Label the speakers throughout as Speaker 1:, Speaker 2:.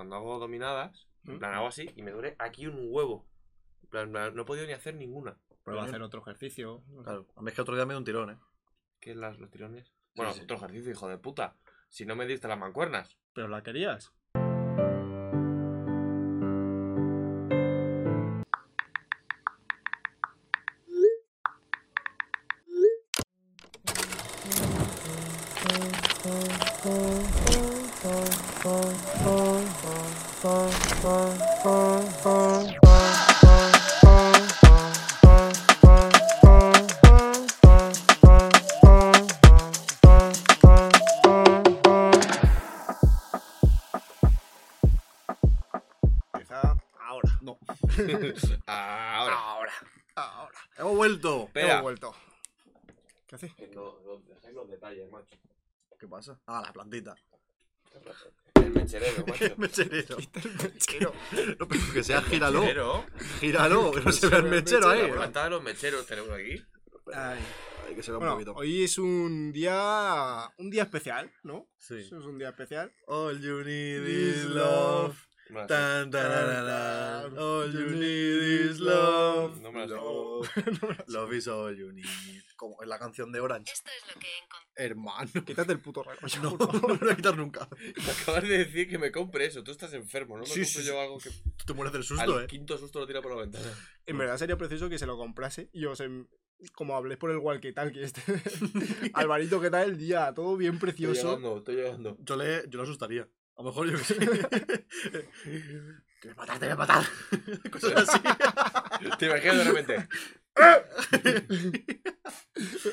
Speaker 1: cuando hago dominadas, en plan hago así y me duele aquí un huevo. En plan, en plan, no he podido ni hacer ninguna.
Speaker 2: Prueba a hacer otro ejercicio.
Speaker 3: Claro, a mí es que otro día me dio un tirón, ¿eh?
Speaker 1: ¿Qué es las, los tirones? Bueno,
Speaker 3: sí.
Speaker 1: otro ejercicio, hijo de puta. Si no me diste las mancuernas.
Speaker 2: Pero la querías.
Speaker 3: Pasa? Ah, la plantita.
Speaker 1: El mecherero, macho.
Speaker 3: ¿Qué mechero?
Speaker 2: El mechero.
Speaker 3: No, pero que sea gíralo.
Speaker 1: Mechero.
Speaker 3: Gíralo, que no se vea el mechero
Speaker 1: La
Speaker 3: ahí.
Speaker 1: planta de los mecheros tenemos aquí.
Speaker 2: Ay.
Speaker 3: Hay que se vea un
Speaker 2: Bueno,
Speaker 3: poquito.
Speaker 2: hoy es un día. Un día especial, ¿no?
Speaker 3: Sí.
Speaker 2: Eso es un día especial.
Speaker 3: All you need
Speaker 2: Is
Speaker 3: love.
Speaker 1: Bueno,
Speaker 3: Tan, tararara. All you need is love.
Speaker 1: No me la sé.
Speaker 3: Love. Love is all you need. Como en la canción de Orange.
Speaker 4: Esto es lo que he encontrado.
Speaker 3: Hermano.
Speaker 2: Quítate el puto reloj.
Speaker 3: No, no me lo voy a quitar nunca.
Speaker 1: Me acabas de decir que me compre eso. Tú estás enfermo, ¿no? Me
Speaker 3: Sí,
Speaker 1: compro
Speaker 3: sí,
Speaker 1: yo algo que
Speaker 3: Tú te mueres del susto,
Speaker 1: al
Speaker 3: eh.
Speaker 1: quinto susto lo tira por la ventana.
Speaker 2: En verdad sería preciso que se lo comprase y os. em- Como habléis por el walkie talkie este. Alvarito, ¿qué tal el día? Todo bien
Speaker 1: Estoy
Speaker 2: precioso.
Speaker 1: llegando, estoy llegando.
Speaker 3: Yo le, yo le asustaría. A lo mejor yo que sé. Te voy a matar, te voy a matar. Cosas así.
Speaker 1: Te imaginas de repente.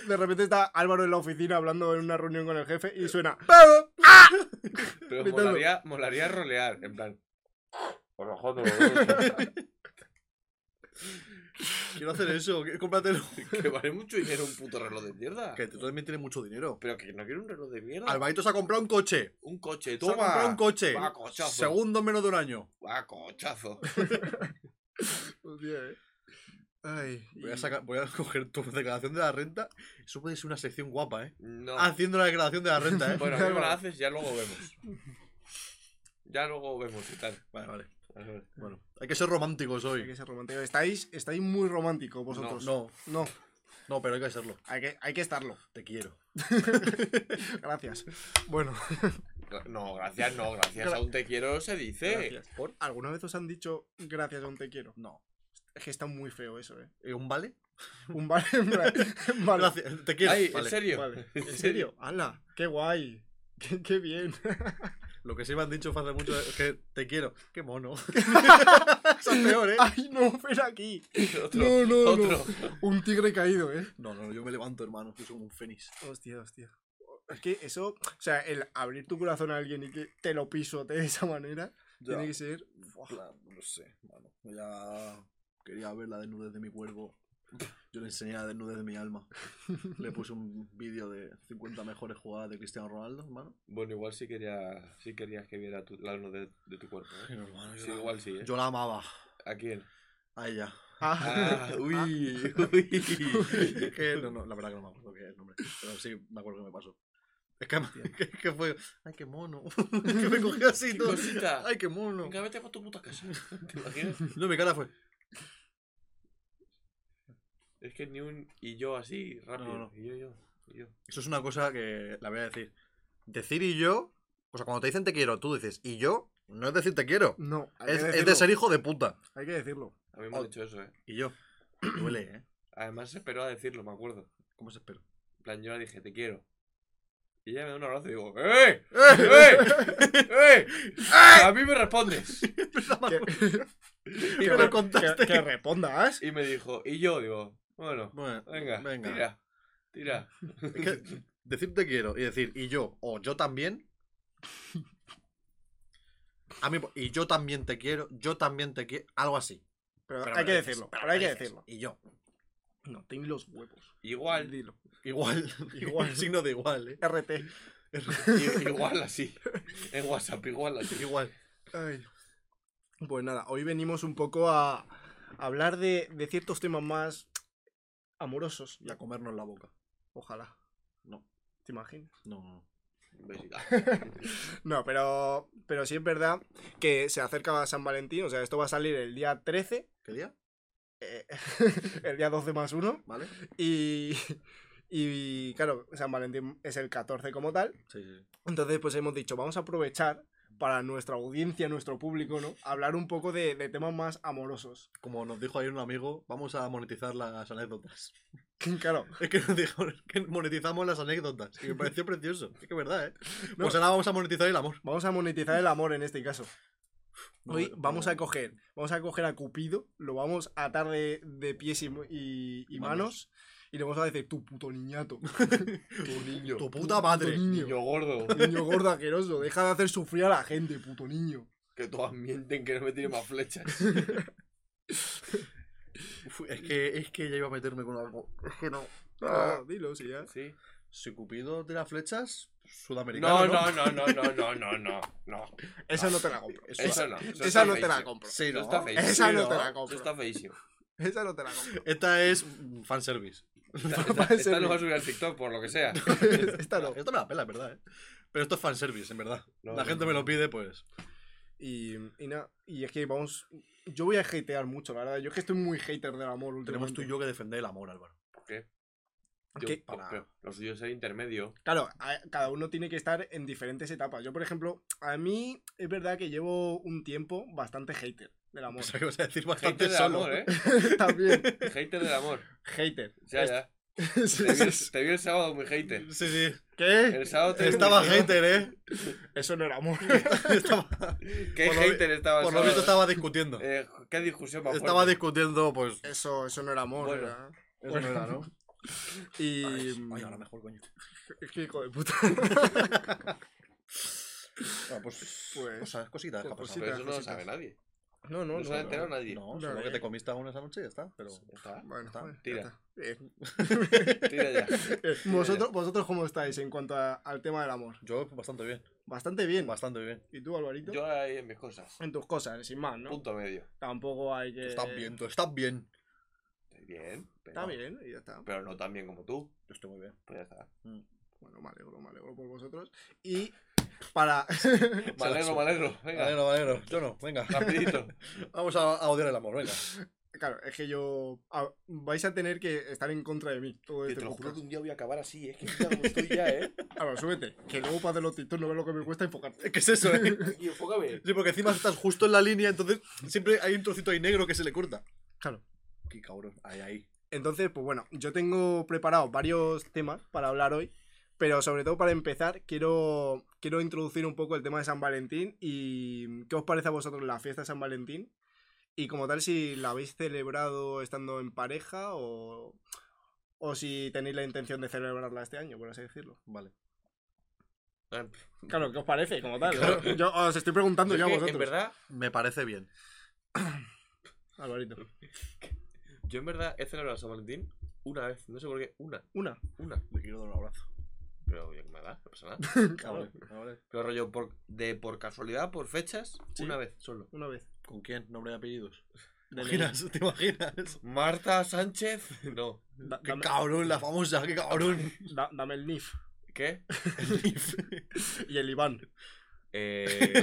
Speaker 2: De repente está Álvaro en la oficina hablando en una reunión con el jefe y suena.
Speaker 1: Pero molaría, molaría rolear, en plan. Por lo joder.
Speaker 3: Quiero hacer eso. que- Cómpratelo.
Speaker 1: Que vale mucho dinero un puto reloj de mierda.
Speaker 3: Que tú también tienes mucho dinero.
Speaker 1: Pero que no quiero un reloj de mierda.
Speaker 3: Alvarito se ha comprado un coche.
Speaker 1: Un coche,
Speaker 3: Se ha
Speaker 1: toma.
Speaker 3: comprado un coche.
Speaker 1: Va, cochazo.
Speaker 3: Segundo en menos de un año.
Speaker 1: Va, cochazo.
Speaker 2: Hostia, eh. Ay,
Speaker 3: Voy a, sacar, voy a coger tu declaración de la renta. Eso puede ser una sección guapa, ¿eh?
Speaker 1: No.
Speaker 3: Haciendo la declaración de la renta, ¿eh?
Speaker 1: Bueno, a me la haces, ya luego vemos. Ya luego vemos y tal.
Speaker 3: Vale, vale.
Speaker 1: A.
Speaker 3: Bueno, hay que ser románticos
Speaker 2: Hay
Speaker 3: hoy.
Speaker 2: que ser romántico. Estáis, estáis muy románticos vosotros.
Speaker 3: No,
Speaker 2: No,
Speaker 3: no, pero hay que serlo.
Speaker 2: hay que, hay que estarlo.
Speaker 3: Te quiero.
Speaker 2: Gracias. Bueno,
Speaker 1: No, gracias, no, gracias.
Speaker 2: Gra-
Speaker 1: Aún te quiero, se dice.
Speaker 2: gracias. ¿Alguna vez os han dicho gracias a un te quiero?
Speaker 3: No.
Speaker 2: Es que está muy feo eso, eh.
Speaker 3: ¿Eh, ¿Un vale?
Speaker 2: Un vale.
Speaker 3: Te quiero.
Speaker 1: Ay, ¿en serio?
Speaker 2: Vale. ¿En serio? ¡Hala! ¡Qué guay! ¡Qué, qué bien!
Speaker 3: Lo que sí me han dicho hace mucho es que te quiero. Qué mono. Esa es peor, ¿eh?
Speaker 2: ¡Ay, no! ¡Ven aquí!
Speaker 1: Otro,
Speaker 2: No, no, no. Un tigre caído, ¿eh?
Speaker 3: No, no, yo me levanto, hermano. Yo soy como un fénix.
Speaker 2: Hostia, hostia. Es que eso, o sea, el abrir tu corazón a alguien y que te lo pisote de esa manera, tiene que ser.
Speaker 3: No sé, mano. Ya quería ver la desnudez de mi cuerpo. Yo le enseñé la desnudez de mi alma. Le puse un vídeo de 50 mejores jugadas de Cristiano Ronaldo, hermano.
Speaker 1: Bueno, igual sí, quería, sí querías que viera tu, la uno de, tu cuerpo. ¿eh?
Speaker 3: hermano,
Speaker 1: Sí,
Speaker 3: la-
Speaker 1: igual sí, ¿eh?
Speaker 3: Yo la amaba.
Speaker 1: ¿A quién?
Speaker 3: A ella.
Speaker 1: Ah, uy, uy.
Speaker 3: Es que, no, no, la verdad que no me acuerdo qué es el nombre. Pero sí, me acuerdo que me pasó. Es que, que, que fue. Ay, qué mono. que me cogió así todo.
Speaker 1: cosita.
Speaker 3: Ay, qué mono.
Speaker 1: Venga, vete para tu puta casa. ¿Te imaginas?
Speaker 3: No, mi cara fue.
Speaker 1: Es que ni un y yo así, rápido.
Speaker 3: No, no.
Speaker 1: Y yo, yo, y yo.
Speaker 3: Eso es una cosa que la voy a decir. Decir y yo. O sea, cuando te dicen te quiero, tú dices y yo, no es decir te quiero.
Speaker 2: No, hay
Speaker 3: Es,
Speaker 2: que
Speaker 3: es
Speaker 2: decirlo.
Speaker 3: de ser hijo de puta.
Speaker 2: Hay que decirlo.
Speaker 1: A mí me han dicho eso, ¿eh?
Speaker 3: Y yo. Duele, ¿eh?
Speaker 1: Además se esperó a decirlo, me acuerdo.
Speaker 3: ¿Cómo se espera?
Speaker 1: En plan, yo le dije, te quiero. Y ella me da un abrazo y digo, ¡eh! ¡eh! ¡eh! A mí me respondes.
Speaker 2: Que,
Speaker 1: Y
Speaker 3: ¿Qué
Speaker 1: me,
Speaker 3: me contaste?
Speaker 2: que- que respondas.
Speaker 1: y me dijo, y yo digo, bueno,
Speaker 3: Bueno,
Speaker 1: venga,
Speaker 3: venga.
Speaker 1: tira, tira.
Speaker 3: Es que decir te quiero y decir y yo o yo también. A mí, y yo también te quiero, yo también te quiero, algo así.
Speaker 2: Pero,
Speaker 3: Pero
Speaker 2: hay que decirlo.
Speaker 3: pero
Speaker 2: Pero hay que decirlo.
Speaker 3: Y yo.
Speaker 2: No, ten los huevos.
Speaker 1: Igual,
Speaker 2: Dilo.
Speaker 3: Igual, igual, signo de igual, eh.
Speaker 2: RT.
Speaker 1: igual así. En WhatsApp, igual así.
Speaker 3: Igual.
Speaker 2: Ay. Pues nada, hoy venimos un poco a hablar de, de ciertos temas más amorosos.
Speaker 3: Y a comernos la boca.
Speaker 2: Ojalá.
Speaker 3: No.
Speaker 2: ¿Te imaginas?
Speaker 3: No, no.
Speaker 2: No, pero, pero sí es verdad que se acerca San Valentín, o sea, esto va a salir el día 13,
Speaker 3: ¿Qué día?
Speaker 2: eh, el día 12 más 1,
Speaker 3: ¿Vale?
Speaker 2: y, y claro, San Valentín es el 14 como tal,
Speaker 3: Sí, sí.
Speaker 2: entonces pues hemos dicho, vamos a aprovechar para nuestra audiencia, nuestro público, ¿no? Hablar un poco de, de temas más amorosos.
Speaker 3: Como nos dijo ayer un amigo, vamos a monetizar las anécdotas.
Speaker 2: Claro,
Speaker 3: Es que nos dijo que monetizamos las anécdotas. Y me pareció precioso. Es que es verdad, ¿eh?
Speaker 2: No.
Speaker 3: Pues ahora vamos a monetizar el amor.
Speaker 2: vamos a monetizar el amor en este caso. Hoy vamos a coger, vamos a coger a Cupido, lo vamos a atar de, de pies y, y- y
Speaker 3: Manos.
Speaker 2: manos y le vamos a decir, tu puto niñato, tu niño,
Speaker 3: Tu puta madre.
Speaker 2: niño,
Speaker 1: Niño gordo.
Speaker 2: niño gordo asqueroso, deja de hacer sufrir a la gente, puto niño.
Speaker 1: Que todas mienten que no me tiene más flechas.
Speaker 3: Uf, es, que, es que ya iba a meterme con algo. Es que no.
Speaker 2: Ah, dilo, sí, ya.
Speaker 1: Sí.
Speaker 3: Si Cupido tira flechas, sudamericano.
Speaker 1: No, no, no, no, no, no, no, no. No.
Speaker 2: Esa no te la compro.
Speaker 3: Eso-
Speaker 1: Esa no.
Speaker 2: Esa no te la compro.
Speaker 3: Sí, ¿no?
Speaker 1: está feísimo.
Speaker 2: Esa no
Speaker 3: ¿no?
Speaker 2: te la
Speaker 1: Eso
Speaker 2: compro.
Speaker 1: está feísimo.
Speaker 2: Esa no te la compro.
Speaker 3: Esta es fanservice.
Speaker 1: Esta, esta, esta no va a subir al TikTok, por lo que sea.
Speaker 2: Esta no.
Speaker 3: Esto me la pela, en verdad, ¿eh? Pero esto es fanservice, en verdad.
Speaker 1: No,
Speaker 3: La
Speaker 1: no,
Speaker 3: gente
Speaker 1: no.
Speaker 3: me lo pide, pues.
Speaker 2: Y, y nada, y es que vamos, yo voy a hatear mucho, la verdad. Yo es que estoy muy hater del amor últimamente.
Speaker 3: Tenemos tú y yo que defender el amor, Álvaro.
Speaker 1: ¿Por qué?
Speaker 2: ¿Qué?
Speaker 1: Yo, pues,
Speaker 3: Para-
Speaker 1: pero lo suyo es ser intermedio.
Speaker 2: Claro, a- cada uno tiene que estar en diferentes etapas. Yo, por ejemplo, a mí es verdad que llevo un tiempo bastante hater del amor.
Speaker 3: Ibas a decir bastante
Speaker 1: Hater del
Speaker 3: solo.
Speaker 1: amor, ¿eh?
Speaker 2: También,
Speaker 1: Hater del amor.
Speaker 2: hater.
Speaker 1: Ya, ya.
Speaker 2: Sí,
Speaker 1: Te vi, el,
Speaker 2: sí.
Speaker 1: te vi el sábado muy hater.
Speaker 3: Sí, sí.
Speaker 2: ¿Qué?
Speaker 1: El sábado te vi
Speaker 3: Estaba hater, ¿eh?
Speaker 2: Eso no era amor.
Speaker 3: Estaba,
Speaker 1: ¿Qué
Speaker 3: Por lo vi-
Speaker 1: hater estaba
Speaker 3: por lo visto estaba discutiendo.
Speaker 1: Eh, ¿Qué discusión más
Speaker 3: Estaba
Speaker 1: fuerte?
Speaker 3: discutiendo, pues.
Speaker 2: Eso, eso no era amor.
Speaker 1: Bueno.
Speaker 2: era-
Speaker 3: Eso no era, ¿no?
Speaker 2: Y.
Speaker 3: Ay, ay, ahora mejor, coño.
Speaker 2: Es que hijo de puta.
Speaker 3: Ah, pues.
Speaker 2: Pues-
Speaker 3: Cosas, cositas,
Speaker 2: pues.
Speaker 1: Pero eso no lo sabe nadie.
Speaker 2: No, no,
Speaker 1: No
Speaker 2: no.
Speaker 1: se ha
Speaker 2: no.
Speaker 1: enterado nadie.
Speaker 3: No,
Speaker 2: No,
Speaker 3: solo
Speaker 2: eh.
Speaker 3: que te comiste alguna esa noche y ya está. Pero.
Speaker 1: Está.
Speaker 2: Bueno,
Speaker 3: Está,
Speaker 2: bueno, ya
Speaker 1: tira.
Speaker 2: está.
Speaker 1: Tira ya.
Speaker 2: Eh, ¿Vosotros, ¿Vosotros cómo estáis en cuanto a- al tema del amor?
Speaker 3: Yo bastante bien.
Speaker 2: Bastante bien.
Speaker 3: Bastante bien.
Speaker 2: ¿Y tú, Alvarito?
Speaker 1: Yo ahí en mis cosas.
Speaker 2: En tus cosas, sin más, ¿no?
Speaker 1: Punto medio.
Speaker 2: Tampoco hay que...
Speaker 3: Tú estás bien, tú estás bien.
Speaker 1: Estoy bien. Pero,
Speaker 2: Está bien, y ya está.
Speaker 1: Pero no tan bien como tú.
Speaker 3: Yo estoy muy bien.
Speaker 1: Pues ya está.
Speaker 2: Bueno, me alegro, me alegro por vosotros. Y para...
Speaker 1: Alegro. Me Venga.
Speaker 3: alegro, me alegro. Yo no, venga.
Speaker 1: Rapidito.
Speaker 3: Vamos a, a odiar el amor, venga.
Speaker 2: claro, es que yo... a- vais a tener que estar en contra de mí todo
Speaker 1: Que
Speaker 2: este
Speaker 1: te lo juro que un día voy a acabar así. Es que ya como estoy ya, ¿eh?
Speaker 2: Ahora, súbete. Que luego para hacer los TikToks no ves lo que me cuesta enfocarte.
Speaker 3: ¿Qué es eso, eh?
Speaker 1: Y enfócame.
Speaker 3: Sí, porque encima estás justo en la línea, entonces siempre hay un trocito ahí negro que se le corta.
Speaker 2: Claro.
Speaker 3: Qué cabrón. Ahí, ahí.
Speaker 2: Entonces, pues bueno, yo tengo preparados varios temas para hablar hoy, pero sobre todo para empezar, quiero, quiero introducir un poco el tema de San Valentín y qué os parece a vosotros la fiesta de San Valentín y como tal si la habéis celebrado estando en pareja o, o si tenéis la intención de celebrarla este año, por así decirlo.
Speaker 3: Vale.
Speaker 1: Eh,
Speaker 2: Claro, ¿qué os parece? Como tal.
Speaker 3: Claro.
Speaker 2: Yo, yo os estoy preguntando ya a
Speaker 1: que,
Speaker 2: vosotros.
Speaker 1: en verdad,
Speaker 3: Me parece bien.
Speaker 2: Alvarito.
Speaker 1: yo en verdad he celebrado San Valentín una vez. No sé por qué. Una.
Speaker 2: Una.
Speaker 1: Una.
Speaker 3: Le quiero dar un abrazo.
Speaker 1: Pero ya que me da, no pasa nada.
Speaker 3: Ah, vale, ah, vale.
Speaker 1: Pero rollo, por, de por casualidad, por fechas,
Speaker 2: Sí.
Speaker 1: una vez solo.
Speaker 2: Una vez.
Speaker 3: ¿Con quién? Nombre y apellidos. ¿Te imaginas? ¿Te imaginas?
Speaker 1: Marta Sánchez. No.
Speaker 2: Da-
Speaker 3: ¡Qué
Speaker 2: dame,
Speaker 3: cabrón! La famosa, qué cabrón.
Speaker 2: da- dame el NIF.
Speaker 1: ¿Qué?
Speaker 2: Y el Iván.
Speaker 1: Eh,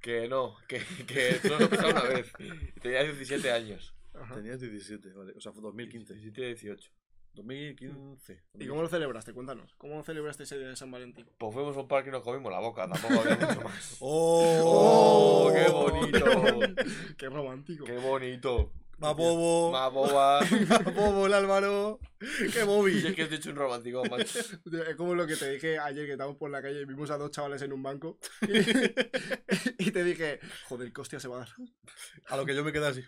Speaker 1: que no, que, que solo he pasado una vez. Tenía 17 años.
Speaker 2: Ajá.
Speaker 3: Tenías 17, vale. O sea, fue 2015.
Speaker 1: 17, 18.
Speaker 3: 2015.
Speaker 2: ¿Y cómo lo celebraste? Cuéntanos. ¿Cómo celebraste ese día de San Valentín?
Speaker 1: Pues fuimos a un parque y nos comimos la boca. Tampoco había mucho más.
Speaker 3: ¡Oh!
Speaker 1: ¡Oh, qué bonito!
Speaker 2: Qué romántico.
Speaker 1: ¡Qué bonito!
Speaker 3: ¡Va bobo!
Speaker 1: Más boba.
Speaker 3: ¡Va bobo el Álvaro! ¡Qué bobi!
Speaker 1: es que has hecho un romántico, macho.
Speaker 2: Es como lo que te dije ayer que estábamos por la calle y vimos a dos chavales en un banco. Y, y te dije, joder, qué hostia se va a dar.
Speaker 3: A lo que yo me quedé así.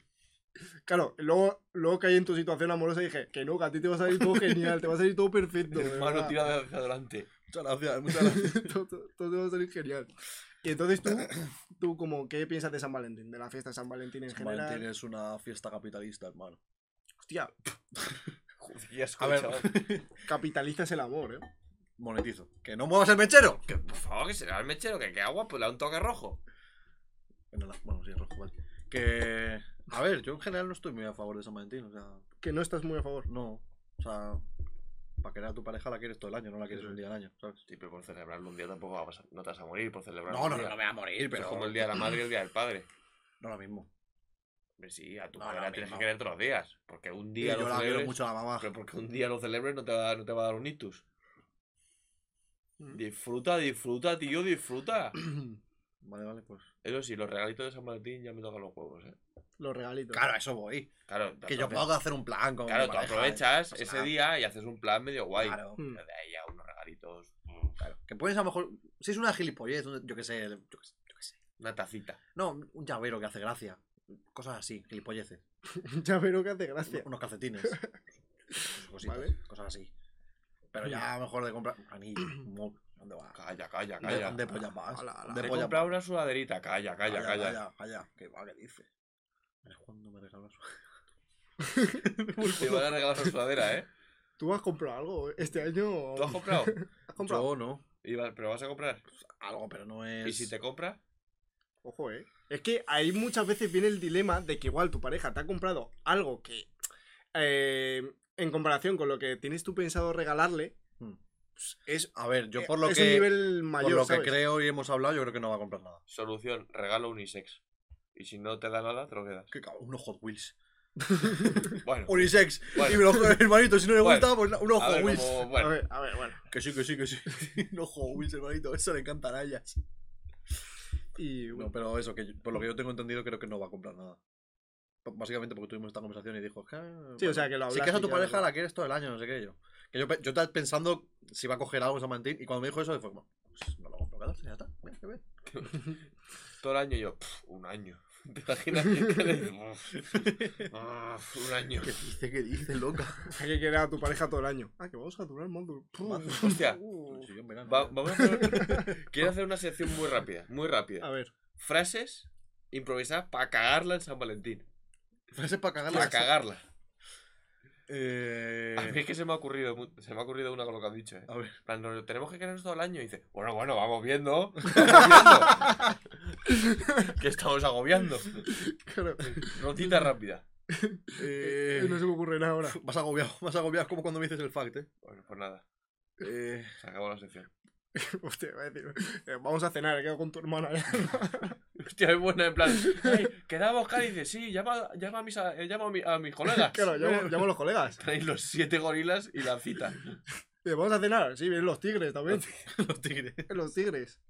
Speaker 2: Claro, luego, luego caí en tu situación amorosa y dije, que no, que a ti te va a salir todo genial, te va a salir todo perfecto. de
Speaker 1: Hermano, tira hacia adelante.
Speaker 3: Muchas gracias, muchas gracias.
Speaker 2: todo, todo- todo te va a salir genial. Y entonces tú, tú como, ¿qué piensas de San Valentín? De la fiesta de San Valentín en
Speaker 3: San
Speaker 2: general.
Speaker 3: Valentín es una fiesta capitalista, hermano.
Speaker 2: Hostia,
Speaker 1: Joder,
Speaker 3: A ver,
Speaker 1: chaval.
Speaker 2: capitalizas el amor, ¿eh?
Speaker 3: monetizo. ¡Que no muevas el mechero!
Speaker 1: Que, por favor, que será el mechero, que qué agua, pues le da un toque rojo.
Speaker 3: Bueno, bueno, sí, es rojo, vale. Que. A ver, yo en general no estoy muy a favor de San Valentín, o sea.
Speaker 2: Que no estás muy a favor.
Speaker 3: No. O sea. Para querer a tu pareja la quieres todo el año, no la quieres un día al año, ¿sabes?
Speaker 1: Sí, pero por celebrarlo un día tampoco va a pasar. No te vas a morir por celebrarlo
Speaker 3: No,
Speaker 1: un
Speaker 3: no,
Speaker 1: día.
Speaker 3: no me voy a morir,
Speaker 1: Es
Speaker 3: pero.
Speaker 1: como el día de la madre y el día del padre.
Speaker 3: No lo mismo.
Speaker 1: Hombre, sí, a tu
Speaker 3: No,
Speaker 1: madre
Speaker 3: no,
Speaker 1: la tienes que
Speaker 3: mismo.
Speaker 1: querer todos los días. Porque un
Speaker 3: Y
Speaker 1: día
Speaker 3: yo
Speaker 1: lo
Speaker 3: la quiero
Speaker 1: celebres.
Speaker 3: mucho a la mamá.
Speaker 1: Pero porque un día lo celebres no te va, no te va a dar un ictus.
Speaker 2: Mm.
Speaker 1: Disfruta, disfruta, tío, disfruta.
Speaker 3: Vale, vale, pues.
Speaker 1: Eso sí, los regalitos de San Valentín ya me tocan los huevos, eh.
Speaker 2: Los regalitos.
Speaker 3: Claro, a eso voy.
Speaker 1: Claro,
Speaker 3: Que yo puedo hacer un plan con.
Speaker 1: Claro,
Speaker 3: mi
Speaker 1: tú
Speaker 3: pareja,
Speaker 1: aprovechas
Speaker 3: ¿eh?
Speaker 1: Ese día y haces un plan medio guay.
Speaker 3: Claro.
Speaker 2: Mm.
Speaker 1: Pero de ahí a unos regalitos. mm,
Speaker 3: Claro. Que puedes a lo mejor. Si es una gilipollez, un- yo qué sé, yo qué sé, yo qué sé.
Speaker 1: Una tacita.
Speaker 3: No, un llavero que hace gracia. Cosas así, gilipolleces.
Speaker 2: ya veo que hace gracia.
Speaker 3: Unos calcetines. Cositas,
Speaker 2: Vale.
Speaker 3: Cosas así. Pero ya a lo mejor de comprar un anillo, un. ¿Dónde va?
Speaker 1: Calla, calla,
Speaker 3: ¿Dónde,
Speaker 1: calla.
Speaker 3: dónde pollas vas?
Speaker 2: Ala, ala.
Speaker 3: ¿Dónde
Speaker 1: He
Speaker 3: pollas
Speaker 1: comprado
Speaker 3: vas?
Speaker 1: una sudaderita. Calla, calla, calla.
Speaker 3: Calla, calla. ¿Qué va? ¿Qué dice? ¿Eres cuando me regalas?
Speaker 1: Te van a regalar una sudadera, ¿eh?
Speaker 2: ¿Tú has comprado algo este año?
Speaker 1: ¿Tú has comprado?
Speaker 2: ¿Has comprado?
Speaker 3: Yo no.
Speaker 1: Y va- ¿Pero vas a comprar?
Speaker 3: Algo, pero no es.
Speaker 1: ¿Y si te compra?
Speaker 2: Ojo, eh. Es que ahí muchas veces viene el dilema de que igual tu pareja te ha comprado algo que. eh, en comparación con lo que tienes tú pensado regalarle,
Speaker 3: Hmm.
Speaker 2: pues, es,
Speaker 3: A ver, yo
Speaker 2: eh,
Speaker 3: por lo
Speaker 2: es
Speaker 3: que.
Speaker 2: un nivel mayor.
Speaker 3: por lo
Speaker 2: ¿sabes?
Speaker 3: que creo y hemos hablado, yo creo que no va a comprar nada.
Speaker 1: Solución, regalo unisex. Y si no te da nada, te lo quedas.
Speaker 3: ¿Qué cabrón? Unos Hot Wheels.
Speaker 1: Bueno,
Speaker 3: Unisex.
Speaker 1: Bueno.
Speaker 3: Y me lo hermanito, si no le
Speaker 1: Bueno.
Speaker 3: gusta, pues
Speaker 1: a
Speaker 3: Hot
Speaker 1: ver,
Speaker 3: Wheels.
Speaker 1: como,
Speaker 2: A ver, a ver, bueno.
Speaker 3: Que sí, que sí, que sí. unos Hot Wheels, hermanito. Eso le encantan a ellas.
Speaker 2: Y
Speaker 3: No,
Speaker 2: bueno,
Speaker 3: pero eso, que yo- por lo que yo tengo entendido, creo que no va a comprar nada. P- Básicamente porque tuvimos esta conversación y dijo, "Ah,
Speaker 2: Sí, o sea, que lo
Speaker 3: Si quieres a tu pareja,
Speaker 2: ¿no?
Speaker 3: la quieres todo el año, no sé qué yo. Que yo, pe- yo estaba pensando si va a coger algo San Valentín y cuando me dijo eso, fue como, pues no lo compro. Ya está, ven, ven.
Speaker 1: todo el año yo, "Pff, un año. ¿Te imaginas que le dices, "Uf, ah, un año?
Speaker 3: ¿Qué dice, qué dice, loca?
Speaker 2: hay que querer a tu pareja todo el año. Ah, que vamos a durar el mundo.
Speaker 1: Hostia.
Speaker 2: Uh,
Speaker 1: Va- vamos a hacer... Quiero hacer una sección muy rápida, muy
Speaker 2: A
Speaker 1: rápida.
Speaker 2: ver.
Speaker 1: Frases improvisadas para cagarla en San Valentín.
Speaker 3: Frases para cagarla.
Speaker 1: Para cagarla.
Speaker 3: Eh...
Speaker 1: A mí es que se me ha ocurrido, se me ha ocurrido una con lo que has dicho, eh.
Speaker 3: A ver.
Speaker 1: Plan, tenemos que querernos todo el año. Y dice, bueno, bueno, vamos viendo. Vamos viendo. que estamos agobiando.
Speaker 2: Claro.
Speaker 1: Notita rápida.
Speaker 3: Eh...
Speaker 2: No se me ocurre nada ahora.
Speaker 3: Vas agobiado, vas agobiado como cuando me dices el fact, eh.
Speaker 1: Bueno, pues nada,
Speaker 3: eh...
Speaker 1: se acabó la sección.
Speaker 2: Hostia, voy a decir. eh, vamos a cenar, he quedado con tu hermana.
Speaker 1: Hostia, es buena, en plan, "Ey, quedamos, Cari, dice, sí, llama, llama, a, mis, eh, llama a, mi- a mis colegas.
Speaker 2: claro, llamo, llamo a los colegas.
Speaker 1: Traéis los siete gorilas y la cita.
Speaker 2: Eh, Vamos a cenar. Sí, vienen los tigres también.
Speaker 3: Los tigres.
Speaker 2: Los tigres.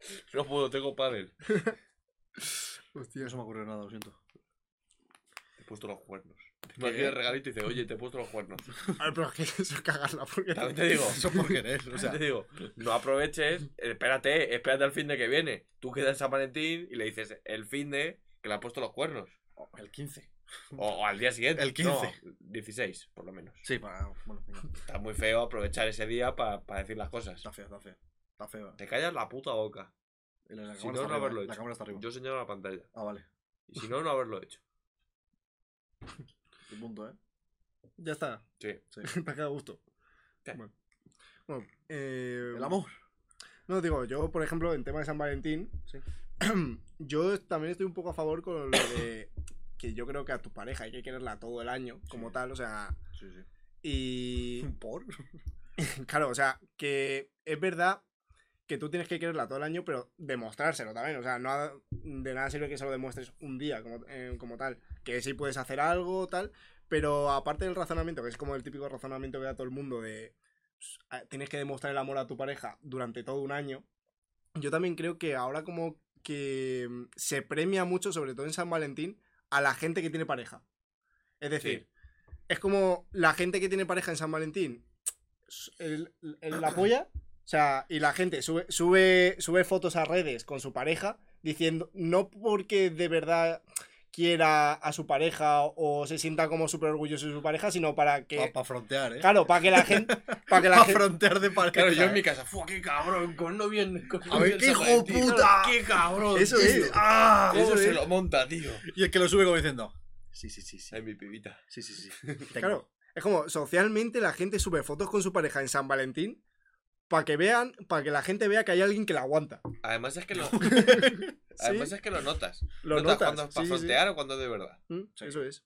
Speaker 1: No puedo, tengo pádel.
Speaker 2: Hostia.
Speaker 3: No se me ocurrió nada, lo siento.
Speaker 1: Te he puesto los cuernos. Te imaginas el regalito y dice, oye, te he puesto los cuernos.
Speaker 2: A ver, pero es que eso es cagarla. Porque
Speaker 1: También te digo,
Speaker 3: Eso por querer, o sea.
Speaker 1: te digo, no aproveches, espérate, espérate al fin de que viene. Tú quedas en San Valentín y le dices el fin de que le ha puesto los cuernos.
Speaker 3: El 15.
Speaker 1: O, o al día siguiente.
Speaker 3: El 15.
Speaker 1: No, 16, por lo menos.
Speaker 3: Sí, para. Bueno.
Speaker 1: Está muy feo aprovechar ese día para decir las cosas.
Speaker 3: Está feo, está feo. Está feo.
Speaker 1: Te callas la puta boca.
Speaker 3: La, la
Speaker 1: Si
Speaker 3: cámara
Speaker 1: no,
Speaker 3: está
Speaker 1: no
Speaker 3: arriba,
Speaker 1: haberlo
Speaker 3: La
Speaker 1: hecho.
Speaker 3: cámara está arriba.
Speaker 1: Yo señalo la pantalla.
Speaker 3: Ah, vale.
Speaker 1: Y si no, no haberlo hecho.
Speaker 3: Tu punto, ¿eh?
Speaker 2: Ya está.
Speaker 1: Sí.
Speaker 3: Sí.
Speaker 2: Te ha quedado a gusto.
Speaker 1: Sí.
Speaker 2: Bueno. Bueno, eh,
Speaker 3: El amor.
Speaker 2: No, digo, yo, por ejemplo, en tema de San Valentín,
Speaker 3: Sí.
Speaker 2: yo también estoy un poco a favor con lo de que yo creo que a tu pareja hay que quererla todo el año, como
Speaker 3: Sí.
Speaker 2: tal, o sea,
Speaker 3: Sí, sí.
Speaker 2: y
Speaker 3: ¿Por?
Speaker 2: claro, o sea, que es verdad que tú tienes que quererla todo el año, pero demostrárselo también, o sea, no ha- de nada sirve que se lo demuestres un día como, eh, como tal, que sí puedes hacer algo, tal, pero aparte del razonamiento, que es como el típico razonamiento que da todo el mundo de pues, tienes que demostrar el amor a tu pareja durante todo un año, yo también creo que ahora como que mm, se premia mucho, sobre todo en San Valentín, a la gente que tiene pareja. Es decir, es como la gente que tiene pareja en San Valentín, el, el- la polla, o sea, y la gente sube, sube, sube fotos a redes con su pareja diciendo, no porque de verdad quiera a su pareja o se sienta como súper orgulloso de su pareja, sino para que...
Speaker 3: Para frontear, ¿eh?
Speaker 2: Claro, para que la gente... Para que la gente...
Speaker 3: frontear de pareja.
Speaker 1: Claro, yo en mi casa, ¡fua, qué cabrón! Con no bien. Con
Speaker 3: A ver,
Speaker 1: bien
Speaker 3: qué hijo puta.
Speaker 1: ¡Qué cabrón!
Speaker 2: Eso
Speaker 1: tío!
Speaker 2: es.
Speaker 3: ¡Ah!
Speaker 1: ¿Cómo
Speaker 3: Eso
Speaker 1: se lo monta, tío?
Speaker 3: Y el que lo sube como diciendo. Sí, sí, sí, sí.
Speaker 1: Ay, mi pibita.
Speaker 3: Sí, sí, sí.
Speaker 2: Claro, es como socialmente la gente sube fotos con su pareja en San Valentín para que vean, para que la gente vea que hay alguien que la aguanta.
Speaker 1: Además es que lo,
Speaker 2: Sí,
Speaker 1: además es que lo notas.
Speaker 2: lo
Speaker 1: notas
Speaker 2: notas.
Speaker 1: cuando es para
Speaker 2: sí, sí, sí.
Speaker 1: frontear o cuando es de verdad.
Speaker 2: Mm,
Speaker 3: Sí.
Speaker 2: Eso es.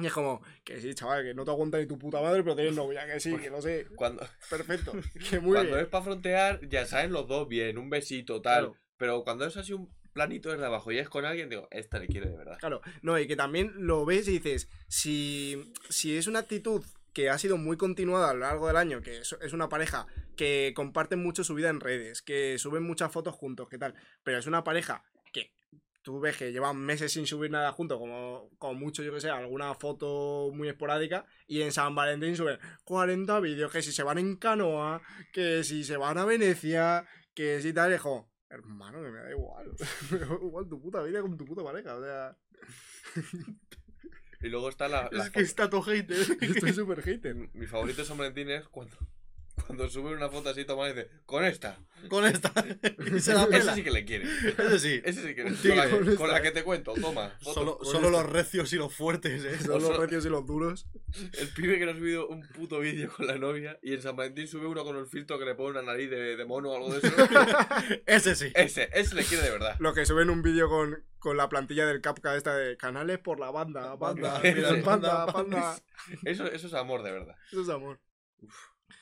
Speaker 2: Y es como, que sí, chaval, que no te aguanta ni tu puta madre, pero tienes novia, que sí, que lo sé.
Speaker 1: Cuando,
Speaker 2: Perfecto. Que muy
Speaker 1: cuando
Speaker 2: bien.
Speaker 1: es para frontear, ya saben los dos bien, un besito, tal.
Speaker 2: Claro.
Speaker 1: Pero cuando es así un planito desde abajo y es con alguien, digo, esta le quiere de verdad.
Speaker 2: Claro, no, y que también lo ves y dices, si, si es una actitud que ha sido muy continuada a lo largo del año, que es, una pareja que comparten mucho su vida en redes, que suben muchas fotos juntos, que tal, pero es una pareja que tú ves que llevan meses sin subir nada juntos, como, como mucho, yo que sé, alguna foto muy esporádica, y en San Valentín suben 40 vídeos, que si se van en canoa, que si se van a Venecia, que si tal, como, hermano, que me da igual, me da igual tu puta vida con tu puta pareja, o sea...
Speaker 1: Y luego está la. la
Speaker 3: Es que está todo hater.
Speaker 2: Estoy súper hater.
Speaker 1: Mi favorito de San Valentín es cuando, cuando suben una foto así tomada y dice, con esta.
Speaker 3: Con esta. Y se la
Speaker 1: Ese
Speaker 3: pela.
Speaker 1: sí que le quiere.
Speaker 3: Ese sí.
Speaker 1: Ese sí que le
Speaker 2: tío
Speaker 1: con, la,
Speaker 2: con
Speaker 1: que-
Speaker 2: esta,
Speaker 1: con la que te cuento, toma. foto.
Speaker 3: Solo, solo los recios y los fuertes, ¿eh?
Speaker 2: Son los recios y los duros.
Speaker 1: El pibe que no ha subido un puto vídeo con la novia y en San Valentín sube uno con el filtro que le pone una nariz de, de mono o algo de eso.
Speaker 3: Ese sí.
Speaker 1: ese, ese le quiere de verdad.
Speaker 2: Los que suben un vídeo con, con la plantilla del Capca esta de canales por la banda, banda,
Speaker 3: Banda,
Speaker 2: mira, banda,
Speaker 3: Banda,
Speaker 2: banda.
Speaker 1: Eso, eso es amor de verdad.
Speaker 2: Eso es amor.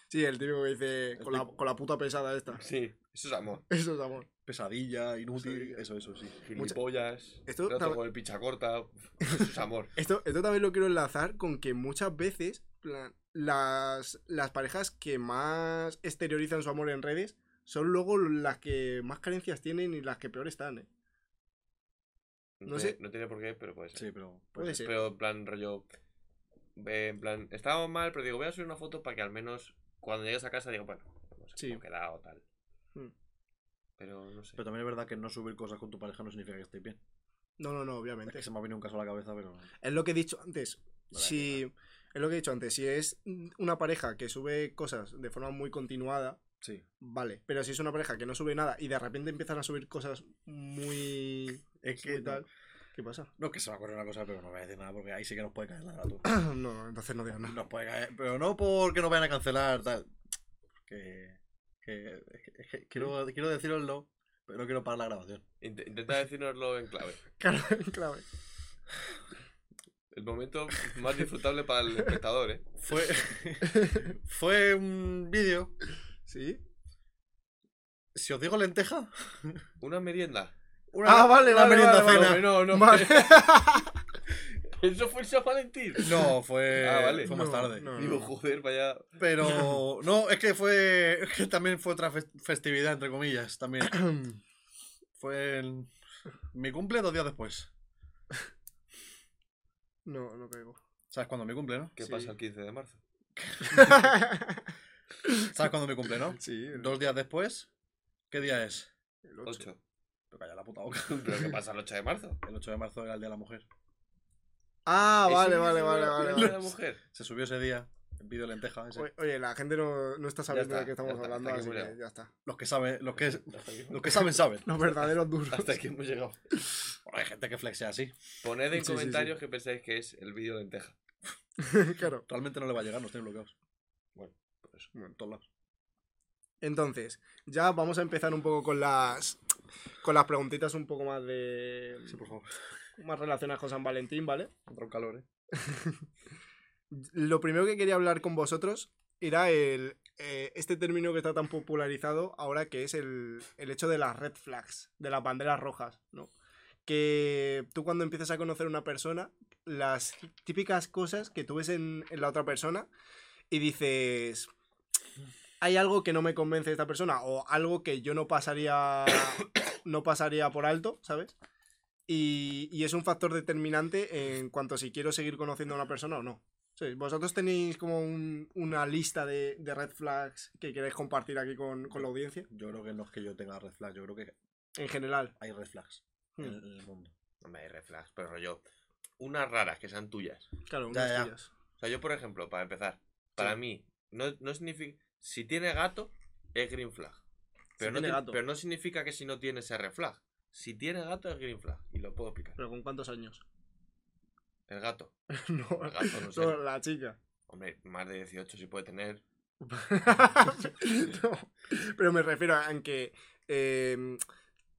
Speaker 2: Sí, el típico que dice con la, con la puta pesada esta.
Speaker 1: Sí, eso es amor.
Speaker 2: Eso es amor.
Speaker 3: Pesadilla, inútil.
Speaker 2: Pesadilla.
Speaker 3: Eso, eso, sí.
Speaker 1: Gilipollas.
Speaker 2: Esto tam-
Speaker 1: con el picha corta. Eso es amor.
Speaker 2: Esto, esto también lo quiero enlazar con que muchas veces plan, las, las parejas que más exteriorizan su amor en redes son luego las que más carencias tienen y las que peor están, ¿eh?
Speaker 1: No,
Speaker 2: No
Speaker 1: sé.
Speaker 2: sé.
Speaker 1: No tiene por qué, pero puede ser.
Speaker 3: Sí, pero.
Speaker 2: Puede ser.
Speaker 1: Pero en plan, rollo. eh, En plan, estábamos mal, pero digo, voy a subir una foto para que al menos cuando llegues a casa digo, bueno, no sé
Speaker 2: Sí.
Speaker 1: quedado tal.
Speaker 2: Hmm.
Speaker 1: Pero no sé.
Speaker 3: Pero también es verdad que no subir cosas con tu pareja no significa que estéis bien.
Speaker 2: No, no, no,
Speaker 3: Es
Speaker 2: obviamente.
Speaker 3: que se me ha venido un caso a la cabeza, pero.
Speaker 2: Es lo que he dicho antes.
Speaker 3: Vale,
Speaker 2: Si. Es lo que he dicho antes. Si es una pareja que sube cosas de forma muy continuada,
Speaker 3: Sí.
Speaker 2: vale. Pero si es una pareja que no sube nada y de repente empiezan a subir cosas muy.
Speaker 3: Es que.
Speaker 2: tal.
Speaker 3: No,
Speaker 2: ¿Qué pasa?
Speaker 3: no, que se me ocurre una cosa, pero no voy a decir nada porque ahí sí que nos puede caer la gratu.
Speaker 2: no, entonces no digas nada.
Speaker 3: Nos puede caer. Pero no porque nos vayan a cancelar, tal. Que. que, es que- es que quiero, quiero deciroslo, pero no quiero parar la grabación.
Speaker 1: Int- Intenta decírnoslo en clave.
Speaker 2: Claro, clave.
Speaker 1: El momento más disfrutable para el espectador, ¿eh?
Speaker 3: Fue. fue un vídeo.
Speaker 2: ¿Sí?
Speaker 3: Si os digo lenteja.
Speaker 1: Una merienda.
Speaker 3: Una,
Speaker 2: Ah, vale,
Speaker 3: una
Speaker 2: vale,
Speaker 3: merienda
Speaker 2: vale,
Speaker 3: cena.
Speaker 2: vale.
Speaker 1: No, no.
Speaker 2: Vale.
Speaker 1: Eso fue el San Valentín.
Speaker 3: No, fue.
Speaker 1: Ah, vale.
Speaker 3: Fue más
Speaker 2: No,
Speaker 3: tarde.
Speaker 2: no.
Speaker 1: Digo, joder, vaya.
Speaker 3: Pero. No, es que fue. Es que también fue otra fes- festividad, entre comillas. También. Fue. en- Mi cumple dos días después.
Speaker 2: no, no caigo.
Speaker 3: ¿Sabes cuándo es mi cumple, no?
Speaker 1: ¿Qué
Speaker 2: Sí.
Speaker 1: pasa el 15 de marzo?
Speaker 3: ¿Sabes cuándo es mi cumple, no?
Speaker 2: sí, el,
Speaker 3: Dos días después. ¿Qué día es?
Speaker 2: el 8.
Speaker 1: 8.
Speaker 3: Pero calla la puta boca.
Speaker 1: ¿Pero qué pasa el 8 de marzo?
Speaker 3: El 8 de marzo era el Día de la Mujer.
Speaker 2: Ah, vale,
Speaker 1: ¿Ese
Speaker 2: vale, vale,
Speaker 1: día
Speaker 2: vale.
Speaker 1: de
Speaker 2: vale.
Speaker 1: la mujer?
Speaker 3: Se subió ese día. El vídeo lenteja ese.
Speaker 2: Oye, la gente no, no está sabiendo
Speaker 1: está,
Speaker 2: de qué estamos
Speaker 1: está,
Speaker 2: hablando, así que ya está.
Speaker 3: Los que saben, los que, los que saben, saben.
Speaker 2: Los verdaderos duros.
Speaker 1: hasta aquí hemos llegado.
Speaker 3: Bueno, hay gente que flexea así.
Speaker 1: Poned en
Speaker 2: Sí, sí,
Speaker 1: comentarios que pensáis que es el vídeo de lenteja.
Speaker 2: claro.
Speaker 3: Realmente no le va a llegar, nos tienen bloqueados.
Speaker 1: Bueno, por eso.
Speaker 3: Bueno, en todos lados.
Speaker 2: Entonces, ya vamos a empezar un poco con las con las preguntitas un poco más de
Speaker 3: Sí, por favor.
Speaker 2: más relacionadas con San Valentín, ¿vale?
Speaker 3: Un calor, eh.
Speaker 2: Lo primero que quería hablar con vosotros era el eh, este término que está tan popularizado ahora que es el, el hecho de las red flags, de las banderas rojas, ¿no? Que tú cuando empiezas a conocer a una persona, las típicas cosas que tú ves en, en la otra persona y dices, hay algo que no me convence de esta persona o algo que yo no pasaría, no pasaría por alto, ¿sabes? Y, y es un factor determinante en cuanto a si quiero seguir conociendo a una persona o no. Sí, ¿Vosotros tenéis como un- una lista de, de red flags que queréis compartir aquí con, con la audiencia?
Speaker 3: Yo creo que no es que yo tenga red flags, yo creo que
Speaker 2: En general.
Speaker 3: hay red flags
Speaker 2: Hmm.
Speaker 3: en, en el mundo.
Speaker 1: Hombre, hay red flags, pero rollo. Unas raras que sean tuyas.
Speaker 2: Claro,
Speaker 3: Ya,
Speaker 2: unas
Speaker 3: ya.
Speaker 2: tuyas.
Speaker 1: O sea, yo, por ejemplo, para empezar, para
Speaker 2: Sí.
Speaker 1: mí, no, no significa. Si tiene gato, es green flag. Pero, no
Speaker 2: tiene
Speaker 1: ti-
Speaker 2: gato.
Speaker 1: pero no significa que si no tiene ese red flag. Si tiene gato, es green flag. Y lo puedo explicar.
Speaker 2: ¿Pero con cuántos años?
Speaker 1: El gato.
Speaker 2: no,
Speaker 1: El gato, no sé.
Speaker 2: no, la chica.
Speaker 1: Hombre, más de 18 sí puede tener.
Speaker 2: No, Pero me refiero a en que eh,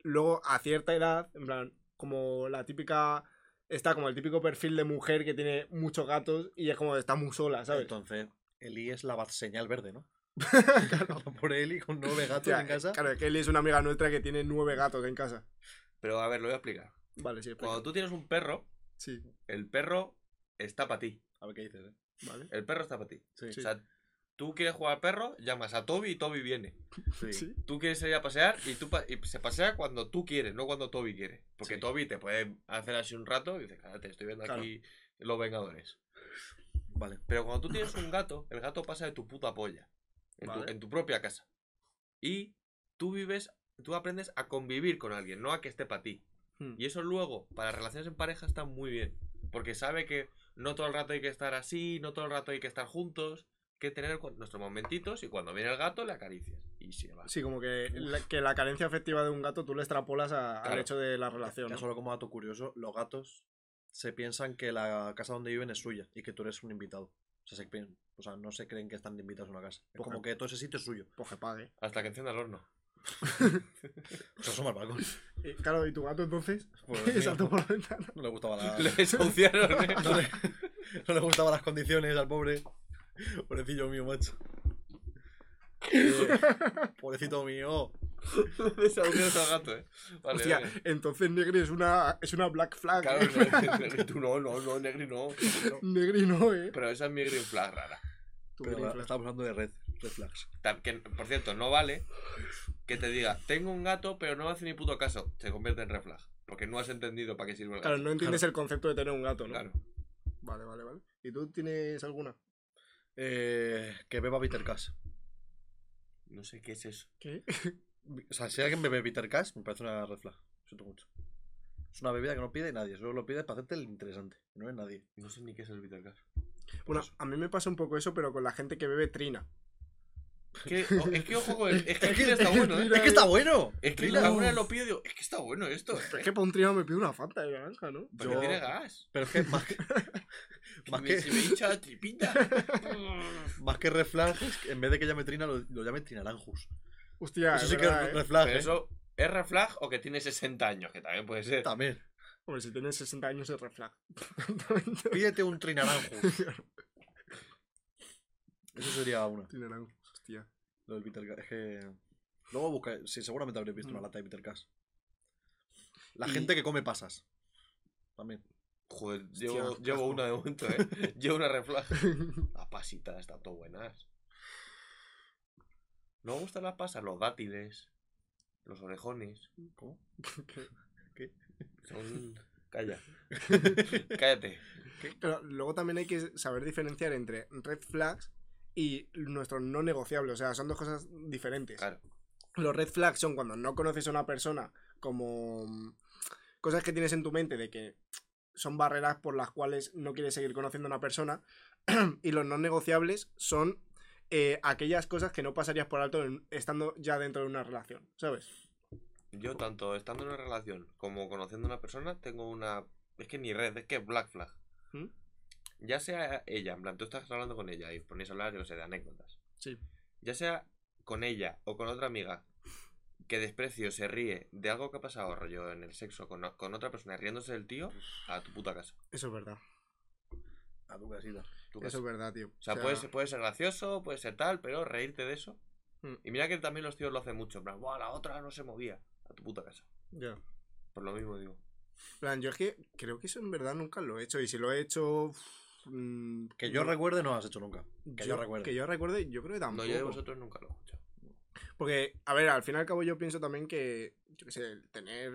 Speaker 2: luego a cierta edad, en plan, como la típica está como el típico perfil de mujer que tiene muchos gatos y es como está muy sola, ¿sabes?
Speaker 3: Entonces, Eli es la señal verde, ¿no? Por Eli con nueve gatos en casa.
Speaker 2: Claro, es que Eli es una amiga nuestra que tiene nueve gatos en casa.
Speaker 1: Pero a ver, lo voy a explicar.
Speaker 2: Vale, sí, explica.
Speaker 1: Cuando tú tienes un perro,
Speaker 2: Sí,
Speaker 1: el perro está para ti.
Speaker 3: A ver qué dices, ¿eh?
Speaker 2: vale.
Speaker 1: El perro está para ti.
Speaker 3: Sí.
Speaker 1: O sea, tú quieres jugar al perro, llamas a Toby y Toby viene.
Speaker 3: sí.
Speaker 2: Sí.
Speaker 1: Tú quieres ir a pasear y, tú pa- y se pasea cuando tú quieres, no cuando Toby quiere. Porque
Speaker 3: Sí.
Speaker 1: Toby te puede hacer así un rato y dices, cállate, estoy viendo
Speaker 2: Claro.
Speaker 1: aquí los Vengadores.
Speaker 3: Vale.
Speaker 1: Pero cuando tú tienes un gato, el gato pasa de tu puta polla. En, tu,
Speaker 2: Vale.
Speaker 1: en tu propia casa. Y tú vives, tú aprendes a convivir con alguien, no a que esté para ti.
Speaker 2: Hmm.
Speaker 1: Y eso luego, para relaciones en pareja, está muy bien. Porque sabe que no todo el rato hay que estar así, no todo el rato hay que estar juntos. Que tener nuestros momentitos y cuando viene el gato le acaricias. Y se va.
Speaker 2: Sí, como que la, que la carencia afectiva de un gato tú le extrapolas a- al hecho de la relación.
Speaker 3: Solo como dato curioso, los gatos se piensan que la casa donde viven es suya y que tú eres un invitado. O sea, se o sea, no se creen que están invitados a una casa. Es como
Speaker 2: que-
Speaker 3: todo ese sitio es suyo.
Speaker 2: Que pague.
Speaker 1: Hasta que encienda el horno.
Speaker 3: O sea, somos al balcón.
Speaker 2: Eh, claro, ¿y tu gato entonces?
Speaker 3: Pues, mira,
Speaker 2: Saltó por la ventana.
Speaker 3: no le gustaba la...
Speaker 1: Le desahuciaron, ¿eh?
Speaker 3: no, le, no le gustaban las condiciones al pobre. Pobrecillo mío, macho. Eh, pobrecito mío.
Speaker 1: Al gato, ¿eh? Vale,
Speaker 2: Hostia,
Speaker 1: vale.
Speaker 2: entonces Negri es una, es una black flag.
Speaker 1: Claro,
Speaker 2: ¿eh?
Speaker 1: Negri, Negri, tú no, no, no, Negri no.
Speaker 2: Negri no, eh.
Speaker 1: Pero esa es mi green flag rara.
Speaker 3: Pero
Speaker 2: green flag.
Speaker 3: estamos hablando de red, red flags.
Speaker 1: Que, por cierto, no vale que te diga, tengo un gato, pero no me hace ni puto caso. Se convierte en red flag. Porque no has entendido para qué sirve el gato.
Speaker 2: Claro, no entiendes el concepto de tener un gato, ¿no?
Speaker 1: Claro.
Speaker 2: Vale, vale, vale. ¿Y tú tienes alguna?
Speaker 3: Eh, que beba Bitter Cash.
Speaker 1: No sé qué es eso.
Speaker 2: ¿Qué?
Speaker 3: O sea, si alguien bebe Bitter Cash, me parece una red flag. Siento mucho. Es una bebida que no pide nadie, solo lo pide para hacerte el interesante. No es nadie.
Speaker 1: No sé ni qué es el bitter gas.
Speaker 2: Bueno,
Speaker 3: eso.
Speaker 2: a mí me pasa un poco eso, pero con la gente que bebe trina.
Speaker 1: Que- es que ojo con el- Es que el Trina está bueno, ¿eh?
Speaker 3: ¡Es que está bueno!
Speaker 1: Es que
Speaker 3: Trina.
Speaker 1: alguna vez lo pido y digo, es que está bueno esto.
Speaker 2: Pero es que para un trina me pido una fanta de naranja, ¿no?
Speaker 1: Porque
Speaker 3: Yo-
Speaker 1: tiene gas.
Speaker 3: Pero es que más que, más que,
Speaker 1: Se me hincha la tripita.
Speaker 3: más que red flag, es que en vez de que llame Trina, lo, lo llame Trinaranjus.
Speaker 2: Hostia,
Speaker 3: Eso
Speaker 2: es
Speaker 3: sí que es
Speaker 2: ¿eh?
Speaker 3: red flag,
Speaker 1: Pero
Speaker 3: ¿eh?
Speaker 1: eso, ¿es red flag o que tiene 60 años? Que también puede ser.
Speaker 3: También.
Speaker 2: Hombre, si tienes 60 años es red flag.
Speaker 3: Pídete un Trinaranjus. Eso sería una.
Speaker 2: Tiene naranja, hostia.
Speaker 3: Lo del Bitter Cash. Es que. Luego busca. Sí, seguramente habréis visto una
Speaker 2: Mm.
Speaker 3: lata de Bitter Cash. La
Speaker 2: Y-
Speaker 3: gente que come pasas. También.
Speaker 1: Joder, llevo, una de momento, ¿eh? llevo una red flag. Las pasitas están todo buenas. ¿No me gustan las pasas? Los dátiles. Los orejones.
Speaker 3: ¿Cómo?
Speaker 1: Son... Calla. Cállate.
Speaker 2: Pero luego también hay que saber diferenciar entre red flags y nuestros no negociables. O sea, son dos cosas diferentes.
Speaker 1: Claro.
Speaker 2: Los red flags son cuando no conoces a una persona como cosas que tienes en tu mente de que son barreras por las cuales no quieres seguir conociendo a una persona. y los no negociables son eh, aquellas cosas que no pasarías por alto en- estando ya dentro de una relación, ¿sabes?
Speaker 1: Yo, tanto estando en una relación como conociendo a una persona, tengo una. Es que ni red, es que black flag.
Speaker 2: ¿Mm?
Speaker 1: Ya sea ella, en plan, tú estás hablando con ella y ponéis a hablar, yo no sé, de anécdotas.
Speaker 2: Sí.
Speaker 1: Ya sea con ella o con otra amiga que desprecio se ríe de algo que ha pasado, rollo en el sexo, con, con otra persona riéndose del tío, a tu puta casa.
Speaker 2: Eso es verdad.
Speaker 3: A tu casita.
Speaker 1: Tu
Speaker 2: Eso es verdad, tío.
Speaker 1: O sea, puede, ser, puede ser gracioso, puede ser tal, pero reírte de eso.
Speaker 2: Mm.
Speaker 1: Y mira que también los tíos lo hacen mucho. En plan, "Buah, la otra no se movía. A tu puta casa.
Speaker 2: Ya.
Speaker 1: Por lo mismo digo.
Speaker 2: En plan, yo es que creo que eso en verdad nunca lo he hecho. Y si lo he hecho. mm,
Speaker 3: Que yo
Speaker 2: no-
Speaker 3: recuerde, no lo has hecho nunca. Que yo, recuerde.
Speaker 2: Que yo recuerde, yo creo que
Speaker 1: No,
Speaker 2: tampoco.
Speaker 1: yo de vosotros nunca lo he escuchado.
Speaker 2: Porque, a ver, al fin y al cabo yo pienso también que, yo qué sé, tener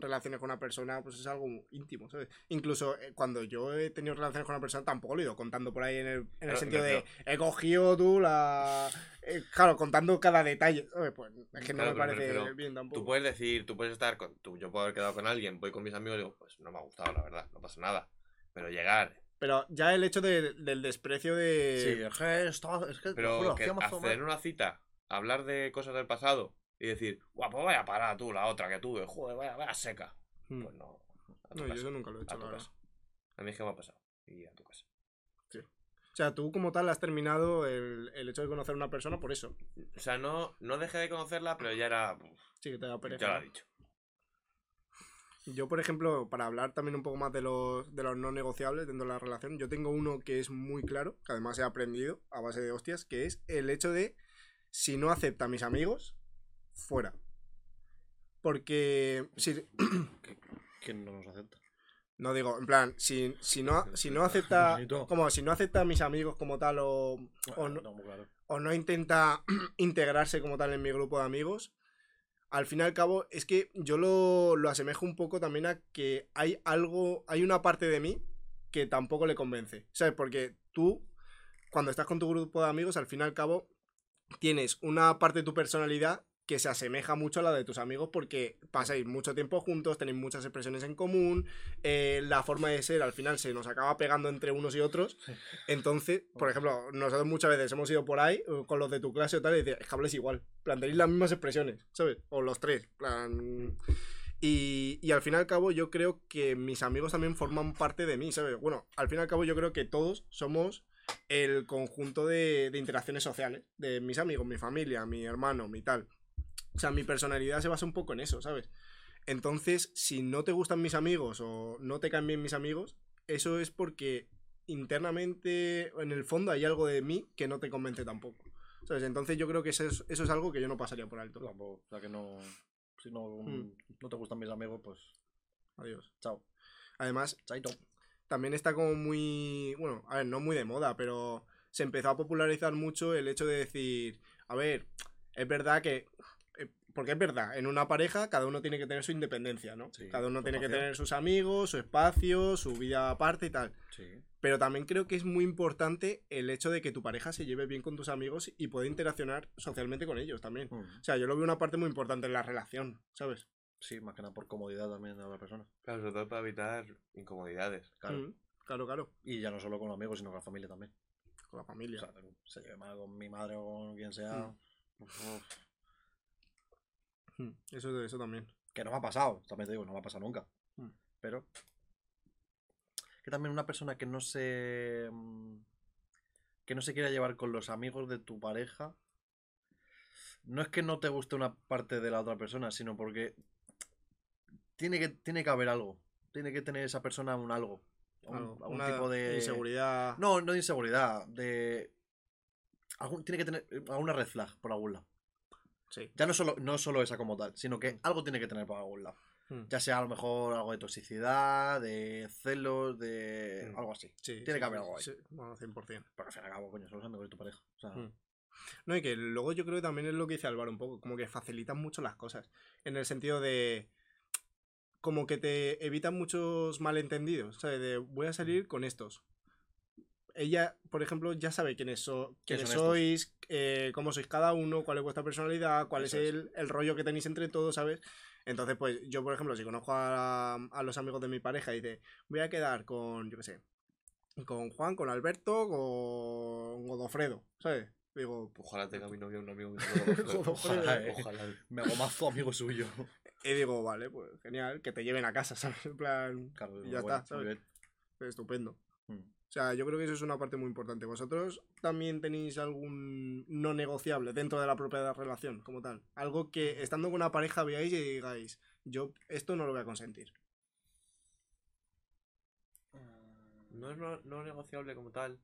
Speaker 2: relaciones con una persona pues es algo íntimo, ¿sabes? Incluso eh, cuando yo he tenido relaciones con una persona tampoco lo he ido contando por ahí en el, en el
Speaker 1: Claro,
Speaker 2: sentido
Speaker 1: me
Speaker 2: de he cogido tú la... eh, claro, contando cada detalle. ¿sabes? Pues es que no
Speaker 1: Claro,
Speaker 2: me
Speaker 1: me
Speaker 2: parece
Speaker 1: refiero,
Speaker 2: bien tampoco.
Speaker 1: Tú puedes decir, tú puedes estar con. Tú, yo puedo haber quedado con alguien, voy con mis amigos y digo, pues no me ha gustado, la verdad, no pasa nada. Pero llegar,
Speaker 2: Pero ya el hecho de- del desprecio de...
Speaker 3: Sí, es que estaba. Es que,
Speaker 1: pero que hacer una cita, hablar de cosas del pasado y decir, guau, pues vaya parada tú, la otra que tuve, joder, vaya, vaya seca.
Speaker 2: Hmm.
Speaker 1: Pues no. A tu
Speaker 2: No, yo eso nunca lo he
Speaker 1: a
Speaker 2: hecho,
Speaker 1: tu
Speaker 2: la verdad.
Speaker 1: casa. A mí es que me ha pasado. Y a tu casa.
Speaker 2: O sea, tú como tal has terminado el, el hecho de conocer a una persona por eso.
Speaker 1: O sea, no, no dejé de conocerla, pero ya era. uf,
Speaker 2: Sí, que te da pereza.
Speaker 1: ya lo ha dicho.
Speaker 2: Yo, por ejemplo, para hablar también un poco más de los, de los no negociables dentro de la relación, yo tengo uno que es muy claro, que además he aprendido a base de hostias, que es el hecho de si no acepta a mis amigos, fuera. Porque si,
Speaker 3: ¿Quién no nos acepta?
Speaker 2: no digo, en plan, si, si no si no acepta como si no acepta a mis amigos como tal o, o no, o no intenta integrarse como tal en mi grupo de amigos, al fin y al cabo es que yo lo, lo asemejo un poco también a que hay algo, hay una parte de mí que tampoco le convence, ¿sabes? Porque tú, cuando estás con tu grupo de amigos, al fin y al cabo, tienes una parte de tu personalidad que se asemeja mucho a la de tus amigos porque pasáis mucho tiempo juntos, tenéis muchas expresiones en común, eh, la forma de ser al final se nos acaba pegando entre unos y otros. Entonces, por ejemplo, nosotros muchas veces hemos ido por ahí eh, con los de tu clase o tal y dices, es que habléis igual, plan, tenéis las mismas expresiones, ¿sabes? O los tres, plan... Y, y al fin y al cabo yo creo que mis amigos también forman parte de mí, ¿sabes? Bueno, al fin y al cabo yo creo que todos somos el conjunto de, de interacciones sociales, de mis amigos, mi familia, mi hermano, mi tal. O sea, mi personalidad se basa un poco en eso, ¿sabes? Entonces, si no te gustan mis amigos o no te caen bien mis amigos, eso es porque internamente, en el fondo, hay algo de mí que no te convence tampoco. ¿Sabes? Entonces yo creo que eso es, eso es algo que yo no pasaría por alto.
Speaker 3: Tampoco, o sea que no. Si no,
Speaker 2: Mm.
Speaker 3: no te gustan mis amigos, pues.
Speaker 2: Adiós.
Speaker 3: Chao.
Speaker 2: Además,
Speaker 3: Chaito.
Speaker 2: También está como muy, bueno, a ver, no muy de moda, pero se empezó a popularizar mucho el hecho de decir, a ver, es verdad que, eh, porque es verdad, en una pareja cada uno tiene que tener su independencia, ¿no?
Speaker 3: Sí,
Speaker 2: cada uno tiene que tener sus amigos, su espacio, su vida aparte y tal.
Speaker 3: Sí.
Speaker 2: Pero también creo que es muy importante el hecho de que tu pareja se lleve bien con tus amigos y pueda interaccionar socialmente con ellos también.
Speaker 3: Mm.
Speaker 2: O sea, yo lo veo una parte muy importante en la relación, ¿sabes?
Speaker 3: Sí, más que nada por comodidad también de la persona.
Speaker 1: Claro, sobre todo para evitar incomodidades.
Speaker 3: Claro.
Speaker 2: Mm, claro, claro.
Speaker 3: Y ya no solo con amigos, sino con la familia también.
Speaker 2: Con la
Speaker 3: O
Speaker 2: familia.
Speaker 3: sea, se lleve mal con mi madre o con quien sea.
Speaker 2: Mm.
Speaker 3: uf,
Speaker 2: Mm, Eso, eso también.
Speaker 3: que no me ha pasado, también te digo, no me ha pasado nunca.
Speaker 2: Mm.
Speaker 3: Pero. Que también una persona que no se. Que no se quiera llevar con los amigos de tu pareja. No es que no te guste una parte de la otra persona, sino porque. Tiene que, tiene que haber algo. Tiene que tener esa persona un algo. un-
Speaker 2: Algo,
Speaker 3: algún
Speaker 2: una
Speaker 3: tipo de.
Speaker 2: inseguridad.
Speaker 3: No, no de inseguridad. De. algún- tiene que tener eh, alguna red flag por algún lado.
Speaker 2: Sí.
Speaker 3: Ya no solo, no solo esa como tal, sino que algo tiene que tener por algún lado.
Speaker 2: Mm.
Speaker 3: Ya sea a lo mejor algo de toxicidad, de celos, de
Speaker 1: Mm.
Speaker 3: algo así.
Speaker 2: Sí,
Speaker 3: Tiene
Speaker 2: sí,
Speaker 3: que haber algo ahí.
Speaker 2: sí, Bueno, 100%.
Speaker 3: Pero al fin y al cabo, coño, los amigos de tu pareja. O sea,
Speaker 2: Mm. No, y que luego yo creo que también es lo que dice Álvaro un poco, como que facilitan mucho las cosas. En el sentido de. Como que te evitan muchos malentendidos. ¿Sabes? De voy a salir con estos. Ella, por ejemplo, ya sabe quiénes, so- quiénes sois, eh, cómo sois cada uno, cuál es vuestra personalidad, cuál es
Speaker 3: es.
Speaker 2: el, el rollo que tenéis entre todos, ¿sabes? Entonces, pues yo, por ejemplo, si conozco a, a los amigos de mi pareja y dice, voy a quedar con, yo qué sé, con Juan, con Alberto, con Godofredo, ¿sabes? Digo,
Speaker 1: Ojalá tenga mi novio un amigo que se Godofredo. Ojalá,
Speaker 3: eh.
Speaker 1: ojalá.
Speaker 3: me hago mazo amigo suyo.
Speaker 2: Y digo, vale, pues genial, que te lleven a casa, ¿sabes? En plan,
Speaker 3: Claro,
Speaker 2: Y ya
Speaker 3: bueno,
Speaker 2: está, ¿sabes? estupendo.
Speaker 3: Mm.
Speaker 2: O sea, yo creo que eso es una parte muy importante. ¿Vosotros también tenéis algún no negociable dentro de la propia relación, como tal? Algo que estando con una pareja veáis y digáis, yo esto no lo voy a consentir.
Speaker 1: No es no, no negociable como tal,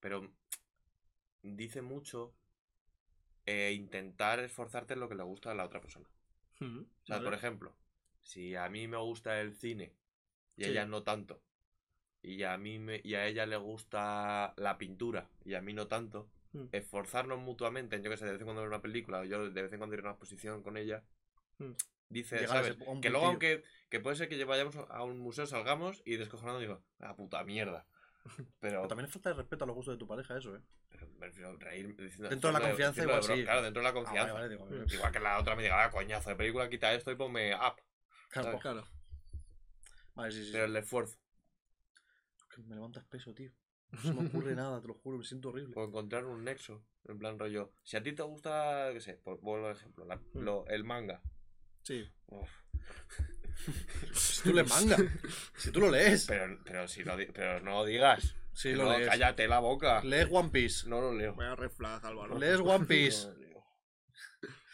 Speaker 1: pero dice mucho eh, intentar esforzarte en lo que le gusta a la otra persona. O sea, por ejemplo, si a mí me gusta el cine y a
Speaker 2: Sí.
Speaker 1: ella no tanto, y a mí me, y a ella le gusta la pintura y a mí no tanto,
Speaker 2: Mm.
Speaker 1: esforzarnos mutuamente en yo que sé, de vez en cuando ver una película o yo de vez en cuando ir a una exposición con ella,
Speaker 2: Mm.
Speaker 1: dice, Que luego aunque que puede ser que vayamos a un museo, salgamos y descojonando digo, la puta mierda. Pero,
Speaker 3: Pero también es falta de respeto a los gustos de tu pareja, eso, ¿eh?
Speaker 1: pero me refiero a reír diciendo-
Speaker 3: Dentro de la confianza igual sí.
Speaker 1: Claro, dentro de la
Speaker 3: Ah, vale,
Speaker 1: confianza.
Speaker 3: vale, digo.
Speaker 1: Igual que la otra me diga, ah, coñazo de película, quita esto y ponme up.
Speaker 3: Claro.
Speaker 2: Claro.
Speaker 3: Vale, sí, sí. sí.
Speaker 1: Pero el esfuerzo.
Speaker 3: Que me levantas peso, tío. No se me ocurre nada, te lo juro, me siento horrible.
Speaker 1: O encontrar un nexo. En plan rollo. Si a ti te gusta, qué sé, por al ejemplo, la-
Speaker 2: Mm.
Speaker 1: lo- el manga.
Speaker 2: Sí.
Speaker 1: Uf,
Speaker 3: Si tú lees manga, si tú lo lees.
Speaker 1: pero, pero, si lo di- pero no lo digas.
Speaker 3: Sí, lo
Speaker 1: no,
Speaker 3: lees.
Speaker 1: cállate la boca.
Speaker 3: Lees One Piece.
Speaker 1: No lo leo.
Speaker 2: Voy a red flag, Álvaro.
Speaker 3: Lees One Piece.
Speaker 1: No lo leo.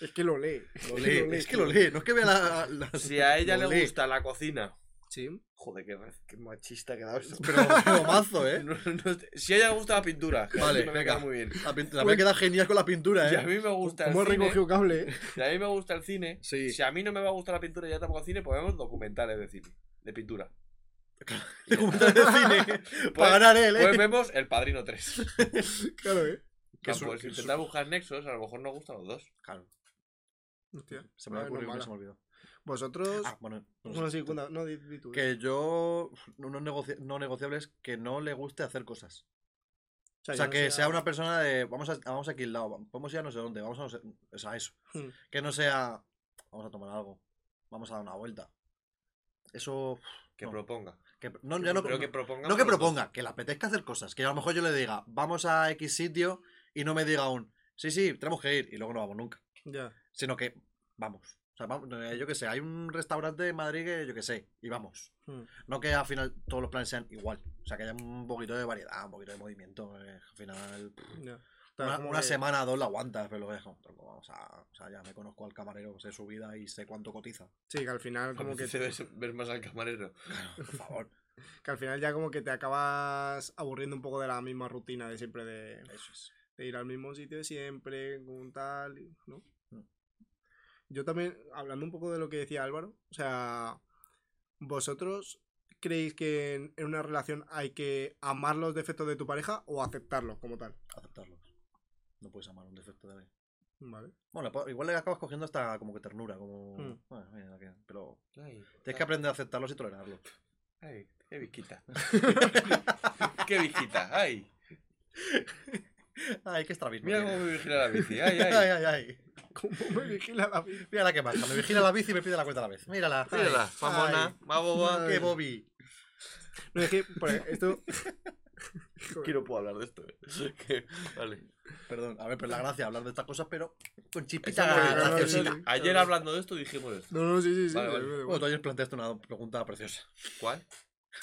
Speaker 2: Es que lo lee.
Speaker 3: Lo lee, es que lo lee, no es que vea la. la-
Speaker 1: Si a ella
Speaker 3: lo
Speaker 1: le
Speaker 3: lee.
Speaker 1: gusta la cocina.
Speaker 2: Sí.
Speaker 1: Joder, qué, qué machista ha quedado esto.
Speaker 3: Pero, pero mazo, ¿eh?
Speaker 1: No, no, si a ella le gusta la pintura. que
Speaker 3: Vale,
Speaker 1: a mí me
Speaker 3: venga.
Speaker 1: queda muy bien.
Speaker 3: La, pint- la me queda genial con la pintura,
Speaker 1: Si a
Speaker 3: ¿eh?
Speaker 1: mí me gusta el
Speaker 2: ¿Cómo
Speaker 1: cine.
Speaker 2: recogió cable? eh?
Speaker 1: Si a mí me gusta el cine.
Speaker 3: Sí.
Speaker 1: Si a mí no me va a gustar la pintura y ya tampoco cine, pues vemos documentales de cine. De pintura.
Speaker 3: Documentales de cine. Para ganar él,
Speaker 1: Pues
Speaker 3: ¿eh?
Speaker 1: vemos El Padrino 3.
Speaker 2: Claro, ¿eh?
Speaker 3: Que
Speaker 1: Ah, pues intentar buscar nexos, a lo mejor nos gustan los dos.
Speaker 3: Claro,
Speaker 2: Hostia.
Speaker 3: se me
Speaker 2: Ah,
Speaker 3: ha
Speaker 2: no
Speaker 3: ocurrido se me olvidó.
Speaker 2: Vosotros.
Speaker 3: Ah, bueno,
Speaker 2: sí, cuenta- no, di, di tú.
Speaker 3: Que yo. Unos negoci- no negociables que no le guste hacer cosas. O sea, que sea una persona de. Vamos, a, vamos aquí al lado. Vamos ir a no sé dónde. Vamos a no sé. O sea, eso.
Speaker 2: Hmm.
Speaker 3: Que no sea. Vamos a tomar algo. Vamos a dar una vuelta. Eso.
Speaker 1: Que
Speaker 3: No.
Speaker 1: proponga.
Speaker 3: Que, no, ya no,
Speaker 1: Pero
Speaker 3: no-
Speaker 1: que proponga.
Speaker 3: no que proponga, que le apetezca hacer cosas. Que a lo mejor yo le diga, vamos a X sitio y no me diga aún, sí, sí, tenemos que ir y luego no vamos nunca.
Speaker 2: Ya.
Speaker 3: Sino que vamos. O sea, vamos, eh, yo que sé, hay un restaurante en Madrid que yo que sé, y vamos.
Speaker 2: Hmm.
Speaker 3: No que al final todos los planes sean igual. O sea, que haya un poquito de variedad, un poquito de movimiento. eh, al final.
Speaker 2: Claro,
Speaker 3: una, una
Speaker 2: que-
Speaker 3: semana, dos la aguantas, pero luego es como, tronco, vamos a, o sea, ya me conozco al camarero, sé su vida y sé cuánto cotiza.
Speaker 2: Sí, que al final como que,
Speaker 1: se ves, ves más al camarero.
Speaker 3: Por favor.
Speaker 2: que al final ya como que te acabas aburriendo un poco de la misma rutina de siempre de,
Speaker 3: Eso es.
Speaker 2: de ir al mismo sitio de siempre, con tal, y- ¿no? Yo también, hablando un poco de lo que decía Álvaro, o sea, ¿vosotros creéis que en, en una relación hay que amar los defectos de tu pareja o aceptarlos como tal?
Speaker 3: Aceptarlos. No puedes amar un defecto de alguien.
Speaker 2: Vale.
Speaker 3: Bueno, po- igual le acabas cogiendo hasta como que ternura, como...
Speaker 2: Mm.
Speaker 3: Bueno, mira, que- pero
Speaker 1: Ay,
Speaker 3: tienes que aprender a aceptarlos y tolerarlos.
Speaker 1: ay, qué visquita. qué visquita. Ay.
Speaker 3: Ay, qué estrabismo.
Speaker 1: Mira cómo me vigila la bici. Ay, ay.
Speaker 3: ay, ay, ay.
Speaker 2: ¿Cómo me vigila la vida?
Speaker 3: Mírala que baja, me vigila la bici y me pide la cuenta a la vez. Mírala.
Speaker 1: Mírala, va boba.
Speaker 2: Ay.
Speaker 3: Qué Bobby.
Speaker 2: No, es que, esto...
Speaker 1: Que no puedo hablar de esto. eh. Que- Vale.
Speaker 3: Perdón, a ver, pero la gracia hablar de estas cosas, pero con chispita graciosita.
Speaker 2: sí.
Speaker 1: Ayer hablando de esto dijimos esto.
Speaker 2: No, no, sí, sí, sí.
Speaker 1: Vale, vale.
Speaker 3: Bueno, tú ayer planteaste una pregunta preciosa.
Speaker 1: ¿Cuál?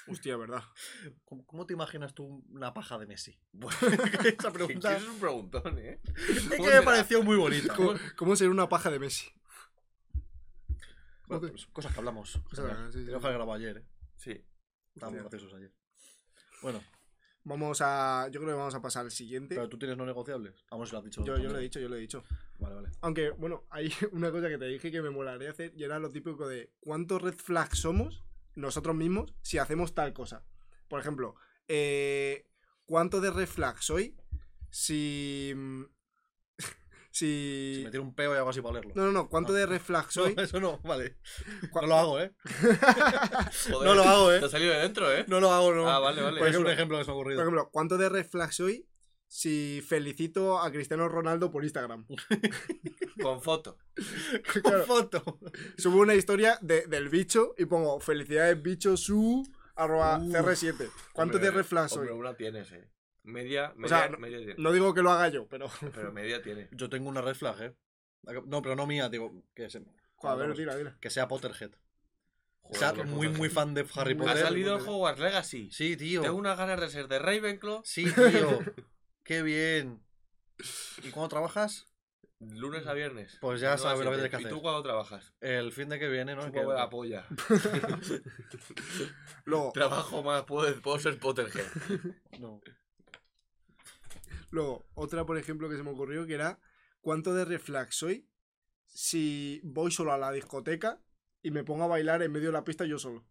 Speaker 2: Hostia, verdad.
Speaker 3: ¿Cómo, cómo te imaginas tú una paja de Messi?
Speaker 1: Bueno,
Speaker 3: Esa
Speaker 1: que
Speaker 3: pregunta
Speaker 1: es un preguntón, ¿eh?
Speaker 3: es que
Speaker 1: ¿Cómo
Speaker 3: me pareció muy bonita.
Speaker 2: ¿Cómo, cómo ser una paja de Messi?
Speaker 3: Bueno, pues, cosas que hablamos.
Speaker 2: Cosas- sí, sí.
Speaker 3: Grabado ayer, ¿eh?
Speaker 1: Sí.
Speaker 3: Estábamos graciosos ayer. Bueno,
Speaker 2: Vamos a. Yo creo que vamos a pasar al siguiente.
Speaker 3: pero tú tienes no negociables. Vamos, si lo has dicho.
Speaker 2: Yo, yo lo he dicho, yo lo he dicho.
Speaker 3: Vale, vale.
Speaker 2: Aunque, bueno, hay una cosa que te dije que me molaría hacer y era lo típico de cuántos red flags somos nosotros mismos si hacemos tal cosa. Por ejemplo, eh, ¿cuánto de red flag soy si.
Speaker 3: Si
Speaker 2: si.
Speaker 3: me tiro un peo y hago así para olerlo.
Speaker 2: No, no, no, ¿cuánto
Speaker 3: Ah.
Speaker 2: de red flag soy?
Speaker 3: No, eso no, vale. No lo hago, ¿eh?
Speaker 1: Joder,
Speaker 3: No lo hago, ¿eh?
Speaker 1: Te ha salido de dentro, ¿eh?
Speaker 3: No lo hago, no.
Speaker 1: Ah, vale, vale.
Speaker 3: Pues es un
Speaker 2: ejemplo-
Speaker 3: que se me ha
Speaker 2: Por
Speaker 3: ocurrido.
Speaker 2: ejemplo, ¿cuánto de red flag soy si felicito a Cristiano Ronaldo por Instagram?
Speaker 1: Con foto.
Speaker 2: Claro,
Speaker 3: Foto.
Speaker 2: subo una historia de- del bicho y pongo felicidades bicho su arroba
Speaker 3: Uh.
Speaker 2: CR7. ¿Cuánto
Speaker 1: Hombre,
Speaker 2: soy?
Speaker 1: Hombre, una tienes, ¿eh? Media, media,
Speaker 2: sea, no-
Speaker 1: media tiene.
Speaker 2: No digo que lo haga yo, pero.
Speaker 1: Pero media tiene.
Speaker 3: Yo tengo una red flag, ¿eh? No, pero no mía, digo, que, se-
Speaker 2: A ver, tira, tira.
Speaker 3: que sea Potterhead.
Speaker 1: Joder,
Speaker 3: o sea, muy, muy fan de Harry
Speaker 2: Ha
Speaker 3: Potter.
Speaker 1: Ha salido
Speaker 2: Potter.
Speaker 1: Hogwarts Legacy.
Speaker 3: Sí, tío.
Speaker 1: Tengo unas ganas de ser de Ravenclaw
Speaker 3: Sí, tío. Qué bien. ¿Y cuándo trabajas?
Speaker 1: Lunes a viernes.
Speaker 3: Pues ya
Speaker 1: No,
Speaker 3: sabes lo que tienes que
Speaker 1: ¿Y
Speaker 3: hacer.
Speaker 1: tú cuándo trabajas?
Speaker 3: El fin de que viene, ¿no? Que-
Speaker 1: la polla.
Speaker 2: Luego,
Speaker 1: Trabajo más, puedo, puedo ser Potterhead.
Speaker 3: No.
Speaker 2: luego, otra, por ejemplo, que se me ocurrió que era ¿cuánto de red flag soy si voy solo a la discoteca y me pongo a bailar en medio de la pista yo solo?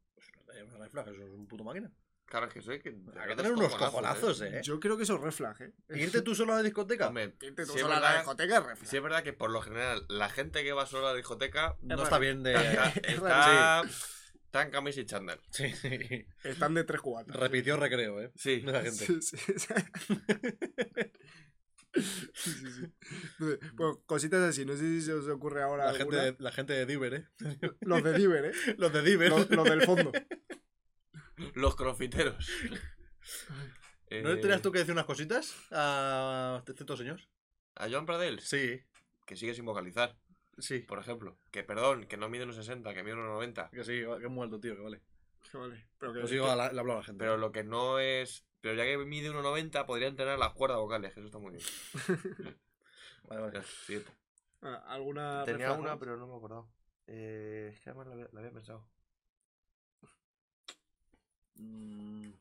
Speaker 3: Eh, Una red flag, eso es un puto máquina.
Speaker 1: Que soy que.
Speaker 3: Hay que tener unos cojonazos, ¿eh?
Speaker 2: Yo creo que eso es red flag, ¿eh?
Speaker 3: ¿Irte tú solo a la discoteca?
Speaker 1: Hombre,
Speaker 2: Irte tú
Speaker 1: sí es
Speaker 2: solo a la
Speaker 1: verdad-
Speaker 2: discoteca es red flag.
Speaker 1: sí es verdad que por lo general la gente que va solo a la discoteca
Speaker 3: no
Speaker 2: raro.
Speaker 3: está bien de.
Speaker 1: está,
Speaker 2: Es
Speaker 1: está, está en camisa y chándal.
Speaker 3: Sí, sí.
Speaker 2: Están de 3 cubatas.
Speaker 3: Repitió recreo, ¿eh?
Speaker 1: Sí.
Speaker 3: La gente.
Speaker 2: Sí, sí, sí. Sí, sí, sí. Entonces, Pues cositas así, no sé si se os ocurre ahora
Speaker 3: La gente, de, la gente de Diver, ¿eh?
Speaker 2: Los de Diver, ¿eh?
Speaker 3: Los de Diver.
Speaker 2: Los, los del fondo.
Speaker 1: Los crofiteros.
Speaker 3: ¿No le tenías tú que decir unas cositas a ciertos señores?
Speaker 1: A Joan Pradels,
Speaker 3: Sí,
Speaker 1: que sigue sin vocalizar,
Speaker 3: sí.
Speaker 1: por ejemplo. Que perdón, que no mide unos 60, que mide unos 90.
Speaker 3: Que sí, que es muy alto, tío, que vale.
Speaker 2: Vale, pero que,
Speaker 3: Pues digo, la- le hablo a la gente.
Speaker 1: Pero lo que no es. Pero ya que mide 1,90, podría entrenar las cuerdas vocales, que eso está muy bien.
Speaker 3: Vale, vale.
Speaker 1: Siguiente.
Speaker 2: Ah, ¿Alguna
Speaker 1: Tenía una, pero no me he acordado. Eh, es que además la había, la había pensado.
Speaker 3: Mm,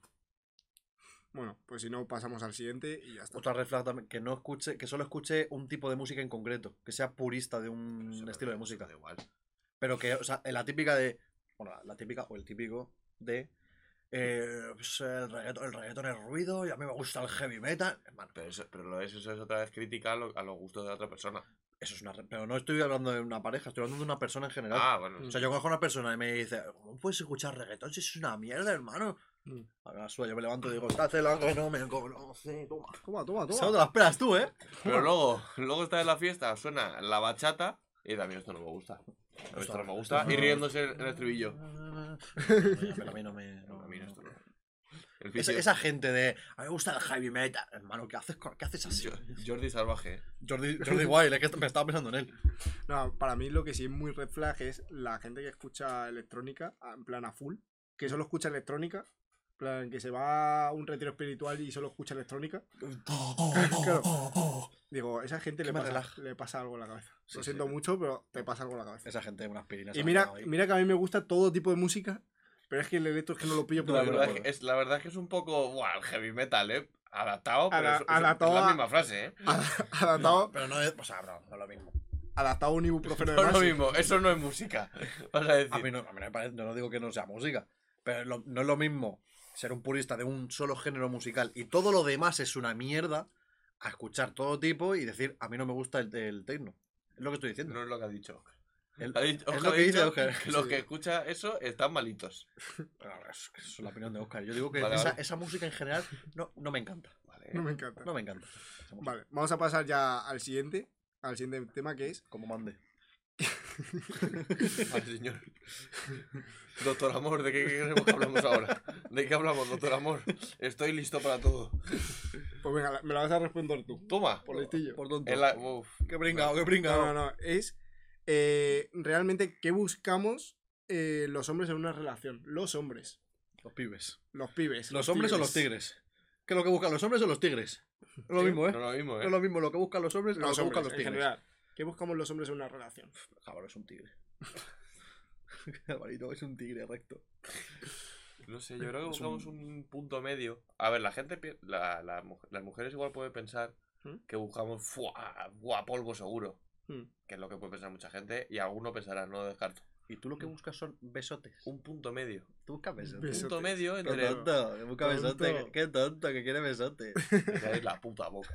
Speaker 2: Bueno, pues si no, pasamos al siguiente y ya está.
Speaker 3: Otra red flag también, que no escuche, que solo escuche un tipo de música en concreto, que sea purista de un
Speaker 1: me-
Speaker 3: estilo de música.
Speaker 1: da igual.
Speaker 3: Pero que, o sea, la típica de. Bueno, la típica o el típico de. eh, pues el, reggaetón, el reggaetón es ruido y a mí me gusta el heavy metal. Hermano,
Speaker 1: Pero, eso, pero lo de eso, eso es otra vez crítica a, lo- a los gustos de la otra persona.
Speaker 3: Eso es una. re- Pero no estoy hablando de una pareja, estoy hablando de una persona en general.
Speaker 1: Ah, bueno.
Speaker 3: O sea, yo conozco a una persona y me dice, ¿cómo puedes escuchar reggaetón si es una mierda, hermano?
Speaker 2: Mm.
Speaker 3: A ver, suya, yo me levanto y digo, la que no me conoce, toma.
Speaker 2: Toma, toma,
Speaker 3: no
Speaker 2: toma.
Speaker 3: te la esperas tú, ¿eh?
Speaker 1: Pero luego, luego está en la fiesta, suena la bachata y también esto no me gusta. A mí esto no me gusta. Y riéndose en el estribillo.
Speaker 3: Pero a mí no me.
Speaker 1: No, a mí esto no.
Speaker 3: Esa, esa gente de. A mí me gusta el heavy metal. Hermano, ¿qué haces, ¿qué haces así?
Speaker 1: Jo- Jordi Salvaje. ¿eh?
Speaker 3: Jordi, Jordi Wild, es que me estaba pensando en él.
Speaker 2: No, para mí lo que sí es muy red flag es la gente que escucha electrónica, en plan a full, que solo escucha electrónica, en plan que se va a un retiro espiritual y solo escucha electrónica. Claro. Digo, esa gente le pasa, le pasa algo en la cabeza.
Speaker 3: Sí,
Speaker 2: Lo
Speaker 3: sí.
Speaker 2: siento mucho, pero te pasa algo en la cabeza.
Speaker 3: Esa gente de unas aspirinas.
Speaker 2: Y mira, mira que a mí me gusta todo tipo de música, pero es que el electro es que no lo pillo por
Speaker 1: La
Speaker 2: la
Speaker 1: verdad, es que es, la verdad es que es un poco. Buah, el heavy metal, ¿eh? Adaptado, pero es, es-
Speaker 2: adaptado
Speaker 1: es la
Speaker 2: a-
Speaker 1: misma frase, ¿eh?
Speaker 2: Adaptado,
Speaker 3: Pero no es. O sea, no, no es lo mismo.
Speaker 2: adaptado a un ibuprofeno de
Speaker 1: No es lo mismo, eso no es música. Vas a decir.
Speaker 3: A mí no, a mí no me parece. Yo no digo que no sea música. Pero lo- no es lo mismo ser un purista de un solo género musical y todo lo demás es una mierda a escuchar todo tipo y decir, a mí no me gusta el, el techno. Es lo que estoy diciendo.
Speaker 1: No es lo que ha dicho Oscar.
Speaker 3: El- es
Speaker 1: Oscar
Speaker 3: lo
Speaker 1: ha
Speaker 3: que dice
Speaker 1: dicho
Speaker 3: Oscar.
Speaker 1: que los que escuchan eso están malitos.
Speaker 3: Es, es la opinión de Oscar. Yo digo que
Speaker 1: Vale,
Speaker 3: esa,
Speaker 1: vale.
Speaker 3: esa música en general no, no me encanta.
Speaker 1: Vale.
Speaker 2: No me encanta.
Speaker 3: No me encanta.
Speaker 2: Vale, vamos a pasar ya al siguiente, al siguiente tema que es
Speaker 3: Como mande.
Speaker 1: Vale, señor. Doctor Amor, ¿de qué queremos que hablamos ahora? ¿De qué hablamos, doctor Amor? Estoy listo para todo.
Speaker 2: Pues venga, me la vas a responder tú.
Speaker 1: Toma.
Speaker 2: Por listillo.
Speaker 3: Por tonto.
Speaker 1: La- uf.
Speaker 3: Qué pringao, qué
Speaker 2: No,
Speaker 3: pringao.
Speaker 2: no, no. Es eh, realmente qué buscamos eh, los hombres en una relación. Los hombres.
Speaker 3: Los pibes.
Speaker 2: Los pibes.
Speaker 3: ¿Los hombres o los tigres? ¿Qué es lo que buscan los hombres o los tigres? Es lo mismo, ¿eh?
Speaker 1: No lo mismo,
Speaker 3: No
Speaker 1: ¿eh?
Speaker 3: es lo mismo lo que buscan los hombres o lo
Speaker 2: Los
Speaker 3: que buscan
Speaker 2: hombres,
Speaker 3: los
Speaker 2: en
Speaker 3: tigres.
Speaker 2: general. ¿Qué buscamos los hombres en una relación?
Speaker 3: Cabrón, es un tigre. Alvarito es un tigre recto.
Speaker 1: No sé, yo creo que
Speaker 3: un-
Speaker 1: buscamos un punto medio. A ver, la gente, la, la las mujeres igual pueden pensar
Speaker 2: ¿Mm?
Speaker 1: que buscamos. ¡buah, polvo seguro.
Speaker 2: Hmm.
Speaker 1: Que es lo que puede pensar mucha gente. Y alguno pensará, no lo descarto.
Speaker 3: Y tú lo que buscas son besotes.
Speaker 1: Un punto medio.
Speaker 3: Tú buscas besotes.
Speaker 2: Besotes.
Speaker 1: Punto medio
Speaker 3: Qué
Speaker 1: entre.
Speaker 3: tonto, que busca
Speaker 2: Tonto.
Speaker 3: besote. Qué, qué tonto, que quiere besote.
Speaker 1: Me la puta boca.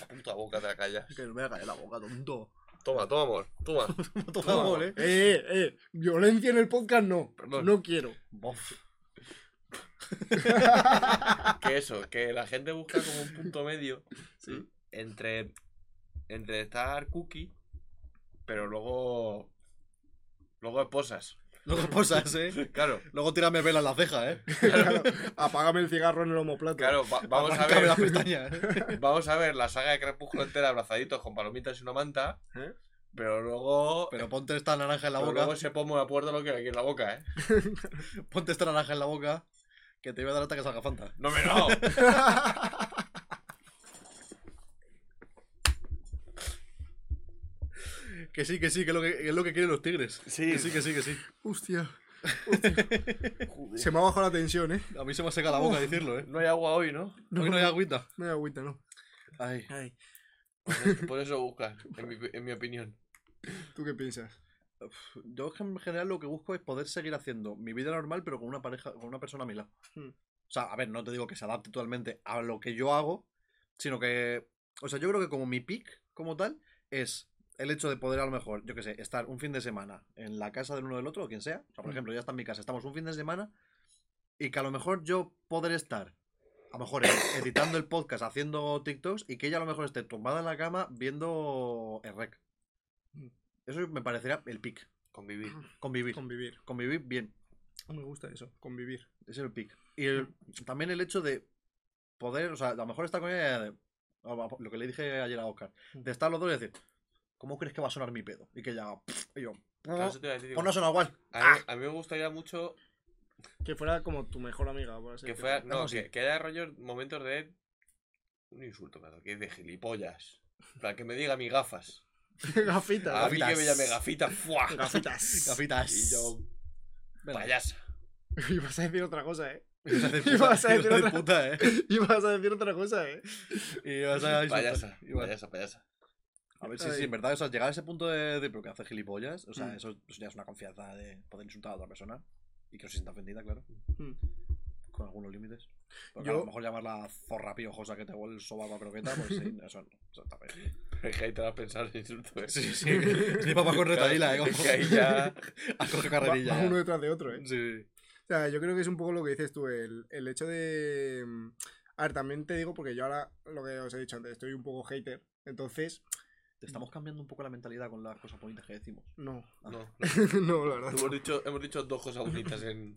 Speaker 1: La puta boca te la callas.
Speaker 3: que no me haga la boca, tonto.
Speaker 1: Toma, toma, amor. Toma.
Speaker 3: Toma, amor, eh.
Speaker 2: Eh, eh, violencia en el podcast no.
Speaker 1: Perdón.
Speaker 2: No quiero.
Speaker 3: Bof.
Speaker 1: Que eso, que la gente busca como un punto medio
Speaker 2: Sí.
Speaker 1: entre, entre estar cookie, pero luego. Luego esposas.
Speaker 3: Luego posas, eh.
Speaker 1: Claro,
Speaker 3: Luego tírame vela en la ceja, eh.
Speaker 2: Claro, apágame el cigarro en el homoplato.
Speaker 1: claro, va- vamos a
Speaker 3: la
Speaker 1: ver.
Speaker 3: pestaña, eh.
Speaker 1: Vamos a ver la saga de Crepúsculo entera abrazaditos con palomitas y una manta,
Speaker 2: ¿Eh?
Speaker 1: pero luego.
Speaker 3: Pero ponte esta naranja en la
Speaker 1: pero
Speaker 3: boca.
Speaker 1: luego ese pomo de puerto lo que hay aquí en la boca, ¿eh?
Speaker 3: Ponte esta naranja en la boca. Que te voy a dar hasta que salga Fanta.
Speaker 1: No me no.
Speaker 3: Que sí, que sí, que es lo que, que es lo que quieren los tigres.
Speaker 1: Sí.
Speaker 3: Que sí, que sí, que sí.
Speaker 2: Hostia. Se me ha bajado la tensión, eh.
Speaker 3: A mí se me seca la boca decirlo, eh.
Speaker 1: No hay agua hoy, ¿no?
Speaker 3: Hoy no hay agüita.
Speaker 2: No hay agüita, no.
Speaker 3: Ay.
Speaker 2: Ay,
Speaker 1: Por eso, buscas, en mi, en mi opinión.
Speaker 2: ¿tú qué piensas?
Speaker 3: Yo en general lo que busco es poder seguir haciendo mi vida normal, pero con una pareja, con una persona a mi lado.
Speaker 2: Hmm.
Speaker 3: O sea, a ver, no te digo que se adapte totalmente a lo que yo hago, sino que. O sea, yo creo que como mi pick, como tal, es el hecho de poder a lo mejor, yo qué sé, estar un fin de semana en la casa del uno del otro, o quien sea. O sea, por
Speaker 2: Hmm.
Speaker 3: ejemplo, ya está en mi casa, estamos un fin de semana, y que a lo mejor yo poder estar, a lo mejor ed- editando el podcast, haciendo TikToks, y que ella a lo mejor esté tumbada en la cama viendo el rec.
Speaker 2: Hmm.
Speaker 3: Eso me parecería el pick.
Speaker 1: Convivir.
Speaker 3: Convivir.
Speaker 2: Convivir.
Speaker 3: Convivir bien.
Speaker 2: Me gusta eso, convivir.
Speaker 3: Ese es el pick. Y el- también el hecho de poder, o sea, a lo mejor estar con ella, de- lo que le dije ayer a Oscar, de estar los dos y decir, ¿cómo crees que va a sonar mi pedo? Y que ya, y yo,
Speaker 1: Claro, eso te iba a decir,
Speaker 3: pues no suena igual.
Speaker 1: a, mí, a mí me gustaría mucho
Speaker 2: Que fuera como tu mejor amiga, por así
Speaker 1: que
Speaker 2: decirlo.
Speaker 1: fuera. No,
Speaker 3: Algo así.
Speaker 1: que, que haya rollo momentos de. Un insulto, claro, que es de gilipollas. Para que me diga mis gafas.
Speaker 2: Gafitas.
Speaker 1: A mí que me llame gafita, ¡fua!
Speaker 2: Gafitas.
Speaker 3: Gafitas.
Speaker 1: Y yo,
Speaker 3: Venga.
Speaker 1: payasa.
Speaker 2: Y vas a decir otra cosa, eh.
Speaker 3: Ibas a decir
Speaker 2: Y vas a
Speaker 3: puta,
Speaker 2: decir
Speaker 3: ibas a
Speaker 2: otra-
Speaker 3: puta, eh.
Speaker 2: Y vas a decir otra cosa, eh.
Speaker 3: Y vas a insultar.
Speaker 1: Payasa,
Speaker 3: Y bueno,
Speaker 1: payasa, payasa.
Speaker 3: A ver, sí,
Speaker 2: Ay.
Speaker 3: sí, en verdad, o sea, llegar a ese punto de, de pero que hace gilipollas, o sea,
Speaker 2: Mm.
Speaker 3: eso, eso ya es una confianza de poder insultar a otra persona y que no se sienta ofendida, claro,
Speaker 2: Mm.
Speaker 3: con algunos límites. Pero
Speaker 2: Yo-
Speaker 3: a lo mejor llamarla zorra piojosa que te huele el sobaco a croqueta, pues sí, eso no, eso está bien.
Speaker 1: Es que ahí te vas a pensar en insulto. ¿eh?
Speaker 3: Sí, sí, sí, papá con retaíla, eh, como...
Speaker 1: Es que ahí ya.
Speaker 3: a coger
Speaker 2: Va,
Speaker 3: carrerilla.
Speaker 2: va
Speaker 3: ya.
Speaker 2: uno detrás de otro, eh.
Speaker 3: Sí.
Speaker 2: O sea, yo creo que es un poco lo que dices tú, el, el hecho de... mm, A ver, también te digo, porque yo ahora, lo que os he dicho antes, estoy un poco hater, entonces,
Speaker 3: Te estamos cambiando un poco la mentalidad con las cosas bonitas que decimos.
Speaker 2: no.
Speaker 1: No, no.
Speaker 2: no, la verdad.
Speaker 1: Hemos dicho, hemos dicho dos cosas bonitas en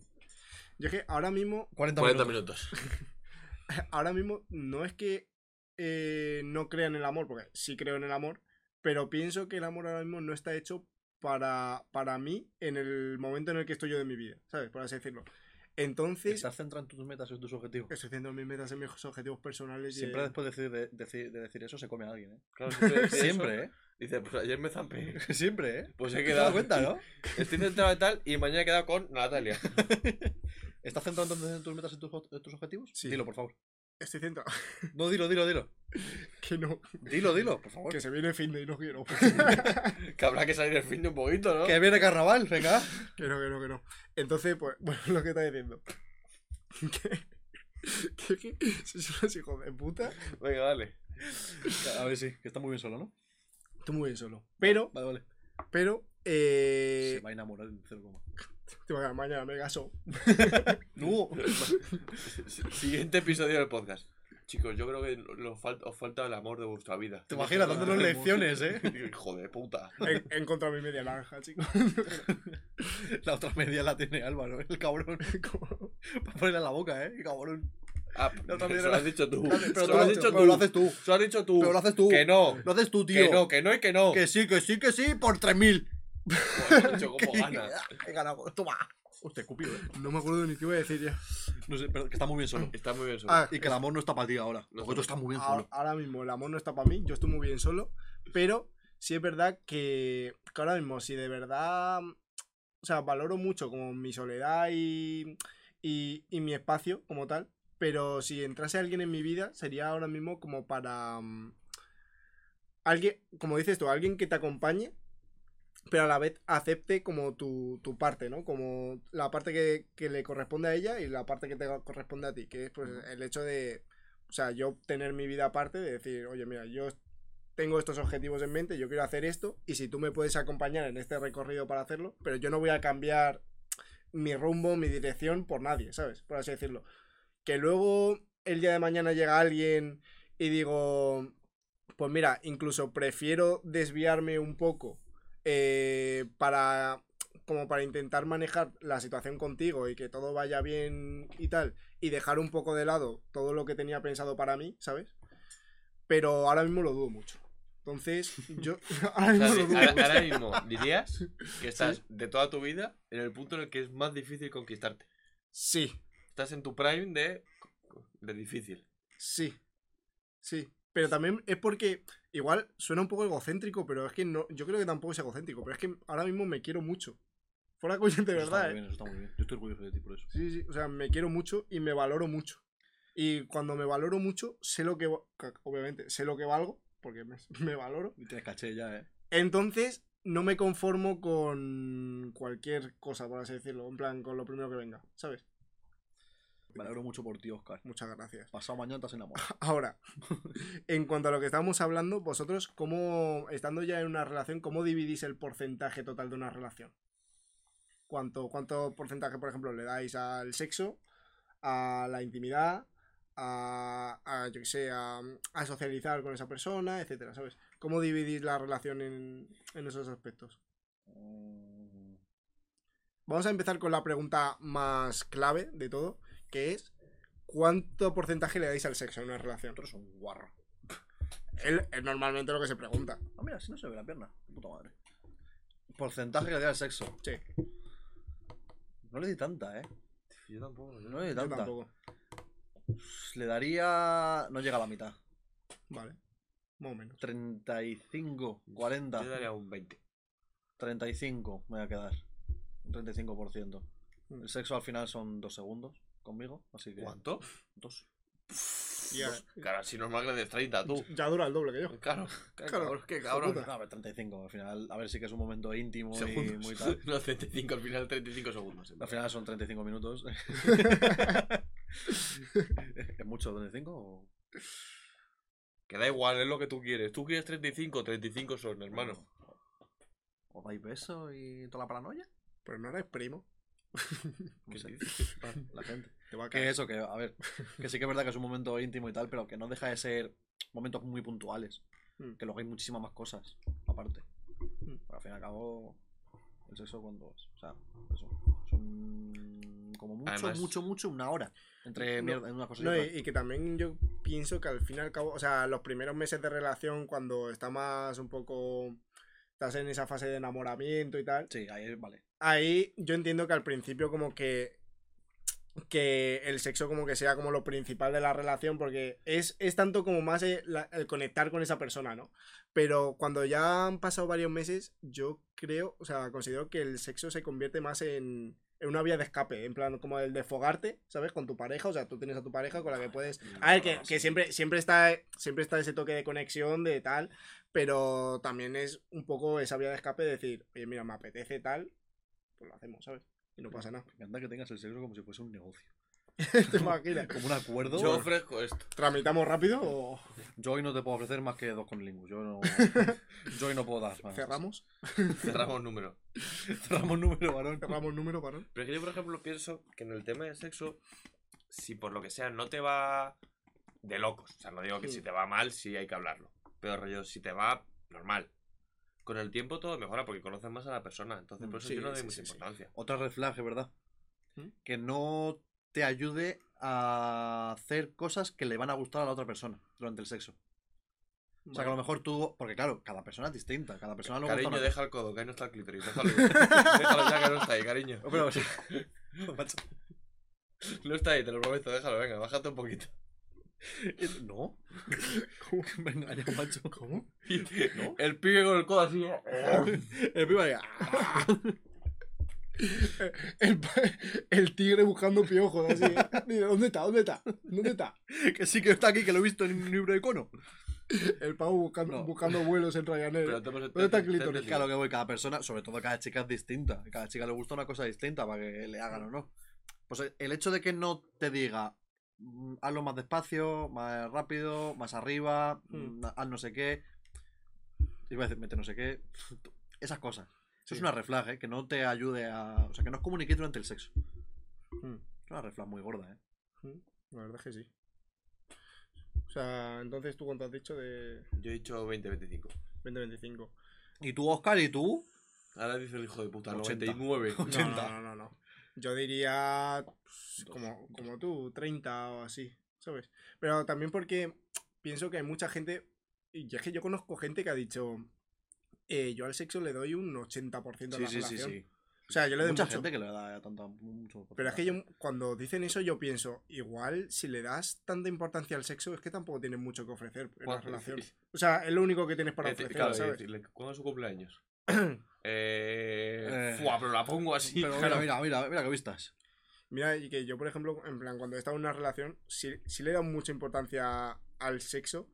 Speaker 2: Yo es que ahora mismo
Speaker 3: 40,
Speaker 1: 40
Speaker 3: minutos.
Speaker 1: minutos.
Speaker 2: ahora mismo no es que eh, no crea en el amor, porque sí creo en el amor, pero pienso que el amor ahora mismo no está hecho para, para mí en el momento en el que estoy yo de mi vida, ¿sabes? Por así decirlo. Entonces,
Speaker 3: Estás centrado en tus metas y en tus objetivos.
Speaker 2: estoy haciendo mis metas en mis objetivos personales. y
Speaker 3: Siempre
Speaker 2: en-
Speaker 3: después de decir, de, decir- de decir eso se come a alguien, ¿eh?
Speaker 1: Claro, siempre, eso.
Speaker 3: Siempre, ¿eh?
Speaker 1: Dice, pues ayer me zampé.
Speaker 3: Siempre, ¿eh?
Speaker 1: Pues he
Speaker 3: ¿Te
Speaker 1: quedado.
Speaker 3: das cuenta, no?
Speaker 1: Estoy centrado en tal y mañana he quedado con Natalia.
Speaker 3: ¿Estás centrado entonces en tus metas y tus, en tus objetivos?
Speaker 2: Sí.
Speaker 3: Dilo, por favor.
Speaker 2: Estoy centrado.
Speaker 3: No, dilo, dilo, dilo.
Speaker 2: Que no.
Speaker 3: Dilo, dilo, por favor.
Speaker 2: Que se viene el fin de y no quiero.
Speaker 1: que habrá que salir el fin de un poquito, ¿no?
Speaker 3: Que viene carnaval, venga.
Speaker 2: que no, que no, que no. Entonces, pues, bueno, lo que está diciendo. que, que, que son los hijos de puta.
Speaker 1: Venga, dale.
Speaker 3: A ver, sí, que está muy bien solo, ¿no?
Speaker 2: Está muy bien solo. Pero.
Speaker 3: Vale, vale.
Speaker 2: Pero. Eh...
Speaker 3: Se va a enamorar en
Speaker 2: 0, mañana me caso.
Speaker 3: No.
Speaker 1: Siguiente episodio del podcast. Chicos, yo creo que lo fal- os falta el amor de vuestra vida.
Speaker 3: Te imaginas dándonos lecciones, ¿eh?
Speaker 1: Hijo de puta.
Speaker 2: He, he encontrado mi media naranja, chicos.
Speaker 3: La otra media la tiene Álvaro, el cabrón. Para ponerla en la boca, ¿eh? Cabrón.
Speaker 1: Ah,
Speaker 3: La otra
Speaker 1: eso
Speaker 3: media
Speaker 1: lo has dicho tú.
Speaker 3: Pero
Speaker 1: lo has dicho
Speaker 3: pero
Speaker 1: tú.
Speaker 3: lo haces tú.
Speaker 1: Eso lo has dicho tú.
Speaker 3: Pero lo haces tú.
Speaker 1: Que no.
Speaker 3: Lo haces tú, tío.
Speaker 1: Que no, que no y que no.
Speaker 3: Que sí, que sí, que sí, por 3.000.
Speaker 1: Joder, macho, ¿Cómo gana?
Speaker 3: He ganado. Toma. Hostia, cupido, ¿eh?
Speaker 2: No me acuerdo ni qué iba a decir ya.
Speaker 3: No sé, pero que está muy bien solo.
Speaker 1: Está muy bien solo.
Speaker 2: Ah,
Speaker 3: Y que el amor no está para ti ahora. Porque tú estás muy bien
Speaker 2: ahora,
Speaker 3: solo.
Speaker 2: ahora mismo el amor no está para mí, yo estoy muy bien solo, pero sí es verdad que, que ahora mismo, si de verdad, o sea, valoro mucho como mi soledad y, y, y mi espacio como tal, pero si entrase alguien en mi vida sería ahora mismo como para... mm, alguien, como dices tú, alguien que te acompañe, pero a la vez acepte como tu, tu parte, ¿no? Como la parte que, que le corresponde a ella y la parte que te corresponde a ti, que es pues el hecho de, o sea, yo tener mi vida aparte, de decir, oye, mira, yo tengo estos objetivos en mente, yo quiero hacer esto, y si tú me puedes acompañar en este recorrido para hacerlo, pero yo no voy a cambiar mi rumbo, mi dirección por nadie, ¿sabes? Por así decirlo. Que luego el día de mañana llega alguien y digo, pues mira, incluso prefiero desviarme un poco eh, para como para intentar manejar la situación contigo y que todo vaya bien y tal, y dejar un poco de lado todo lo que tenía pensado para mí, ¿sabes? Pero ahora mismo lo dudo mucho. Entonces, yo ahora
Speaker 1: O sea,
Speaker 2: mismo
Speaker 1: sí,
Speaker 2: lo dudo
Speaker 1: ahora,
Speaker 2: mucho.
Speaker 1: ahora mismo dirías que estás de toda tu vida en el punto en el que es más difícil conquistarte.
Speaker 2: Sí,
Speaker 1: Estás en tu prime de, de difícil.
Speaker 2: sí, sí. Pero también es porque, igual suena un poco egocéntrico, pero es que no, yo creo que tampoco es egocéntrico, pero es que ahora mismo me quiero mucho. Fuera coño de
Speaker 3: Eso está
Speaker 2: verdad,
Speaker 3: muy
Speaker 2: ¿eh?
Speaker 3: bien, eso está muy bien. Yo estoy orgulloso de ti por eso.
Speaker 2: Sí, sí, o sea, me quiero mucho y me valoro mucho. Y cuando me valoro mucho, sé lo que, obviamente, sé lo que valgo, porque me, me valoro.
Speaker 3: Y tienes caché ya, ¿eh?
Speaker 2: Entonces, no me conformo con cualquier cosa, por así decirlo, en plan, con lo primero que venga, ¿sabes?
Speaker 3: Me alegro mucho por ti, Oscar.
Speaker 2: Muchas gracias.
Speaker 3: Pasado mañana estás enamorado.
Speaker 2: Ahora, en cuanto a lo que estábamos hablando, vosotros, ¿cómo, estando ya en una relación, cómo dividís el porcentaje total de una relación? ¿Cuánto, cuánto porcentaje, por ejemplo, le dais al sexo, a la intimidad, a, a, yo sé, a, a socializar con esa persona, etcétera, ¿sabes? ¿Cómo dividís la relación en, en esos aspectos?
Speaker 3: Mm,
Speaker 2: Vamos a empezar con la pregunta más clave de todo, que es ¿cuánto porcentaje le dais al sexo en una relación?
Speaker 3: Tú eres un guarro.
Speaker 2: Es, es normalmente lo que se pregunta.
Speaker 3: Ah, mira, si no se ve la pierna. Puta madre. Porcentaje que le da al sexo.
Speaker 2: Sí,
Speaker 3: No le di tanta, ¿eh?
Speaker 1: Yo tampoco.
Speaker 3: No le di
Speaker 2: yo
Speaker 3: tanta.
Speaker 2: tampoco.
Speaker 3: Le daría. No llega a la mitad.
Speaker 2: Vale. Más o menos.
Speaker 3: 35, 40.
Speaker 1: Yo daría un 20.
Speaker 3: 35 me voy a quedar. Un 35%.
Speaker 2: Mm.
Speaker 3: El sexo al final son dos segundos conmigo, así que.
Speaker 1: ¿Cuánto?
Speaker 3: Dos.
Speaker 2: Ya,
Speaker 1: Claro, si normal que le des 30 tú.
Speaker 2: ya dura el doble que yo.
Speaker 1: Claro, qué
Speaker 2: Claro,
Speaker 1: cabrón, qué cabrón.
Speaker 3: No, a ver, 35. Al final, a ver si que es un momento íntimo y
Speaker 1: Segundos.
Speaker 3: muy tal.
Speaker 1: No, 35, al final 35 segundos.
Speaker 3: Al final son 35 minutos. ¿Es mucho 35 o.?
Speaker 1: Que da igual, es lo que tú quieres. Tú quieres 35, 35 son, hermano.
Speaker 3: ¿O dais beso y toda la paranoia?
Speaker 2: Pero no eres primo.
Speaker 3: No
Speaker 1: ¿Qué
Speaker 3: sé.
Speaker 1: dices?
Speaker 3: La gente.
Speaker 2: Te va a
Speaker 3: Que eso, que a ver, que sí que es verdad que es un momento íntimo y tal, pero que no deja de ser momentos muy puntuales.
Speaker 2: Mm.
Speaker 3: Que luego hay muchísimas más cosas, aparte.
Speaker 2: Mm.
Speaker 3: Pero al fin y al cabo, el sexo cuando. O sea, eso. Son como mucho,
Speaker 1: Además-
Speaker 3: mucho, mucho una hora. Entre
Speaker 2: No,
Speaker 3: mierda, en una cosa y
Speaker 2: No, y que también yo pienso que al fin y al cabo, o sea, los primeros meses de relación, cuando está más un poco. Estás en esa fase de enamoramiento y tal.
Speaker 3: Sí, ahí vale.
Speaker 2: Ahí yo entiendo que al principio, como que. Que el sexo, como que sea como lo principal de la relación, porque es, es tanto como más el, conectar con esa persona, ¿no? Pero cuando ya han pasado varios meses, yo creo, o sea, considero que el sexo se convierte más en, en una vía de escape, en plan como el de fogarte, ¿sabes? Con tu pareja, o sea, tú tienes a tu pareja con la que puedes... A ver, que, que siempre, siempre, está, siempre está ese toque de conexión, de tal, pero también es un poco esa vía de escape de decir, oye, mira, me apetece tal, pues lo hacemos, ¿sabes? Y no pasa nada.
Speaker 3: Me encanta que tengas el sexo como si fuese un negocio.
Speaker 2: ¿Te imaginas?
Speaker 3: Como un acuerdo.
Speaker 1: Yo ofrezco esto.
Speaker 2: ¿Tramitamos rápido o
Speaker 3: Yo hoy no te puedo ofrecer más que dos conlingus. Yo no, yo hoy no puedo dar. más.
Speaker 2: cerramos?
Speaker 1: Cerramos número.
Speaker 3: Cerramos número, varón.
Speaker 2: ¿Cerramos número, varón?
Speaker 1: Pero es que yo, por ejemplo, pienso que en el tema del sexo, si por lo que sea no te va de locos, o sea, no digo que
Speaker 2: Mm.
Speaker 1: si te va mal, sí hay que hablarlo. Pero rollo, si te va normal. Con el tiempo todo mejora porque conoces más a la persona. Entonces,
Speaker 3: Mm,
Speaker 1: por eso
Speaker 2: sí,
Speaker 1: yo no doy
Speaker 2: sí,
Speaker 1: mucha
Speaker 2: sí,
Speaker 1: importancia.
Speaker 3: Otra red flag, verdad.
Speaker 2: ¿Mm?
Speaker 3: Que no te ayude a hacer cosas que le van a gustar a la otra persona durante el sexo. O sea, que a lo mejor tú. Porque claro, cada persona es distinta. Cada persona gusta
Speaker 1: Cariño,
Speaker 3: una
Speaker 1: deja el codo, que ahí no está el clítoris. Déjalo, déjalo ya que no está ahí, cariño.
Speaker 3: Pero, sí. Macho,
Speaker 1: No está ahí, te lo prometo, déjalo, venga, bájate un poquito.
Speaker 3: No.
Speaker 2: ¿Cómo?
Speaker 3: Me engañas, macho.
Speaker 2: ¿Cómo?
Speaker 3: ¿No?
Speaker 1: El pibe con el codo así.
Speaker 3: El pibe ahí, ¡ah!
Speaker 2: El, tigre buscando piojos, así. ¿Dónde está? ¿Dónde está? ¿Dónde está?
Speaker 3: Que sí que está aquí, que lo he visto en un libro de icono.
Speaker 2: El pavo buscando,
Speaker 3: No.
Speaker 2: buscando vuelos en Ryanair.
Speaker 1: Pero te
Speaker 2: ¿Dónde está
Speaker 1: te-
Speaker 3: Claro que voy, cada persona, sobre todo cada chica es distinta. Cada chica le gusta una cosa distinta para que le hagan o no. Pues el- hecho de que no te diga hazlo más despacio, más rápido, más arriba,
Speaker 2: Hmm.
Speaker 3: mm, haz no sé qué. Iba a decir, mete no sé qué. Esas cosas. Eso es una reflag, ¿eh? Que no te ayude a. O sea, que no os comuniquéis durante el sexo.
Speaker 2: Mm.
Speaker 3: Es una reflag muy gorda, ¿eh?
Speaker 2: La verdad es que sí. O sea, entonces tú cuánto has dicho de
Speaker 1: Yo he dicho 20-25.
Speaker 2: 2025.
Speaker 3: ¿Y tú, Oscar? ¿Y tú?
Speaker 1: Ahora dice el hijo de puta,
Speaker 3: 80.
Speaker 1: 99.
Speaker 2: No,
Speaker 3: 80.
Speaker 2: no, no, no, no. Yo diría pues, como, como tú, 30 o así, ¿sabes? Pero también porque pienso que hay mucha gente, y es que yo conozco gente que ha dicho, eh, yo al sexo le doy un 80% de
Speaker 3: Sí,
Speaker 2: la
Speaker 3: sí, sí,
Speaker 2: relación.
Speaker 3: sí.
Speaker 2: O sea, yo le doy
Speaker 3: Mucha
Speaker 2: mucho.
Speaker 3: gente que le da tanta, mucho.
Speaker 2: Pero es que yo, cuando dicen eso, yo pienso, igual si le das tanta importancia al sexo, es que tampoco tienes mucho que ofrecer en la relación. O sea, es lo único que tienes para
Speaker 1: Eh,
Speaker 2: ofrecer, ¿sabes?
Speaker 1: decirle, ¿cuándo es su cumpleaños? eh,
Speaker 3: Eh.
Speaker 1: Fua, pero la pongo así.
Speaker 3: Pero mira, mira, mira, mira que vistas.
Speaker 2: Mira, y que yo, por ejemplo, en plan, cuando he estado en una relación, sí, sí le he dado mucha importancia al sexo,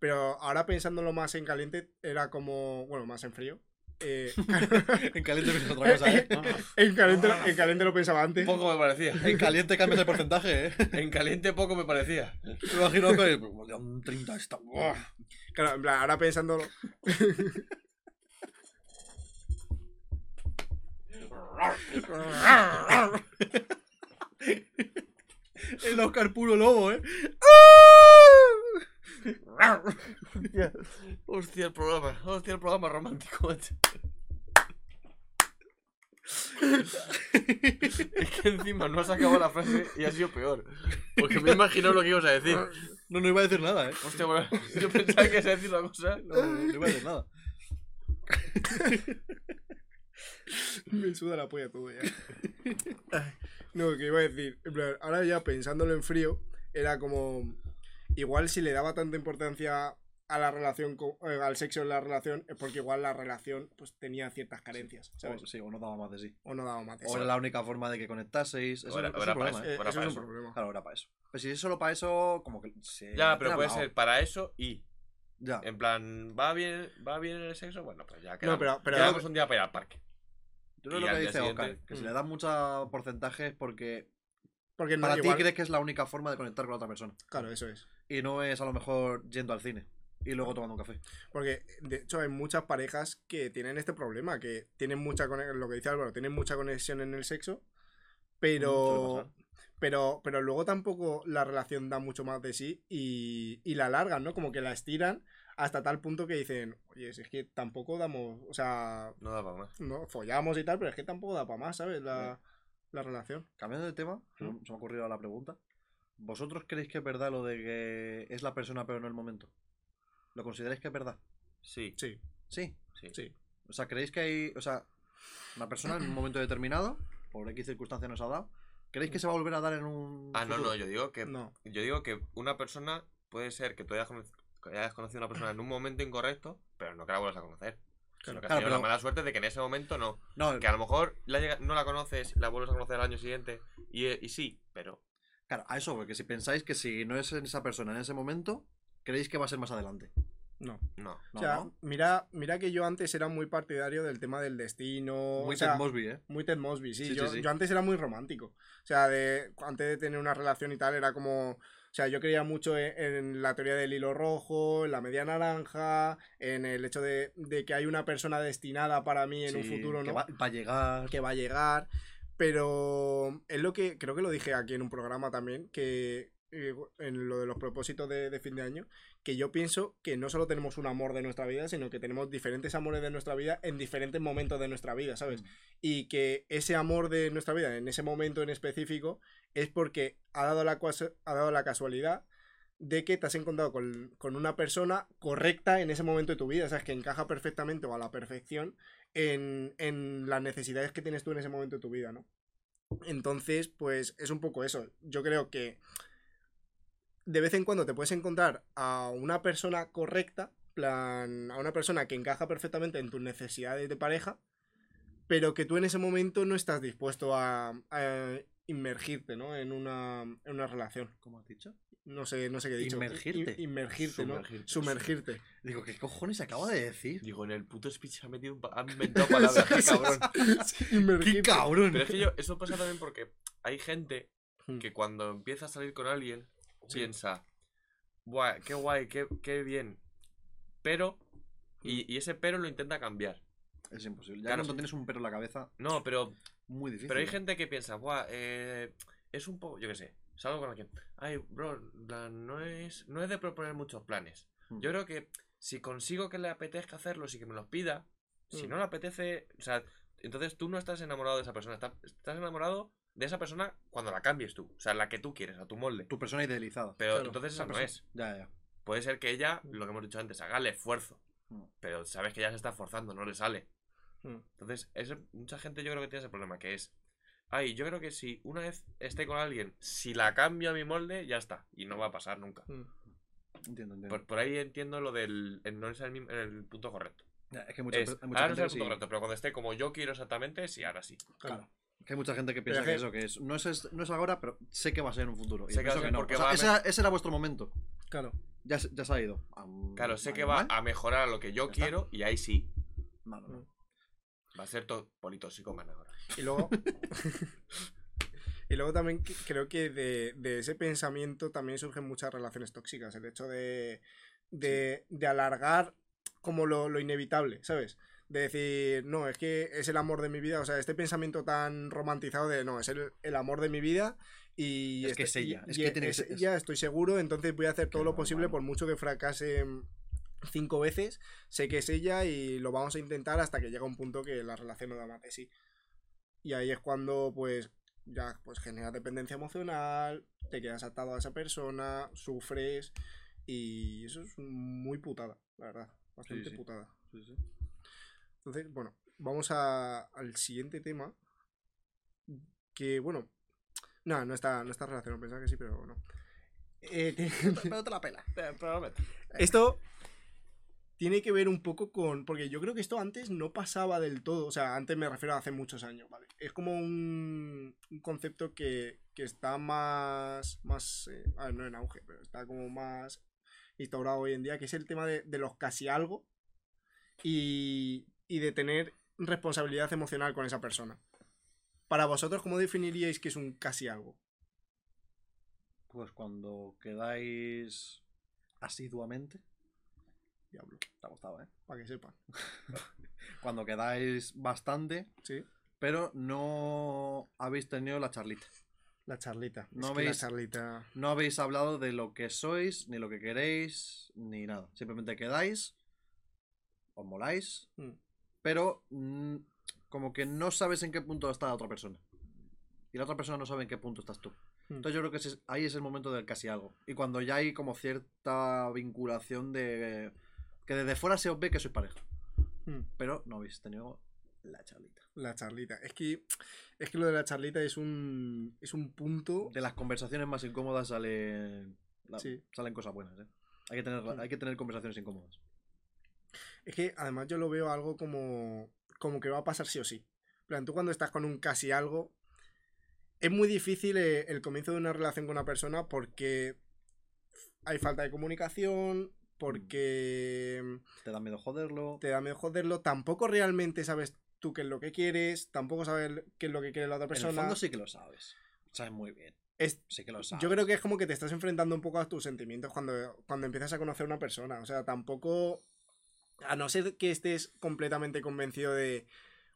Speaker 2: pero ahora pensándolo más en caliente, era como, bueno, más en frío. eh,
Speaker 3: En caliente piensas otra cosa, ¿eh?
Speaker 2: en, caliente, lo- en caliente lo pensaba antes.
Speaker 1: Poco me parecía.
Speaker 3: En caliente cambias el porcentaje, ¿eh?
Speaker 1: En caliente poco me parecía.
Speaker 3: Me imagino que pues, un 30 está. ¡buah!
Speaker 2: Claro, en plan, ahora pensándolo.
Speaker 3: El Oscar puro lobo, ¿eh?
Speaker 1: Hostia, el programa. Hostia, el programa romántico, es que encima no has acabado la frase y ha sido peor. Porque me he imaginado lo que ibas a decir.
Speaker 3: No, no iba a decir nada, ¿eh?
Speaker 1: Hostia, bueno, yo pensaba que ibas a decir una cosa.
Speaker 3: No, no, no iba a decir nada.
Speaker 2: Me suda la polla todo ya. No, que iba a decir, en plan, ahora ya pensándolo en frío, era como, igual si le daba tanta importancia a la relación, eh, al sexo en la relación, es porque igual la relación pues tenía ciertas carencias, ¿sabes?
Speaker 3: O, sí, o no daba más de sí.
Speaker 2: O no daba más de
Speaker 3: O era la única forma de que conectaseis. Eso,
Speaker 1: O era-
Speaker 3: eso es
Speaker 1: era
Speaker 3: un
Speaker 1: para
Speaker 3: problema,
Speaker 1: eso. Ahora
Speaker 2: eso
Speaker 1: para
Speaker 2: es un
Speaker 1: eso.
Speaker 2: problema.
Speaker 3: Claro, era para eso. Pero si es solo para eso, como que se.
Speaker 1: Ya, pero puede ser para eso y.
Speaker 3: Ya.
Speaker 1: En plan, ¿va bien, ¿va bien el sexo? Bueno, pues ya
Speaker 2: No,
Speaker 1: quedamos,
Speaker 2: pero- pero-
Speaker 1: quedamos un día para ir al parque.
Speaker 3: Yo creo
Speaker 1: y
Speaker 3: lo que dice Oscar,
Speaker 1: siguiente-
Speaker 3: que si
Speaker 2: Mm.
Speaker 3: le das mucho porcentaje es porque
Speaker 2: Porque no,
Speaker 3: para
Speaker 2: igual-
Speaker 3: ti crees que es la única forma de conectar con la otra persona.
Speaker 2: Claro, eso es.
Speaker 3: Y no es a lo mejor yendo al cine y luego tomando un café.
Speaker 2: Porque, de hecho, hay muchas parejas que tienen este problema, que tienen mucha conexión, lo que dice Álvaro, tienen mucha conexión en el sexo,
Speaker 3: Mm,
Speaker 2: pero,
Speaker 3: pasar.
Speaker 2: pero, pero luego tampoco la relación da mucho más de sí y, y la alargan, ¿no? Como que la estiran hasta tal punto que dicen, oye, si es que tampoco damos, o sea,
Speaker 1: No da para más.
Speaker 2: no follamos y tal, pero es que tampoco da para más, ¿sabes? La, la relación.
Speaker 3: Cambiando de tema,
Speaker 2: ¿Mm?
Speaker 3: se me ha ocurrido la pregunta. ¿Vosotros creéis que es verdad lo de que es la persona pero no el momento? ¿Lo consideráis que es verdad?
Speaker 1: Sí,
Speaker 2: Sí,
Speaker 3: Sí.
Speaker 1: sí.
Speaker 2: sí.
Speaker 3: O sea, ¿creéis que hay. O sea, una persona en un momento determinado, por X circunstancia nos ha dado, ¿creéis que se va a volver a dar en un.
Speaker 1: Ah, no,
Speaker 3: futuro?
Speaker 1: no, yo digo que
Speaker 2: No.
Speaker 1: yo digo que una persona puede ser que tú hayas, hayas conocido a una persona en un momento incorrecto, pero no que la vuelvas a conocer. Sino que has
Speaker 3: Claro,
Speaker 1: tenido la
Speaker 3: pero-
Speaker 1: mala suerte de que en ese momento no.
Speaker 3: No,
Speaker 1: Que a lo mejor la llega- no la conoces, la vuelves a conocer al año siguiente y, y sí, pero
Speaker 3: claro, a eso, porque si pensáis que si no es esa persona en ese momento, creéis que va a ser más adelante.
Speaker 2: No.
Speaker 1: no.
Speaker 2: O sea,
Speaker 3: ¿no?
Speaker 2: mira, mira que yo antes era muy partidario del tema del destino.
Speaker 3: Muy
Speaker 2: o sea,
Speaker 3: Ted Mosby, ¿eh?
Speaker 2: Muy Ted Mosby, sí.
Speaker 3: Sí,
Speaker 2: yo,
Speaker 3: sí, sí.
Speaker 2: yo antes era muy romántico. O sea, de, antes de tener una relación y tal, era como. O sea, yo creía mucho en, en la teoría del hilo rojo, en la media naranja, en el hecho de, de que hay una persona destinada para mí en un futuro,
Speaker 3: que
Speaker 2: ¿no?
Speaker 3: va, va a llegar.
Speaker 2: que va a llegar. Pero es lo que creo que lo dije aquí en un programa también, que eh, en lo de los propósitos de, de fin de año, que yo pienso que no solo tenemos un amor de nuestra vida, sino que tenemos diferentes amores de nuestra vida en diferentes momentos de nuestra vida, ¿sabes?
Speaker 3: Mm.
Speaker 2: Y que ese amor de nuestra vida, en ese momento en específico, es porque ha dado la, ha dado la casualidad de que te has encontrado con, con una persona correcta en ese momento de tu vida, ¿sabes? Que encaja perfectamente o a la perfección en, en las necesidades que tienes tú en ese momento de tu vida, ¿no? Entonces, pues es un poco eso. Yo creo que de vez en cuando te puedes encontrar a una persona correcta, plan, a una persona que encaja perfectamente en tus necesidades de pareja, pero que tú en ese momento no estás dispuesto a, a inmergirte, ¿no? En una, en una relación.
Speaker 3: ¿Cómo has dicho?
Speaker 2: No sé, no sé qué he dicho.
Speaker 3: Inmergirte.
Speaker 2: In- inmergirte, ¿no?
Speaker 1: Sumergirte.
Speaker 2: Sumergirte.
Speaker 3: Digo, ¿qué cojones acaba de decir?
Speaker 1: Digo, en el puto speech se ha metido un inventado palabras, qué cabrón.
Speaker 3: ¡Qué cabrón!
Speaker 1: Pero es que yo, eso pasa también porque hay gente
Speaker 2: Hmm.
Speaker 1: que cuando empieza a salir con alguien. Piensa, Buah, qué guay, qué, qué bien. Pero, y, y ese pero lo intenta cambiar.
Speaker 3: Es imposible. Ya
Speaker 1: Claro.
Speaker 3: cuando tienes un pelo en la cabeza,
Speaker 1: No, pero,
Speaker 3: muy difícil.
Speaker 1: pero hay gente que piensa, Buah, eh, es un poco, yo qué sé, salgo con alguien. Ay, bro, no es, no es de proponer muchos planes.
Speaker 3: Mm.
Speaker 1: Yo creo que si consigo que le apetezca hacerlos y que me los pida, si
Speaker 2: Mm.
Speaker 1: no le apetece, o sea, entonces tú no estás enamorado de esa persona, estás, estás enamorado de esa persona cuando la cambies tú, o sea, la que tú quieres, a tu molde.
Speaker 3: Tu persona idealizada.
Speaker 1: Pero
Speaker 2: Claro,
Speaker 1: entonces
Speaker 3: Esa
Speaker 1: no
Speaker 3: persona-
Speaker 1: es.
Speaker 3: Ya, ya.
Speaker 1: Puede ser que ella, lo que hemos dicho antes, haga el esfuerzo,
Speaker 3: Mm.
Speaker 1: pero sabes que ya se está esforzando, no le sale.
Speaker 2: Mm.
Speaker 1: Entonces, ese- mucha gente yo creo que tiene ese problema, que es, ay, yo creo que si una vez esté con alguien, si la cambio a mi molde, ya está, y no va a pasar nunca.
Speaker 2: Mm.
Speaker 3: Entiendo, entiendo.
Speaker 1: Por, por ahí entiendo lo del el no es el, mismo- el punto correcto.
Speaker 3: Ya, es que mucha,
Speaker 1: Es,
Speaker 3: hay mucha
Speaker 1: ahora no es el punto
Speaker 3: sí-
Speaker 1: correcto, pero cuando esté como yo quiero exactamente, sí, ahora sí.
Speaker 2: Claro.
Speaker 3: Que hay mucha gente que piensa que
Speaker 2: que-
Speaker 3: eso, que es, no, es, es- no es ahora, pero sé que va a ser en un futuro. Y
Speaker 1: Sé que va a
Speaker 3: pienso
Speaker 1: ser
Speaker 3: no.
Speaker 1: porque
Speaker 3: O sea,
Speaker 1: va a
Speaker 3: ese, era- ese era vuestro momento.
Speaker 2: Claro.
Speaker 3: Ya, se- ya se ha ido.
Speaker 1: Claro, sé
Speaker 3: a
Speaker 1: que va a mejorar lo que yo
Speaker 3: está.
Speaker 1: quiero y ahí sí.
Speaker 3: No, no, no.
Speaker 1: Va a ser todo politóxico más ahora.
Speaker 2: Y luego. y luego también que- creo que de, de ese pensamiento también surgen muchas relaciones tóxicas. El hecho de, de, de alargar como lo, lo inevitable, ¿sabes? De decir, no, es que es el amor de mi vida. O sea, este pensamiento tan romantizado de, no, es el, el amor de mi vida. Y
Speaker 3: Es que
Speaker 2: este-
Speaker 3: es ella,
Speaker 2: y-
Speaker 3: es que tiene que
Speaker 2: es
Speaker 3: ser- es-
Speaker 2: ella, estoy seguro, entonces voy a hacer todo
Speaker 3: Que
Speaker 2: lo posible por mucho que fracase cinco veces. Sé que es ella y lo vamos a intentar hasta que llega un punto que la relación no da más de sí. Y ahí es cuando, pues, ya pues genera dependencia emocional, te quedas atado a esa persona, sufres. Y eso es muy putada, la verdad. Bastante
Speaker 3: sí.
Speaker 2: putada.
Speaker 3: Sí, sí.
Speaker 2: Entonces, bueno, vamos a- al siguiente tema. Que, bueno, no, no está, no está relacionado, pensaba que sí, pero no. Eh,
Speaker 3: Pero te la pela.
Speaker 1: Probablemente.
Speaker 2: esto, tiene que ver un poco con. Porque yo creo que esto antes no pasaba del todo. O sea, antes me refiero a hace muchos años, ¿vale? Es como un, un concepto que, que está más. más eh, a ver, no en auge, pero está como más instaurado hoy en día, que es el tema de, de los casi algo y, y de tener responsabilidad emocional con esa persona. Para vosotros, ¿cómo definiríais que es un casi algo?
Speaker 3: Pues cuando quedáis asiduamente.
Speaker 2: Diablo,
Speaker 3: Te ha gustado, ¿eh?
Speaker 2: para que sepan.
Speaker 3: Cuando quedáis bastante,
Speaker 2: Sí.
Speaker 3: pero no habéis tenido la charlita.
Speaker 2: La charlita.
Speaker 3: No
Speaker 2: es
Speaker 3: veis-
Speaker 2: la charlita.
Speaker 3: No habéis hablado de lo que sois, ni lo que queréis, ni nada. Simplemente quedáis, os moláis,
Speaker 2: Mm.
Speaker 3: Pero mm, como que no sabes en qué punto está la otra persona. Y la otra persona no sabe en qué punto estás tú.
Speaker 2: Mm.
Speaker 3: Entonces yo creo que ese ahí es el momento del casi algo. Y cuando ya hay como cierta vinculación de... Que desde fuera se os ve que sois pareja.
Speaker 2: Mm.
Speaker 3: Pero no habéis tenido la charlita.
Speaker 2: La charlita. Es que, es que lo de la charlita es un, es un punto.
Speaker 3: De las conversaciones más incómodas la-
Speaker 2: Sí.
Speaker 3: salen cosas buenas, ¿eh? Hay que, tener,
Speaker 2: Mm.
Speaker 3: hay que tener conversaciones incómodas.
Speaker 2: Es que además yo lo veo algo como, como que va a pasar sí o sí. En plan, tú cuando estás con un casi algo, es muy difícil eh, el comienzo de una relación con una persona porque hay falta de comunicación, porque
Speaker 3: Te da miedo joderlo.
Speaker 2: te da miedo joderlo, tampoco realmente sabes tú qué es lo que quieres, tampoco sabes qué es lo que quiere la otra
Speaker 3: En el
Speaker 2: persona.
Speaker 3: fondo sí que lo sabes. Sabes muy bien.
Speaker 2: Es-
Speaker 3: Sí que lo sabes.
Speaker 2: Yo creo que es como que te estás enfrentando un poco a tus sentimientos cuando, cuando empiezas a conocer a una persona. O sea, tampoco. A no ser que estés completamente convencido de.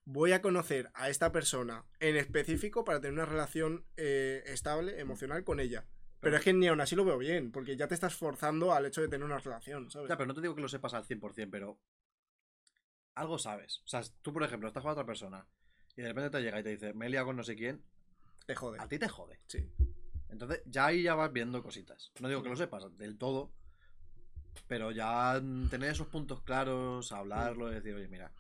Speaker 2: Voy a conocer a esta persona en específico para tener una relación eh, estable, emocional con ella. Pero es que ni aún así lo veo bien, porque ya te estás forzando al hecho de tener una relación, ¿sabes?
Speaker 3: Ya, pero no te digo que lo sepas al 100%, pero algo sabes. O sea, tú, por ejemplo, estás con otra persona y de repente te llega y te dice, me he liado con no sé quién,
Speaker 2: Te jode.
Speaker 3: a ti te jode.
Speaker 2: Sí.
Speaker 3: Entonces, ya ahí ya vas viendo cositas. No digo que lo sepas del todo, pero ya tener esos puntos claros, hablarlo decir, oye, mira,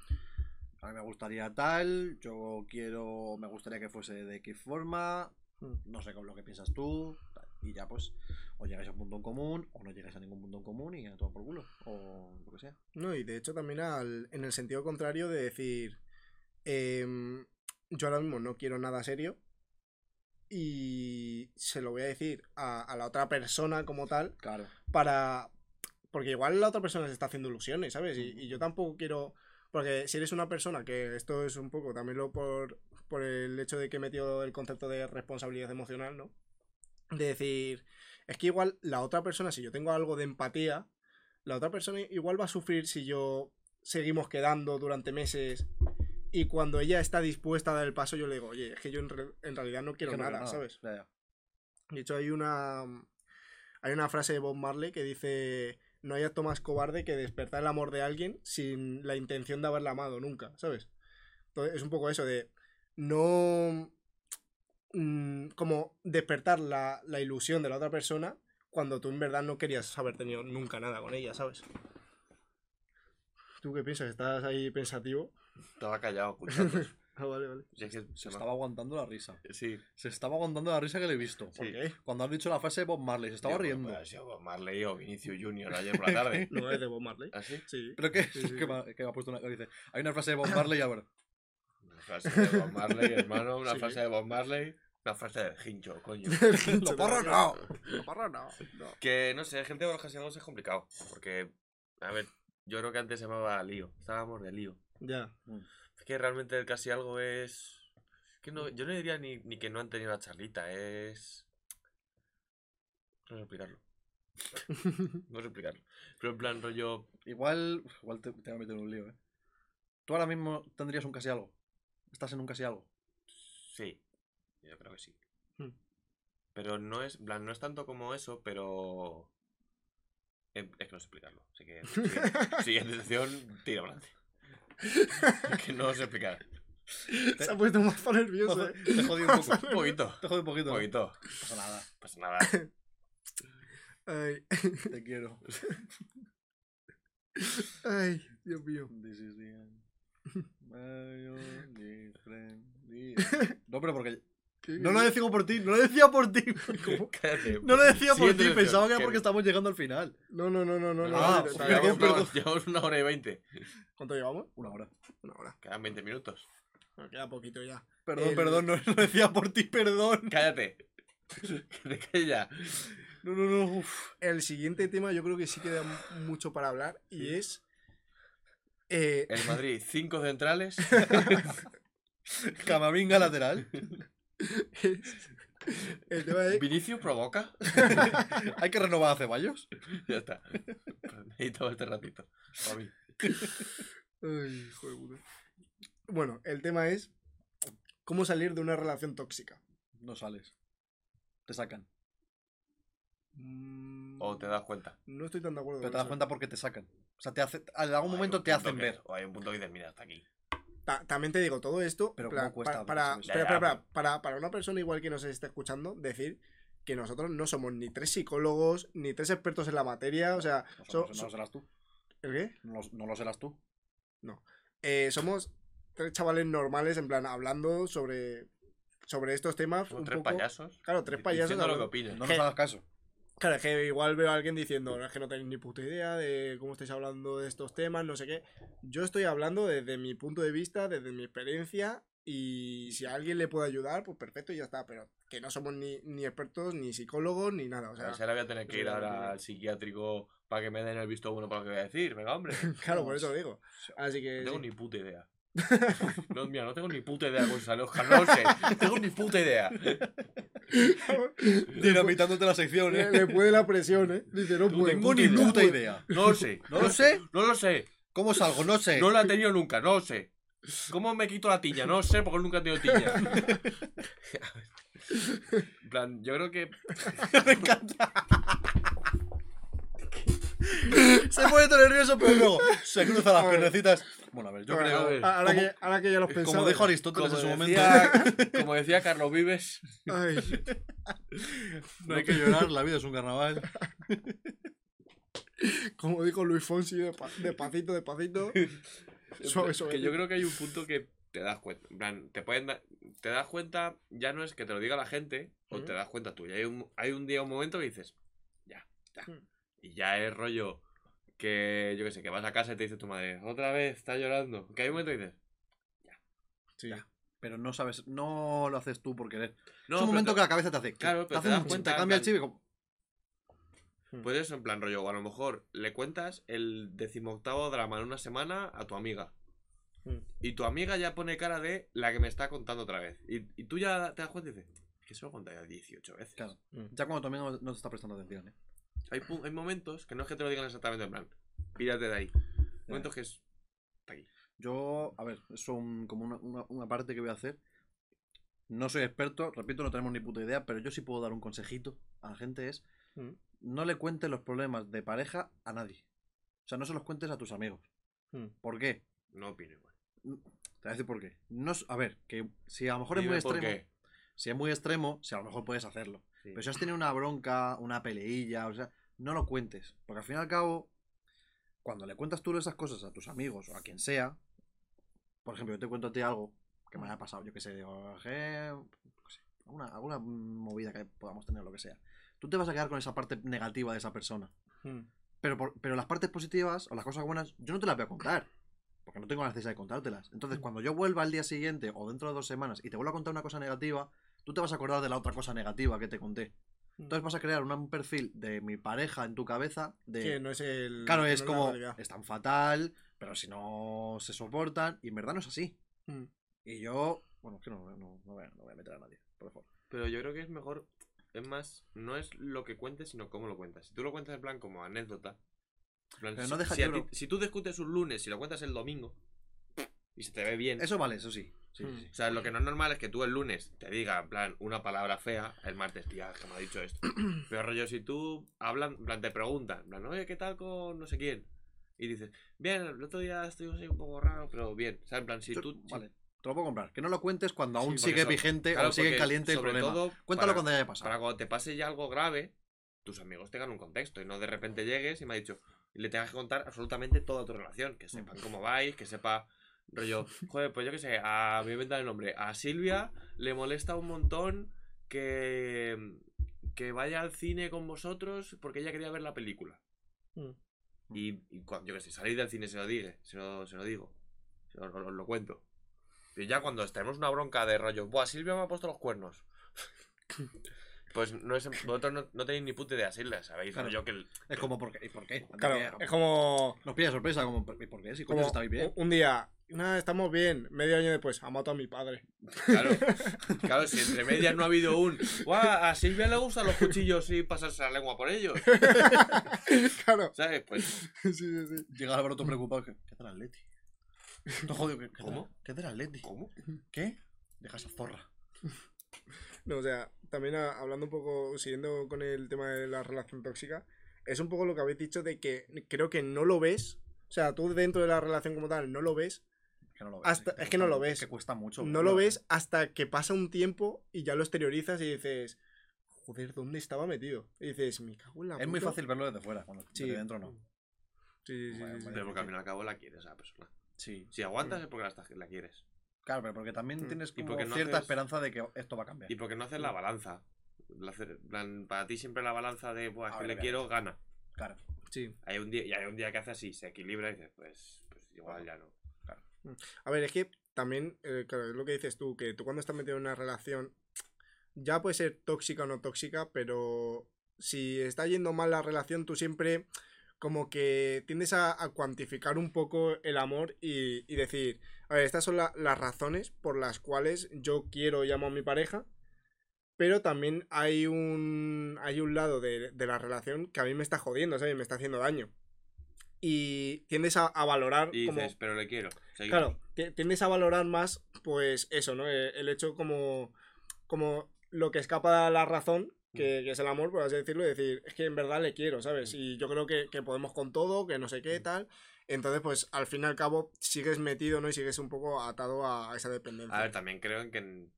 Speaker 3: a mí me gustaría tal, yo quiero, me gustaría que fuese de X forma,
Speaker 2: Mm.
Speaker 3: no sé con lo que piensas tú, tal. y ya pues, o llegáis a un punto en común, o no llegáis a ningún punto en común y a todo por culo, o lo que sea.
Speaker 2: No, y de hecho también al- en el sentido contrario de decir, em, yo ahora mismo no quiero nada serio y se lo voy a decir a, a la otra persona como tal
Speaker 3: Claro.
Speaker 2: para... Porque igual la otra persona se está haciendo ilusiones, ¿sabes? Y, y yo tampoco quiero... Porque si eres una persona que esto es un poco también lo por, por el hecho de que he metido el concepto de responsabilidad emocional, ¿no? De decir, es que igual la otra persona, si yo tengo algo de empatía, la otra persona igual va a sufrir si yo seguimos quedando durante meses y cuando ella está dispuesta a dar el paso yo le digo, oye, es que yo en, re- en realidad no quiero
Speaker 3: Que no
Speaker 2: nada, ¿sabes?
Speaker 3: Ya, ya.
Speaker 2: De hecho hay una hay una frase de Bob Marley que dice, no hay acto más cobarde que despertar el amor de alguien sin la intención de haberla amado nunca, ¿sabes? Entonces es un poco eso de no mm, como despertar la, la ilusión de la otra persona cuando tú en verdad no querías haber tenido nunca nada con ella, ¿sabes? ¿Tú qué piensas? ¿Estás ahí pensativo?
Speaker 1: Estaba callado escuchando.
Speaker 2: Ah, vale, vale.
Speaker 1: Si es que
Speaker 3: Se estaba aguantando la risa.
Speaker 1: Sí.
Speaker 3: Se estaba aguantando la risa que le he visto.
Speaker 2: ¿Por
Speaker 1: Sí.
Speaker 2: qué?
Speaker 3: Cuando has dicho la frase de Bob Marley, se estaba riendo.
Speaker 1: pues, ha sido Bob Marley o Vinicius Junior ayer por la tarde.
Speaker 2: No es de Bob Marley.
Speaker 1: ¿Ah, sí?
Speaker 2: Sí.
Speaker 3: Pero que,
Speaker 2: Sí, sí,
Speaker 3: que, me, ha- que me ha puesto una. Dice, hay una frase de Bob Marley y a ver.
Speaker 1: Una frase de Bob Marley, hermano. Una
Speaker 2: Sí.
Speaker 1: frase de Bob Marley. Una frase de hincho, coño.
Speaker 3: ¡Lo porro no!
Speaker 2: Lo porro no. no.
Speaker 1: Que no sé, gente con los casi algo es complicado. Porque, a ver, yo creo que antes se llamaba lío. Estábamos de lío.
Speaker 2: Ya.
Speaker 1: Es que realmente el casi algo es. es que no, yo no diría ni, ni que no han tenido la charlita, es. No sé explicarlo. No sé explicarlo. Pero en plan, rollo.
Speaker 3: Igual. Igual te, te voy a meter en un lío, ¿eh? Tú ahora mismo tendrías un casi algo. Estás en un casi algo.
Speaker 1: Sí, yo creo que sí.
Speaker 2: Hmm.
Speaker 1: Pero no es, en plan, no es tanto como eso, pero. em, Es que no sé explicarlo. Así que. Siguiente, siguiente sección, tira adelante. Que no sé explicar.
Speaker 2: Se ha puesto más nervioso, eh.
Speaker 3: Te jodí un poco.
Speaker 1: Un poquito.
Speaker 3: Te jodí un poquito.
Speaker 1: Un
Speaker 3: ¿no?
Speaker 1: poquito.
Speaker 3: No pasa nada.
Speaker 1: No pasa nada.
Speaker 2: Ay,
Speaker 3: Te quiero.
Speaker 2: ay, Dios mío.
Speaker 3: This is the end. My only friend. No, pero porque No lo decimos por ti, no lo decía por ti.
Speaker 1: Cállate.
Speaker 3: No lo decía por ti, pensaba que era
Speaker 1: que-
Speaker 3: porque estamos llegando al final.
Speaker 2: No, no, no, no, no. no,
Speaker 3: Ah,
Speaker 2: no, no,
Speaker 1: Llevamos, una hora y veinte.
Speaker 2: ¿Cuánto llevamos?
Speaker 3: Una hora.
Speaker 2: Una hora.
Speaker 1: Quedan 20 minutos.
Speaker 2: Queda poquito ya.
Speaker 3: Perdón,
Speaker 2: El-
Speaker 3: perdón, no lo decía por ti, perdón.
Speaker 1: Cállate. Que te calles ya.
Speaker 3: No, no, no. uf.
Speaker 2: El siguiente tema yo creo que sí queda mu- mucho para hablar y es... eh,
Speaker 1: El Madrid, 5 centrales.
Speaker 3: Camavinga lateral.
Speaker 2: el tema de...
Speaker 1: Vinicius provoca.
Speaker 3: Hay que renovar a Ceballos.
Speaker 1: Ya está. Necesito este ratito. Pa' mí.
Speaker 2: Ay, hijo de puta. Bueno, el tema es cómo salir de una relación tóxica.
Speaker 3: No sales. Te sacan.
Speaker 2: Mm,
Speaker 1: O te das cuenta.
Speaker 2: No estoy tan de acuerdo
Speaker 3: Pero
Speaker 2: con
Speaker 3: te das
Speaker 2: eso.
Speaker 3: cuenta porque te sacan. O sea, te hace, en algún momento te hacen
Speaker 1: que-
Speaker 3: ver.
Speaker 1: O hay un punto que dices, mira, hasta aquí.
Speaker 2: Ta- también te digo, todo esto
Speaker 3: Pero
Speaker 2: pla-
Speaker 3: ¿cómo cuesta
Speaker 2: para, para, para, para una persona igual que nos esté escuchando, decir que nosotros no somos ni tres psicólogos, ni tres expertos en la materia, o sea,
Speaker 3: No,
Speaker 2: so-
Speaker 3: no- no
Speaker 2: so-
Speaker 3: lo serás tú.
Speaker 2: ¿el qué?
Speaker 3: No, lo- no lo serás tú.
Speaker 2: Eh, somos tres chavales normales, en plan, hablando sobre, sobre estos temas. Un
Speaker 1: tres
Speaker 2: poco...
Speaker 1: payasos.
Speaker 2: Claro, tres payasos.
Speaker 1: Diciendo lo que opinan.
Speaker 3: No nos hagas caso.
Speaker 2: Claro, es que igual veo a alguien diciendo, "No, es que no tenéis ni puta idea de cómo estáis hablando de estos temas, no sé qué. Yo estoy hablando desde mi punto de vista, desde mi experiencia, y si a alguien le puede ayudar, pues perfecto y ya está. Pero que no somos ni, ni expertos, ni psicólogos, ni nada. O
Speaker 1: O
Speaker 2: sea,
Speaker 1: sea, ahora voy a tener que ir ahora al psiquiátrico para que me den el visto bueno para lo que voy a decir. Venga, hombre.
Speaker 2: claro, por eso lo digo. Así que.
Speaker 1: No tengo
Speaker 2: sí.
Speaker 1: ni puta idea. No, mira, no tengo ni puta idea cómo se sale Oscar. No lo sé. Tengo ni puta idea.
Speaker 3: Dinamitándote la sección, eh.
Speaker 2: le puede la presión, ¿eh? Dice, no
Speaker 1: No
Speaker 2: puedo.
Speaker 3: Tengo
Speaker 1: puta
Speaker 3: ni puta idea.
Speaker 1: No lo sé.
Speaker 3: No lo sé.
Speaker 1: No lo sé.
Speaker 3: ¿Cómo salgo? No sé.
Speaker 1: No la he tenido nunca. No lo sé. ¿Cómo me quito la tiña? No lo sé porque nunca he tenido tiña. En plan, yo creo que
Speaker 3: Me encanta. Se pone todo nervioso, pero luego se cruza las piernecitas. Bueno, a ver, yo
Speaker 2: A ver,
Speaker 3: creo.
Speaker 1: a ver.
Speaker 2: Ahora,
Speaker 3: como-
Speaker 2: que, ahora que ya los pensaba.
Speaker 3: Como dijo Aristóteles
Speaker 1: como
Speaker 3: en su momento,
Speaker 1: como decía Carlos Vives,
Speaker 2: Ay,
Speaker 3: no hay que llorar, la vida es un carnaval.
Speaker 2: como dijo Luis Fonsi, de, pa- despacito, despacito. Suave, suave.
Speaker 1: que yo creo que hay un punto que te das cuenta. En plan, te pueden da- te das cuenta, ya no es que te lo diga la gente, o te das cuenta tú. Y hay un, hay un día, un momento que dices, ya, ya.
Speaker 2: Mm.
Speaker 1: Y ya es rollo que, yo qué sé, que vas a casa y te dice tu madre, otra vez, está llorando. Que hay un momento que dices,
Speaker 2: Sí.
Speaker 3: Pero no sabes, no lo haces tú por querer.
Speaker 1: no,
Speaker 3: es un momento
Speaker 1: te-
Speaker 3: que la cabeza te hace.
Speaker 1: Claro,
Speaker 3: te
Speaker 1: pero te das
Speaker 3: un-
Speaker 1: cuenta,
Speaker 3: cambia el chip y como.
Speaker 1: Pues eso, en plan rollo, o a lo mejor le cuentas el decimoctavo drama en una semana a tu amiga.
Speaker 2: Mm.
Speaker 1: Y tu amiga ya pone cara de la que me está contando otra vez. Y, y tú ya te das cuenta y dices, que se lo he contado ya 18 veces.
Speaker 3: Claro.
Speaker 2: Mm.
Speaker 3: Ya cuando tu amigo no te está prestando atención, ¿eh?
Speaker 1: Hay, hay momentos que no es que te lo digan exactamente en plan, pírate de ahí. Momentos que es.
Speaker 3: Yo, a ver, es un- como una, una- una parte que voy a hacer. No soy experto, repito, no tenemos ni puta idea, pero yo sí puedo dar un consejito a la gente es
Speaker 2: Mm.
Speaker 3: no le cuentes los problemas de pareja a nadie. O sea, no se los cuentes a tus amigos.
Speaker 2: Mm.
Speaker 3: ¿Por qué?
Speaker 1: No opino igual.
Speaker 3: Te voy a decir por qué. No, a ver, que si a lo mejor es muy extremo.
Speaker 1: qué.
Speaker 3: Si es muy extremo, si a lo mejor puedes hacerlo.
Speaker 1: Sí.
Speaker 3: Pero si has tenido una bronca, una peleilla, o sea, no lo cuentes. Porque al fin y al cabo, cuando le cuentas tú esas cosas a tus amigos o a quien sea, por ejemplo, yo te cuento a ti algo que me haya pasado, yo que sé, digo, alguna, alguna movida que podamos tener, lo que sea. Tú te vas a quedar con esa parte negativa de esa persona.
Speaker 2: Mm.
Speaker 3: Pero, por- pero las partes positivas o las cosas buenas, yo no te las voy a contar. Porque no tengo la necesidad de contártelas. Entonces, cuando yo vuelva al día siguiente o dentro de dos semanas y te vuelva a contar una cosa negativa, tú te vas a acordar de la otra cosa negativa que te conté. Entonces vas a crear un, perfil de mi pareja en tu cabeza de...
Speaker 2: Que no es el.
Speaker 3: claro, es
Speaker 2: no
Speaker 3: como, es tan fatal, pero si no se soportan, y en verdad no es así.
Speaker 2: Mm.
Speaker 3: Y yo, bueno, es que no, no, no voy, a, no voy a meter a nadie, por favor.
Speaker 1: Pero yo creo que es mejor. Es más, no es lo que cuentes, sino cómo lo cuentas. Si tú lo cuentas en plan como anécdota. plan,
Speaker 3: Pero
Speaker 1: si,
Speaker 3: no deja
Speaker 1: si ti- si tú discutes un lunes y lo cuentas el domingo. Y se te ve bien.
Speaker 3: Eso vale, eso sí. Sí,
Speaker 2: Mm.
Speaker 3: sí, sí.
Speaker 1: O sea, lo que no es normal es que tú el lunes te diga, en plan, una palabra fea, el martes, tía, es que me ha dicho esto. Pero rollo, si tú hablan, en plan, te preguntan, en plan, oye, ¿qué tal con no sé quién? Y dices, bien, el otro día estoy así un poco raro, pero bien. O sea, en plan, si tú.
Speaker 3: vale, te lo puedo comprar. Que no lo cuentes cuando aún sigue vigente
Speaker 1: claro,
Speaker 3: o sigue caliente el problema.
Speaker 1: todo
Speaker 3: Cuéntalo
Speaker 1: para-
Speaker 3: cuando haya pasado.
Speaker 1: Para cuando te pase ya algo grave, tus amigos tengan un contexto y no de repente llegues y me ha dicho y le tengas que contar absolutamente toda tu relación, que sepan cómo vais, que sepa Rollo, joder, pues yo qué sé, a, me voy a inventar el nombre. A Silvia le molesta un montón que, que vaya al cine con vosotros porque ella quería ver la película.
Speaker 2: Mm.
Speaker 1: Y, y cuando, yo qué sé, salir del cine se lo digo, se lo, se lo digo. Se lo, os lo cuento. Y ya cuando tenemos una bronca de rollo, Buah, Silvia me ha puesto los cuernos. pues no es, vosotros no, no tenéis ni puta idea, Silvia, sabéis,
Speaker 3: Claro.
Speaker 1: rollo que el-
Speaker 3: Es como, ¿por qué? ¿Y por qué?
Speaker 2: Claro, es como,
Speaker 3: Nos pilla sorpresa, como, ¿y por qué? Si
Speaker 2: como
Speaker 3: estáis bien.
Speaker 2: un- un día, nada, estamos bien, medio año después, ha matado a mi padre.
Speaker 1: Claro, claro, si entre medias no ha habido un. "Guau, a Silvia le gustan los cuchillos y pasarse la lengua por ellos.
Speaker 2: claro.
Speaker 1: ¿Sabes? Pues.
Speaker 2: Sí, sí, sí.
Speaker 3: Llega Álvaro todo preocupado. ¿Qué, del Atleti? No, joder, ¿qué,
Speaker 1: ¿Cómo?
Speaker 3: ¿Qué del Atleti?
Speaker 1: ¿Cómo?
Speaker 3: ¿Qué? Deja esa zorra.
Speaker 2: No, o sea, también a- hablando un poco, siguiendo con el tema de la relación tóxica, es un poco lo que habéis dicho de que creo que no lo ves. O sea, tú dentro de la relación como tal no lo ves.
Speaker 3: Es que no lo ves.
Speaker 2: Hasta- es que no lo ves.
Speaker 3: Es que cuesta mucho.
Speaker 2: No
Speaker 3: verlo,
Speaker 2: lo ves hasta que pasa un tiempo y ya lo exteriorizas y dices, joder, ¿dónde estaba metido? Y dices, me cago en la
Speaker 3: Es muy
Speaker 2: puta".
Speaker 3: fácil verlo desde fuera. Cuando
Speaker 2: Sí.
Speaker 3: desde dentro no.
Speaker 2: Sí, sí, sí,
Speaker 3: Bueno,
Speaker 2: sí, sí.
Speaker 1: Pero porque al fin y al cabo la quieres a la persona.
Speaker 3: Sí.
Speaker 1: Si aguantas es porque la, quieres.
Speaker 3: Claro, pero porque también
Speaker 2: Mm.
Speaker 3: tienes
Speaker 1: Y
Speaker 3: como
Speaker 1: porque no
Speaker 3: cierta
Speaker 1: haces-
Speaker 3: esperanza de que esto va a cambiar.
Speaker 1: Y porque no haces la balanza. La hacer- plan, para ti siempre la balanza de, Buah, es que le quiero, gana.
Speaker 3: Claro.
Speaker 2: Sí.
Speaker 1: Hay un día, y hay un día que hace así, se equilibra y dices, pues, pues igual ya no.
Speaker 2: A ver, es que también, eh, claro, es lo que dices tú, que tú cuando estás metido en una relación, ya puede ser tóxica o no tóxica, pero si está yendo mal la relación, tú siempre como que tiendes a, cuantificar un poco el amor y, decir, a ver, estas son la- las razones por las cuales yo quiero y amo a mi pareja, pero también hay un, hay un lado de, de la relación que a mí me está jodiendo, ¿sabes? Me está haciendo daño. Y tiendes a, a valorar
Speaker 1: Y
Speaker 2: como...
Speaker 1: dices, pero le quiero. seguimos.
Speaker 2: Claro, ti- tiendes a valorar más, pues eso, ¿no? Eh, El hecho como, como lo que escapa a la razón, que, que es el amor, por así decirlo, y decir, es que en verdad le quiero, ¿sabes? Y yo creo que, que podemos con todo, que no sé qué, tal. Entonces, pues al fin y al cabo, sigues metido, ¿no? Y sigues un poco atado a esa dependencia.
Speaker 1: A ver, también creo que en-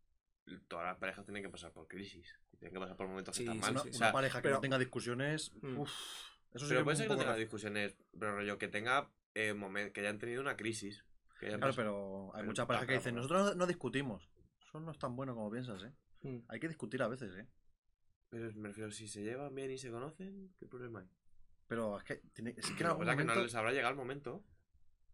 Speaker 1: todas las parejas tienen que pasar por crisis. Tienen que pasar por momentos
Speaker 2: Sí,
Speaker 1: que están
Speaker 2: sí,
Speaker 1: mal.
Speaker 3: Una,
Speaker 1: O
Speaker 3: una
Speaker 1: sea,
Speaker 3: pareja que
Speaker 2: pero-
Speaker 3: no tenga discusiones.
Speaker 2: Mm.
Speaker 3: Uf, eso sí
Speaker 1: pero
Speaker 3: que
Speaker 1: puede ser que no tenga
Speaker 3: raro.
Speaker 1: discusiones, pero rollo que tenga eh, que hayan tenido una crisis. Que hayan
Speaker 3: Claro,
Speaker 1: pasado-
Speaker 3: pero hay muchas parejas que dicen,
Speaker 1: ¿no?
Speaker 3: nosotros no, no discutimos. Eso no es tan bueno como piensas, ¿eh?
Speaker 2: Mm.
Speaker 3: Hay que discutir a veces, ¿eh?
Speaker 1: Pero me refiero, si se llevan bien y se conocen, ¿qué problema hay?
Speaker 3: Pero es que, tiene, es que en
Speaker 1: Pero
Speaker 3: algún
Speaker 1: la que no
Speaker 3: momento-
Speaker 1: les habrá llegado el momento.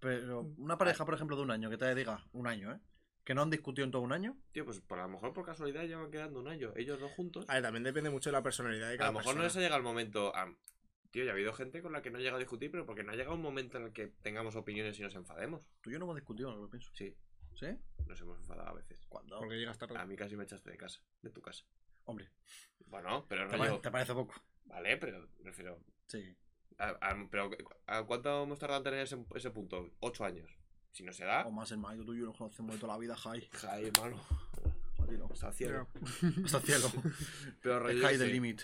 Speaker 3: Pero una pareja, por ejemplo, de un año, que te diga, un año, ¿eh? Que no han discutido en todo un año.
Speaker 1: Tío, pues por a lo mejor por casualidad llevan quedando un año, ellos dos juntos.
Speaker 2: A ver, también depende mucho de la personalidad de
Speaker 1: A
Speaker 2: cada
Speaker 1: lo mejor no les ha llegado el momento. a- Tío, ya ha habido gente con la que no llega a discutir, pero porque no ha llegado un momento en el que tengamos opiniones y nos enfademos.
Speaker 3: Tú y yo no hemos discutido, no lo pienso.
Speaker 1: Sí,
Speaker 3: ¿Sí?
Speaker 1: nos hemos enfadado a veces.
Speaker 3: ¿Cuándo?
Speaker 2: Porque llegas tarde.
Speaker 1: A mí casi me echaste de casa, de tu casa.
Speaker 3: Hombre,
Speaker 1: Bueno, pero
Speaker 3: ¿te,
Speaker 1: rollo.
Speaker 3: pare- te parece poco?
Speaker 1: Vale, pero me refiero.
Speaker 3: Sí.
Speaker 1: a- a- pero ¿a cuánto hemos tardado en tener ese, ese punto? Ocho años. Si no se da.
Speaker 3: O más el mayo, tú y yo nos conocemos de toda la vida, Jai.
Speaker 1: Jai, hermano.
Speaker 3: No.
Speaker 1: Hasta el cielo.
Speaker 3: Hasta el cielo.
Speaker 1: Pero rollo.
Speaker 3: Límit.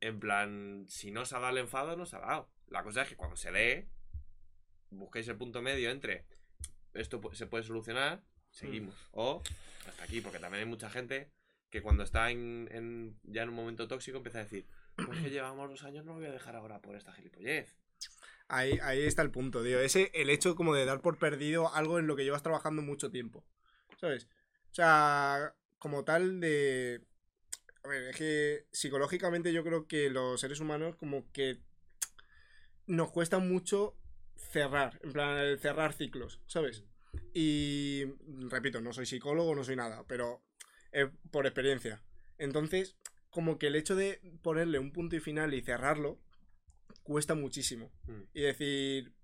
Speaker 1: En plan, si no se ha dado el enfado, no se ha dado. La cosa es que cuando se dé, busquéis el punto medio entre esto se puede solucionar, seguimos. O hasta aquí, porque también hay mucha gente que cuando está en, en- ya en un momento tóxico empieza a decir, pues que llevamos dos años, no lo voy a dejar ahora por esta gilipollez.
Speaker 2: Ahí, ahí está el punto, tío. Ese, el hecho como de dar por perdido algo en lo que llevas trabajando mucho tiempo. ¿Sabes? O sea, como tal de... A ver, es que psicológicamente yo creo que los seres humanos como que nos cuesta mucho cerrar, en plan, el cerrar ciclos, ¿sabes? Y repito, no soy psicólogo, no soy nada, pero eh, por experiencia. Entonces, como que el hecho de ponerle un punto y final y cerrarlo cuesta muchísimo.
Speaker 1: Mm.
Speaker 2: Y decir,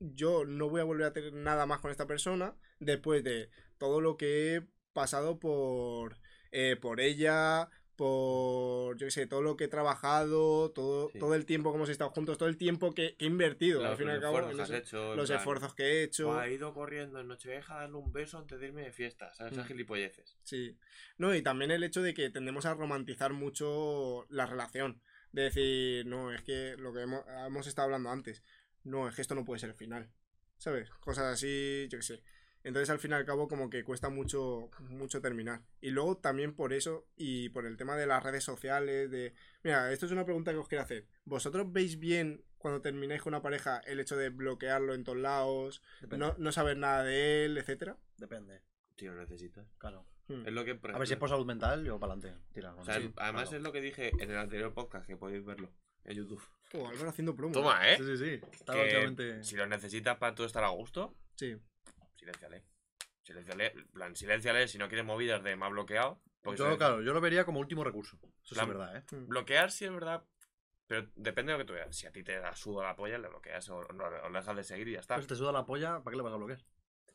Speaker 2: yo no voy a volver a tener nada más con esta persona después de todo lo que he pasado por, eh, por ella, por, yo qué sé, todo lo que he trabajado, todo,
Speaker 1: Sí.
Speaker 2: todo el tiempo que hemos estado juntos, todo el tiempo que, que he invertido, al
Speaker 1: Los,
Speaker 2: fin y al cabo,
Speaker 1: hecho.
Speaker 2: los esfuerzos que he hecho.
Speaker 1: "Buah, he ido corriendo en Nochevieja a darle un beso antes de irme de fiesta, ¿sabes?
Speaker 2: Mm.
Speaker 1: gilipolleces.
Speaker 2: Sí. No, y también el hecho de que tendemos a romantizar mucho la relación. De decir, no, es que lo que hemos, hemos estado hablando antes. No, es que esto no puede ser el final. ¿Sabes? Cosas así, yo qué sé. Entonces al fin y al cabo como que cuesta mucho, mucho terminar. Y luego también por eso y por el tema de las redes sociales, de... Mira, esto es una pregunta que os quiero hacer. ¿Vosotros veis bien cuando termináis con una pareja el hecho de bloquearlo en todos lados, no, no saber nada de él, etcétera?
Speaker 3: Depende.
Speaker 1: Si lo necesitas.
Speaker 3: Claro.
Speaker 2: Hmm.
Speaker 1: Es lo que, por
Speaker 3: A ver si es
Speaker 1: ejemplo,
Speaker 3: por salud mental, yo para adelante. Tira.
Speaker 1: o sea,
Speaker 3: sí,
Speaker 1: además
Speaker 3: claro.
Speaker 1: es lo que dije en el anterior podcast, que podéis verlo en YouTube.
Speaker 2: Oh, Álvaro haciendo promo.
Speaker 1: Toma, ¿eh?
Speaker 3: Sí, sí, sí. Está
Speaker 1: Que
Speaker 3: últimamente-
Speaker 1: Si lo necesitas para tú estar a gusto,
Speaker 2: Sí.
Speaker 1: Silenciale. Silenciale, en plan, silenciale si no quieres movidas de más bloqueado. Porque
Speaker 3: Yo, claro, yo lo vería como último recurso. Eso sí
Speaker 1: La-
Speaker 3: es verdad, ¿eh?
Speaker 2: Mm.
Speaker 1: Bloquear sí es verdad, pero depende de lo que tú veas. Si a ti te da sudo la polla, le bloqueas o, o, o le dejas de seguir y ya está.
Speaker 3: Pues te suda la polla, ¿para qué le vas a bloquear?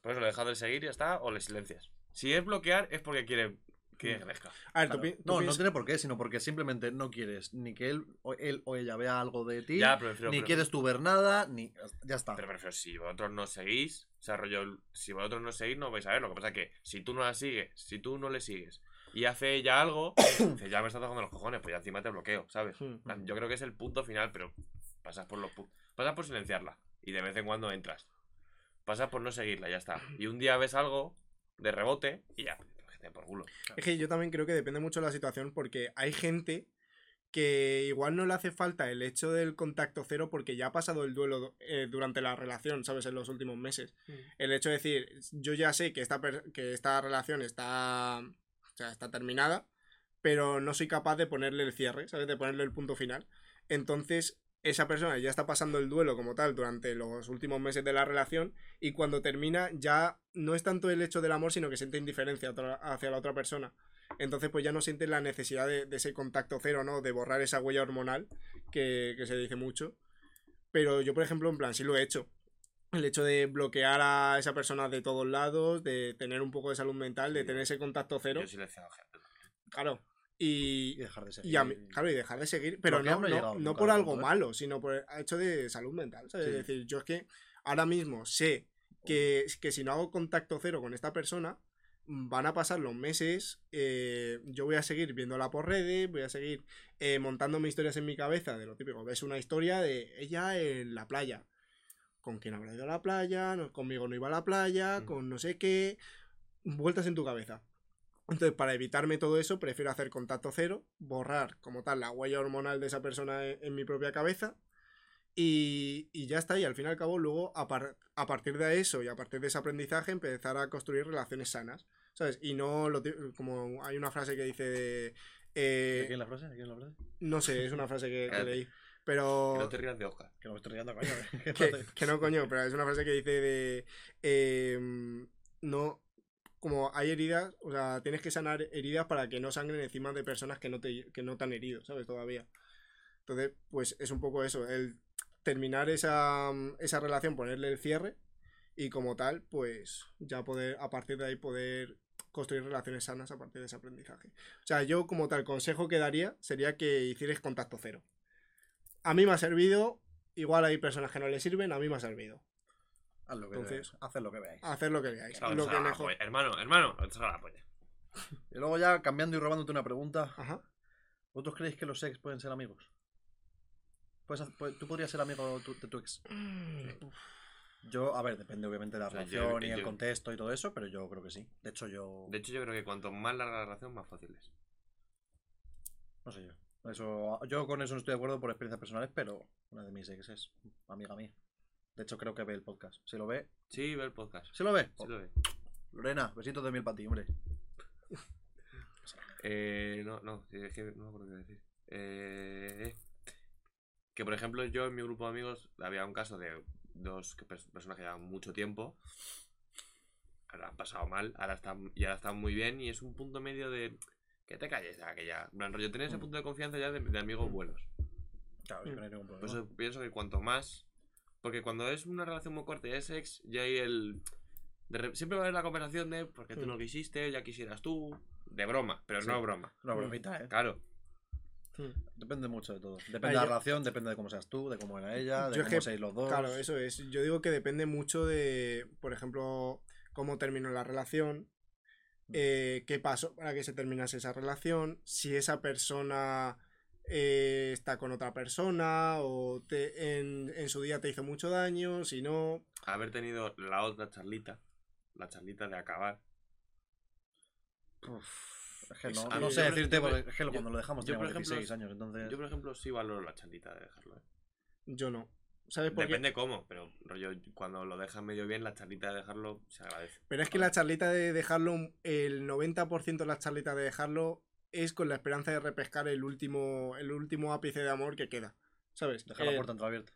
Speaker 1: Por eso le dejas de seguir y ya está, o le silencias. Si es bloquear, es porque quiere que crezca.
Speaker 2: A ver, tú
Speaker 3: Claro.
Speaker 2: pi- tú
Speaker 3: No, no tiene por qué, sino porque simplemente no quieres ni que él o, él o ella vea algo de ti,
Speaker 1: Ya, prefiero.
Speaker 3: ni
Speaker 1: pero-
Speaker 3: quieres tú ver nada, ni. Ya está.
Speaker 1: Pero prefiero, si vosotros no seguís, o sea, rollo, si vosotros no seguís, no vais a ver. Lo que pasa es que si tú no la sigues, si tú no le sigues y hace ella algo, dices, ya me está tocando los cojones, pues ya encima te bloqueo, ¿sabes?
Speaker 2: Hmm.
Speaker 1: Plan, Yo creo que es el punto final, pero pasas por los pu- pasas por silenciarla y de vez en cuando entras. Pasas por no seguirla, ya está. Y un día ves algo de rebote y ya, den por culo.
Speaker 2: Es que yo también creo que depende mucho de la situación porque hay gente que igual no le hace falta el hecho del contacto cero porque ya ha pasado el duelo eh, durante la relación, ¿sabes? En los últimos meses. El hecho de decir, yo ya sé que esta, que esta relación está, o sea, está terminada, pero no soy capaz de ponerle el cierre, ¿sabes? De ponerle el punto final. Entonces, esa persona ya está pasando el duelo como tal durante los últimos meses de la relación y cuando termina ya no es tanto el hecho del amor, sino que siente indiferencia hacia la otra persona. Entonces, pues ya no siente la necesidad de, de ese contacto cero, ¿no? De borrar esa huella hormonal que, que se dice mucho. Pero yo, por ejemplo, en plan, sí lo he hecho. El hecho de bloquear a esa persona de todos lados, de tener un poco de salud mental, de tener ese contacto cero.
Speaker 1: Yo he.
Speaker 2: Claro.
Speaker 3: Y
Speaker 2: Y,
Speaker 3: dejar de seguir.
Speaker 2: y a mí- claro, y dejar de seguir, pero no,
Speaker 3: no
Speaker 2: no,
Speaker 3: llegado
Speaker 2: no
Speaker 3: nunca
Speaker 2: por
Speaker 3: al
Speaker 2: algo malo, sino por el hecho de salud mental, ¿sabes?
Speaker 3: Sí.
Speaker 2: Es decir, yo es que ahora mismo sé que, que si no hago contacto cero con esta persona, mm, van a pasar los meses, eh, yo voy a seguir viéndola por redes, voy a seguir eh, montándome historias en mi cabeza de lo típico. Ves una historia de ella en la playa. ¿Con quién habrá ido a la playa? No, conmigo no iba a la playa,
Speaker 1: Mm.
Speaker 2: con no sé qué. Vueltas en tu cabeza. Entonces, para evitarme todo eso, prefiero hacer contacto cero, borrar como tal la huella hormonal de esa persona en, en mi propia cabeza y, y ya está. Y al fin y al cabo, luego, a, par- a partir de eso y a partir de ese aprendizaje, empezar a construir relaciones sanas, ¿sabes? Y no lo como hay una frase que dice de... eh,
Speaker 3: ¿De quién la frase? ¿De quién la frase?
Speaker 2: no sé, es una frase que, que leí.
Speaker 1: Que
Speaker 2: Pero...
Speaker 1: no te rías de Oscar.
Speaker 3: Que no me estoy riendo, coño. ¿Qué
Speaker 2: que, que no, coño, pero es una frase que dice de. eh, no. Como hay heridas, o sea, tienes que sanar heridas para que no sangren encima de personas que no te, que no te han herido, ¿sabes? Todavía. Entonces, pues es un poco eso, el terminar esa, esa relación, ponerle el cierre y como tal, pues ya poder, a partir de ahí, poder construir relaciones sanas a partir de ese aprendizaje. O sea, yo como tal consejo que daría sería que hicierais contacto cero. A mí me ha servido, igual hay personas que no le sirven, a mí me ha servido.
Speaker 3: Haz lo que
Speaker 2: Entonces-
Speaker 3: veáis, haced lo que veáis.
Speaker 2: Hacer lo que veáis. Lo que
Speaker 1: la
Speaker 2: mejor.
Speaker 1: Hermano, hermano, la polla.
Speaker 3: Y luego ya cambiando y robándote una pregunta.
Speaker 2: Ajá.
Speaker 3: ¿Vosotros creéis que los ex pueden ser amigos? Puedes hacer- pu- ¿Tú podrías ser amigo tu- de tu ex? Yo, a ver, depende obviamente de la
Speaker 1: O sea, yo-
Speaker 3: relación y el contexto y todo eso, pero yo creo que sí. De hecho, yo.
Speaker 1: De hecho, yo creo que cuanto más larga la relación, más fácil es.
Speaker 3: No sé yo. Eso, yo con eso no estoy de acuerdo por experiencias personales, pero una de mis ex es amiga mía. De hecho, creo que ve el podcast. ¿Se lo ve?
Speaker 1: Sí, ve el podcast.
Speaker 3: ¿Se lo ve?
Speaker 1: Sí lo ve.
Speaker 3: Lorena, besitos de miel para ti, hombre.
Speaker 1: Eh, no, no, es que no me acuerdo qué decir. Eh, que por ejemplo, yo en mi grupo de amigos había un caso de dos personas que llevan mucho tiempo. Ahora han pasado mal, ahora están, y ahora están muy bien, y es un punto medio de que te calles ya, que ya. En rollo, tener ese
Speaker 3: Mm.
Speaker 1: punto de confianza ya de, de amigos buenos.
Speaker 3: Claro, yo no hay ningún
Speaker 1: Por
Speaker 3: problema.
Speaker 1: eso pienso que cuanto más. Porque cuando es una relación muy corta y es ex, ya hay el. de siempre va a haber la conversación de porque tú no
Speaker 2: Mm.
Speaker 1: quisiste, ya quisieras tú. De broma, pero
Speaker 3: Sí.
Speaker 1: no broma.
Speaker 3: Una bromita, ¿eh?
Speaker 1: Claro.
Speaker 3: Depende mucho de todo. Depende
Speaker 2: Ay,
Speaker 3: de la
Speaker 2: yo-
Speaker 3: relación, depende de cómo seas tú, de cómo era ella, de
Speaker 2: Yo es
Speaker 3: cómo
Speaker 2: que-
Speaker 3: seáis los dos.
Speaker 2: Claro, eso es. Yo digo que depende mucho de, por ejemplo, cómo terminó la relación, eh, qué pasó para que se terminase esa relación, si esa persona eh, está con otra persona o te- en, en su día te hizo mucho daño, si no...
Speaker 1: Haber tenido la otra charlita la charlita de acabar.
Speaker 3: Uf, es que no, sé decirte, porque es que
Speaker 1: yo-
Speaker 3: cuando lo dejamos
Speaker 1: yo, por ejemplo,
Speaker 3: 16 años, entonces...
Speaker 1: Yo, por ejemplo, sí valoro la charlita de dejarlo, ¿eh?
Speaker 2: Yo no. ¿Sabes por qué?
Speaker 1: Depende cómo, pero rollo, cuando lo dejas medio bien, la charlita de dejarlo se agradece.
Speaker 2: Pero es que la charlita de dejarlo, el 90% de las charlitas de dejarlo es con la esperanza de repescar el último, el último ápice de amor que queda. ¿Sabes?
Speaker 3: Dejar la
Speaker 2: Eh,
Speaker 3: puerta entreabierta.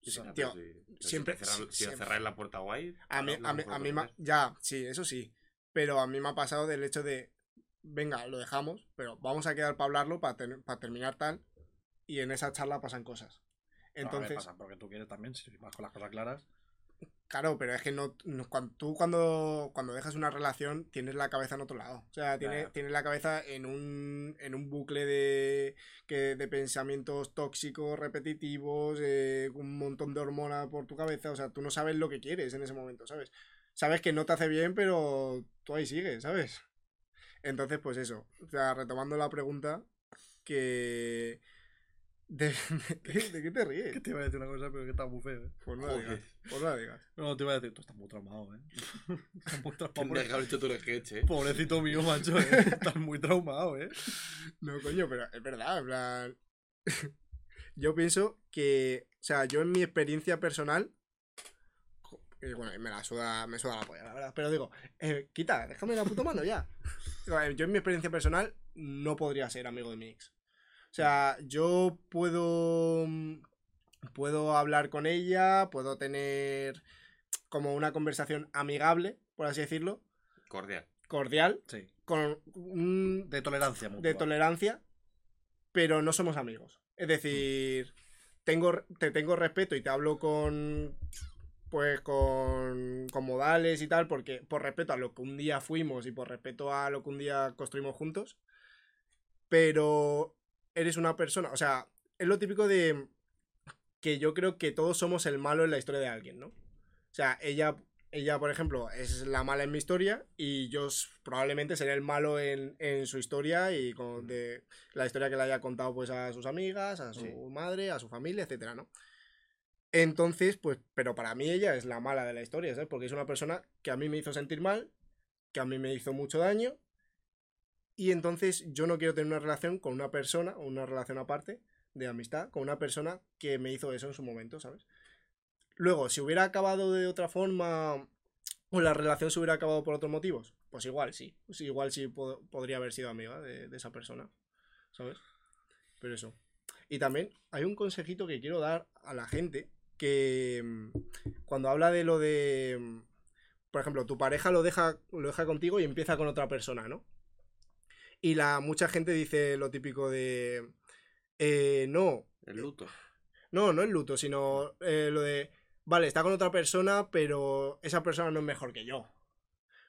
Speaker 2: sí, tío,
Speaker 1: si- si
Speaker 2: siempre-
Speaker 1: te cerrar- Si,
Speaker 2: siempre.
Speaker 1: cerrar la puerta guay.
Speaker 2: A mí, a mí,
Speaker 1: mejor
Speaker 2: a mí ma- ya, sí, eso sí. Pero a mí me ha pasado del hecho de, venga, lo dejamos, pero vamos a quedar para hablarlo, para, terminar tal, y en esa charla pasan cosas.
Speaker 3: Entonces...
Speaker 2: Entonces,
Speaker 3: pasa porque tú quieres también, si vas con las cosas claras.
Speaker 2: Claro, pero es que no, no- cuando, tú cuando, cuando dejas una relación tienes la cabeza en otro lado. O sea, tienes, tienes la cabeza en un, en un bucle de, que, de pensamientos tóxicos, repetitivos, eh, un montón de hormonas por tu cabeza. O sea, tú no sabes lo que quieres en ese momento, ¿sabes? Sabes que no te hace bien, pero tú ahí sigues, ¿sabes? Entonces, pues eso. O sea, retomando la pregunta, que... ¿De, de qué, de qué te ríes?
Speaker 3: Que te iba a decir una cosa, pero que está muy feo, ¿eh?
Speaker 2: Pues no la digas. Pues no la digas.
Speaker 3: No, te iba a decir, tú estás muy traumado, ¿eh? estás muy traumado.
Speaker 1: Tendría que haber hecho tu sketch, eh.
Speaker 3: Pobrecito mío, macho, ¿eh? Estás muy traumado, ¿eh?
Speaker 2: No, coño, pero es verdad, en plan. yo pienso que. O sea, yo en mi experiencia personal. eh, bueno, me la suda, me suda la polla, la verdad. Pero digo, eh, quita, déjame la puta mano ya. Yo en mi experiencia personal no podría ser amigo de mi ex. O sea, yo puedo. mm, Puedo hablar con ella, puedo tener como una conversación amigable, por así decirlo,
Speaker 1: Cordial.
Speaker 2: cordial,
Speaker 3: Sí.
Speaker 2: con un,
Speaker 3: De tolerancia mutua.
Speaker 2: de tolerancia, pero no somos amigos. Es decir, tengo, te tengo respeto y te hablo con. Pues con, con modales y tal, porque por respeto a lo que un día fuimos y por respeto a lo que un día construimos juntos. Pero eres una persona, o sea, es lo típico de que yo creo que todos somos el malo en la historia de alguien, ¿no? O sea, ella, ella por ejemplo, es la mala en mi historia y yo probablemente seré el malo en, en su historia y con de la historia que le haya contado pues a sus amigas, a su
Speaker 3: Sí.
Speaker 2: madre, a su familia, etcétera, ¿no? Entonces, pues, pero para mí ella es la mala de la historia, ¿sabes? Porque es una persona que a mí me hizo sentir mal, que a mí me hizo mucho daño y entonces yo no quiero tener una relación con una persona, o una relación aparte de amistad, con una persona que me hizo eso en su momento, ¿sabes? Luego, si hubiera acabado de otra forma o la relación se hubiera acabado por otros motivos, pues igual sí. Pues igual sí po- podría haber sido amiga de, de esa persona, ¿sabes? Pero eso. Y también hay un consejito que quiero dar a la gente que mm, cuando habla de lo de, mm, por ejemplo, tu pareja lo deja, lo deja contigo y empieza con otra persona, ¿no? Y la mucha gente dice lo típico de, eh, no,
Speaker 1: El luto.
Speaker 2: no, no el luto, sino eh, lo de, vale, está con otra persona, pero esa persona no es mejor que yo.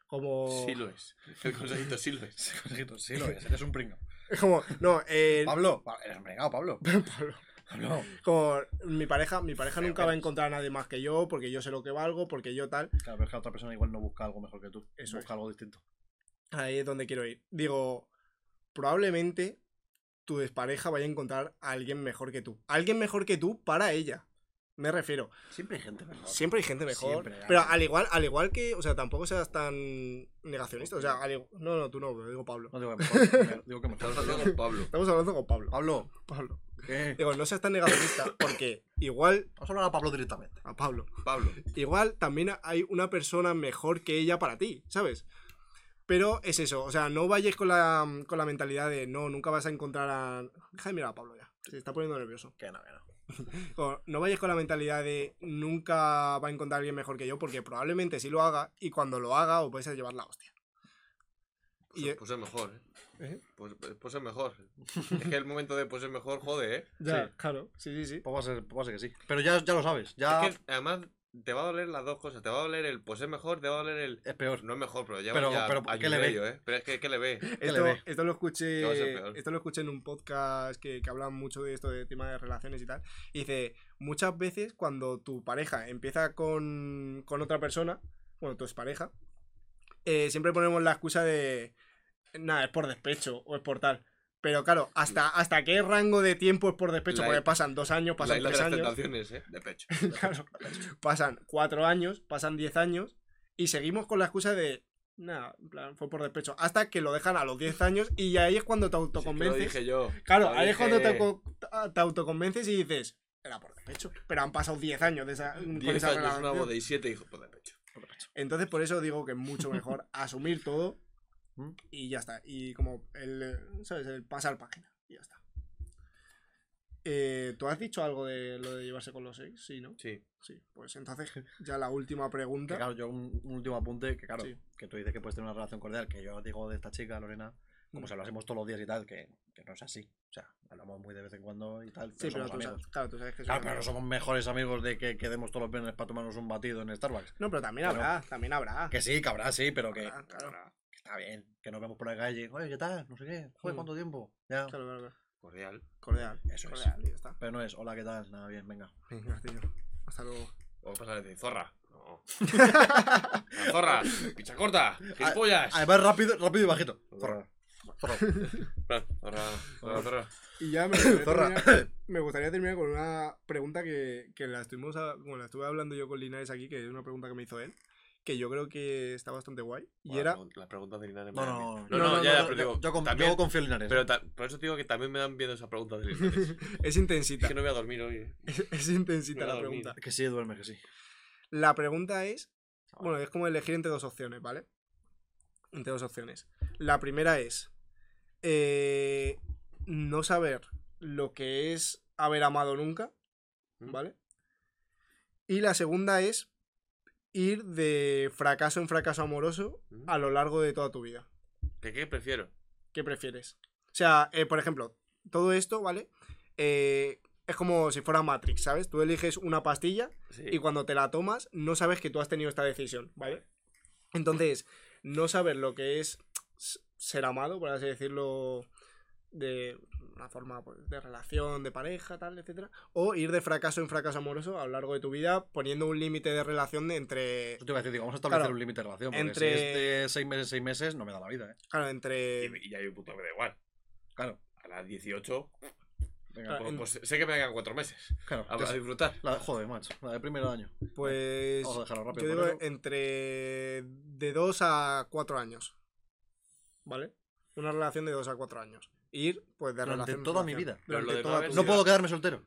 Speaker 2: Como...
Speaker 1: Sí lo es. El consejito sí lo es.
Speaker 3: Sí, consejito, sí lo es, eres un pringao.
Speaker 2: Es como, no, eh,
Speaker 3: Pablo, pa- eres un pringao, Pablo.
Speaker 2: Pablo,
Speaker 3: Pablo.
Speaker 2: como mi pareja, mi pareja nunca va a encontrar a nadie más que yo, porque yo sé lo que valgo, porque yo tal.
Speaker 3: Claro, pero es que la otra persona igual no busca algo mejor que tú.
Speaker 2: Eso
Speaker 3: busca algo distinto.
Speaker 2: Ahí es donde quiero ir. Digo, probablemente tu despareja vaya a encontrar a alguien mejor que tú. Alguien mejor que tú para ella. Me refiero.
Speaker 3: Siempre hay gente mejor.
Speaker 2: Siempre hay gente mejor.
Speaker 3: Siempre
Speaker 2: pero al igual, al igual que, o sea, tampoco seas tan negacionista. O sea, al igu- no, no, tú no, lo digo Pablo.
Speaker 3: No digo que mejor. digo que mejor.
Speaker 1: Estamos hablando con Pablo.
Speaker 2: Estamos hablando con Pablo.
Speaker 3: Pablo,
Speaker 2: Pablo.
Speaker 3: ¿qué?
Speaker 2: Digo, no seas tan negacionista, porque igual
Speaker 3: Vamos a hablar a Pablo directamente.
Speaker 2: a Pablo.
Speaker 1: Pablo.
Speaker 2: igual también hay una persona mejor que ella para ti, ¿sabes? Pero es eso, o sea, no vayas con la, con la mentalidad de no, nunca vas a encontrar a. Deja de mirar a Pablo ya, se está poniendo nervioso.
Speaker 3: Que no, que no.
Speaker 2: O, no vayas con la mentalidad de nunca va a encontrar a alguien mejor que yo, porque probablemente sí lo haga y cuando lo haga os vais a llevar la hostia.
Speaker 1: Pues,
Speaker 2: Y-
Speaker 1: pues es mejor, ¿eh?
Speaker 2: ¿Eh?
Speaker 1: Pues, pues es mejor. Es que el momento de pues es mejor jode, ¿eh?
Speaker 2: Ya,
Speaker 3: Sí.
Speaker 2: claro, sí, sí, sí.
Speaker 3: Pues va a ser, pues va a ser que sí. Pero ya, ya lo sabes. Ya
Speaker 1: Es que además te va a doler las dos cosas. Te va a doler el pues es mejor, te va a doler el.
Speaker 3: es peor.
Speaker 1: No es mejor, pero ya
Speaker 3: Pero-
Speaker 1: ya
Speaker 3: pero, ¿qué le ve?
Speaker 1: ¿eh? Pero es que, ¿qué le ve?
Speaker 3: le
Speaker 2: Esto,
Speaker 3: ve?
Speaker 2: esto lo escuché. Esto lo escuché en un podcast que, que hablan mucho de esto de tema de relaciones y tal. Y dice, muchas veces cuando tu pareja empieza con, con otra persona, bueno, tu expareja, eh, siempre ponemos la excusa de nada, es por despecho o es por tal. Pero claro, ¿hasta, hasta qué rango de tiempo es por despecho?
Speaker 1: La-
Speaker 2: Porque pasan dos años, pasan tres años.
Speaker 1: ¿eh? De pecho.
Speaker 2: Claro, pasan cuatro años, pasan diez años. Y seguimos con la excusa de. Nada, en plan, fue por despecho. Hasta que lo dejan a los 10 años y ahí es cuando te
Speaker 1: Sí, que lo
Speaker 2: autoconvences.
Speaker 1: dije yo.
Speaker 2: Claro,
Speaker 1: Lo
Speaker 2: ahí es cuando te, auto- te autoconvences y dices, era por despecho. Pero han pasado 10 años de esa, con
Speaker 1: 10
Speaker 2: esa
Speaker 1: años, una
Speaker 2: relación.
Speaker 1: boda y 7 hijos por de pecho.
Speaker 2: Entonces, por eso digo que es mucho mejor asumir todo
Speaker 3: ¿Mm?
Speaker 2: y ya está. Y como el, eh, ¿sabes? El pasar página. Y ya está. Eh, ¿Tú has dicho algo de lo de llevarse con los ex? Sí, ¿no?
Speaker 1: Sí.
Speaker 2: Sí. Pues entonces, ya la última
Speaker 3: Que
Speaker 2: pregunta.
Speaker 3: claro, yo un, un último apunte, que claro,
Speaker 2: Sí.
Speaker 3: que tú dices que puedes tener una relación cordial, que yo digo de esta chica, Lorena, como
Speaker 2: Mm.
Speaker 3: si hablásemos todos los días y tal, que, que no es así. O sea, hablamos muy de vez en cuando y tal,
Speaker 2: Sí,
Speaker 3: pero
Speaker 2: pero
Speaker 3: somos
Speaker 2: tú
Speaker 3: amigos.
Speaker 2: sabes, claro, tú sabes que
Speaker 3: Claro,
Speaker 2: son
Speaker 3: pero no somos mejores amigos de que quedemos todos los viernes para tomarnos un batido en Starbucks.
Speaker 2: No, pero también
Speaker 3: Pero-
Speaker 2: habrá, también habrá.
Speaker 3: Que sí, que habrá, sí, pero que,
Speaker 2: claro.
Speaker 3: Está bien. Que nos vemos por la calle. Oye, ¿qué tal? No sé qué. Joder,
Speaker 2: Mm.
Speaker 3: ¿cuánto tiempo? Ya.
Speaker 2: Claro, claro, claro.
Speaker 1: Cordial.
Speaker 2: Cordial.
Speaker 3: Eso es.
Speaker 2: cordial, ya está.
Speaker 3: Pero no es, hola, ¿qué tal? Nada, bien, venga.
Speaker 2: Venga, tío. Hasta luego.
Speaker 1: ¿Cómo pasa de zorra? No. Zorra, picha corta, gilipollas.
Speaker 3: Además, rápido, rápido y bajito. Zorra. Zorra.
Speaker 1: Zorra, zorra, zorra.
Speaker 2: Y ya me gustaría,
Speaker 3: Zorra.
Speaker 2: terminar, me gustaría terminar con una pregunta que, que la, estuvimos a- bueno, la estuve hablando yo con Linares aquí, que es una pregunta que me hizo él, que yo creo que está bastante guay. Y era...
Speaker 1: Las preguntas de Linares
Speaker 3: No, no, no,
Speaker 1: no,
Speaker 2: no,
Speaker 1: ya,
Speaker 2: no,
Speaker 1: ya,
Speaker 2: no,
Speaker 1: pero
Speaker 3: yo,
Speaker 1: digo,
Speaker 3: yo con-
Speaker 1: también-
Speaker 3: yo confío en Linares.
Speaker 1: pero por eso te digo que también me dan miedo esas preguntas de Linares.
Speaker 2: Es intensita.
Speaker 1: es que no voy a dormir hoy.
Speaker 2: Es, es intensita la pregunta.
Speaker 3: Que sí, duerme, que sí.
Speaker 2: La pregunta es... Bueno, es como elegir entre dos opciones, ¿vale? Entre dos opciones. La primera es... eh, no saber lo que es haber amado nunca. ¿vale? Y la segunda es ir de fracaso en fracaso amoroso a lo largo de toda tu vida.
Speaker 1: ¿Qué, ¿Qué prefiero?
Speaker 2: ¿Qué prefieres? O sea, eh, por ejemplo, todo esto, ¿vale? Eh, es como si fuera Matrix, ¿sabes? Tú eliges una pastilla
Speaker 1: Sí.
Speaker 2: y cuando te la tomas no sabes que tú has tenido esta decisión, ¿vale? Entonces, no saber lo que es ser amado, por así decirlo, de una forma pues, de relación, de pareja, tal, etcétera, o ir de fracaso en fracaso amoroso a lo largo de tu vida poniendo un límite de relación de entre,
Speaker 3: Eso te iba a decir, digo, vamos a establecer
Speaker 2: Claro,
Speaker 3: un límite de relación. Porque
Speaker 2: entre-
Speaker 3: si es de seis meses, seis meses, no me da la vida, ¿eh?
Speaker 2: claro, entre
Speaker 1: Y, y ya hay un puto que me da igual.
Speaker 3: Claro.
Speaker 1: A las 18,
Speaker 3: Venga,
Speaker 2: Claro,
Speaker 3: pues,
Speaker 2: en-
Speaker 1: pues sé que me quedan cuatro meses.
Speaker 3: claro.
Speaker 1: A, a disfrutar.
Speaker 3: la, joder, macho. La de primer año.
Speaker 2: pues
Speaker 3: Vamos a dejarlo
Speaker 2: yo
Speaker 3: rápido.
Speaker 2: digo
Speaker 3: por eso.
Speaker 2: entre de 2 a 4 años. ¿Vale? Una relación de 2 a 4 años. Ir, pues, de
Speaker 3: Durante
Speaker 2: relación
Speaker 3: toda mi vida.
Speaker 1: Pero lo de no
Speaker 2: toda
Speaker 3: No
Speaker 2: vida.
Speaker 3: puedo quedarme soltero.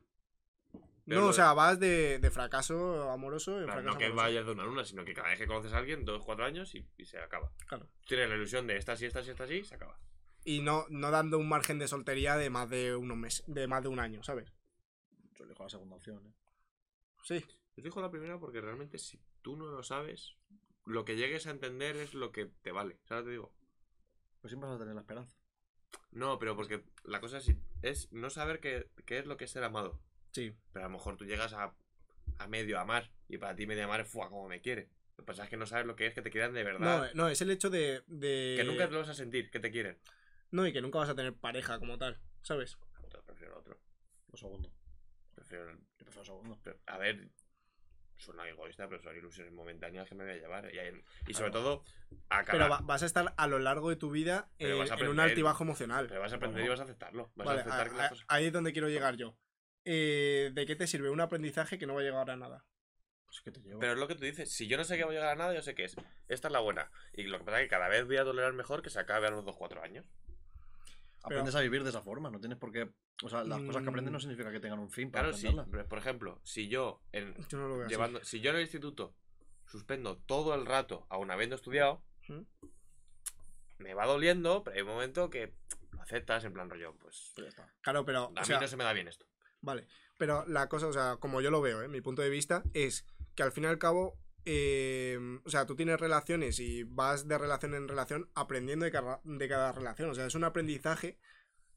Speaker 1: Pero
Speaker 2: No, o sea, vas de, de fracaso amoroso en
Speaker 1: Claro,
Speaker 2: fracaso
Speaker 1: no que
Speaker 2: amoroso.
Speaker 1: vayas de una a una, sino que cada vez que conoces a alguien, dos, cuatro años y, y se acaba.
Speaker 2: Claro.
Speaker 1: Tienes la ilusión de esta sí, esta sí, esta sí, se acaba.
Speaker 2: Y no, no dando un margen de soltería de más de unos meses, de más de un año, ¿sabes?
Speaker 3: Yo elijo la segunda opción, ¿eh?
Speaker 2: Sí.
Speaker 1: Yo digo la primera porque realmente si tú no lo sabes, lo que llegues a entender es lo que te vale. ¿Sabes te digo?
Speaker 3: Pues siempre vas a tener la esperanza.
Speaker 1: No, pero porque la cosa es, es no saber qué, qué es lo que es ser amado.
Speaker 2: Sí.
Speaker 1: Pero a lo mejor tú llegas a, a medio amar y para ti medio amar es como me quiere. Lo que pasa es que no sabes lo que es que te quieran de
Speaker 2: No,
Speaker 1: verdad.
Speaker 2: eh, no, es el hecho de, de-
Speaker 1: que nunca lo vas a sentir, que te quieren.
Speaker 2: No, y que nunca vas a tener pareja como tal, ¿sabes?
Speaker 1: Otro, prefiero el otro.
Speaker 3: Lo segundo.
Speaker 1: Prefiero el-
Speaker 3: Yo prefiero lo segundo.
Speaker 1: Pero, a ver, suena egoísta, pero son ilusiones momentáneas que me voy a llevar. Y, hay- y sobre
Speaker 3: Claro.
Speaker 1: todo, a cada.
Speaker 2: Pero va- vas a estar a lo largo de tu vida eh, en un altibajo emocional.
Speaker 1: Pero vas a aprender y vas a aceptarlo. Vas
Speaker 2: Vale,
Speaker 1: a aceptar
Speaker 2: a-
Speaker 1: que las
Speaker 2: a-
Speaker 1: cosas.
Speaker 2: ahí es donde quiero llegar yo. Eh, ¿De qué te sirve un aprendizaje que no va a llegar a nada?
Speaker 3: Pues que te llevo.
Speaker 1: Pero es lo que tú dices. Si yo no sé que voy a llegar a nada, yo sé que es. Esta es la buena. Y lo que pasa es que cada vez voy a tolerar mejor que se acabe a los 2-4 años.
Speaker 3: Aprendes a vivir de esa forma, no tienes por qué. O sea, las cosas que aprendes no
Speaker 2: Mm.
Speaker 3: significa que tengan un fin para
Speaker 1: Claro, sí. pero, Por ejemplo, si yo en,
Speaker 2: Yo no lo veo así.
Speaker 1: llevando, si yo en el instituto suspendo todo el rato, aún habiendo estudiado,
Speaker 2: ¿Mm?
Speaker 1: me va doliendo, pero hay un momento que lo aceptas en plan rollo, pues.
Speaker 3: Pues ya está.
Speaker 2: Claro, pero.
Speaker 1: A
Speaker 2: o
Speaker 1: mí
Speaker 2: sea,
Speaker 1: no se me da bien esto.
Speaker 2: Vale. Pero la cosa, o sea, como yo lo veo, ¿eh? mi punto de vista, es que al fin y al cabo. Eh, o sea, tú tienes relaciones y vas de relación en relación aprendiendo de cada, de cada relación. O sea, es un aprendizaje.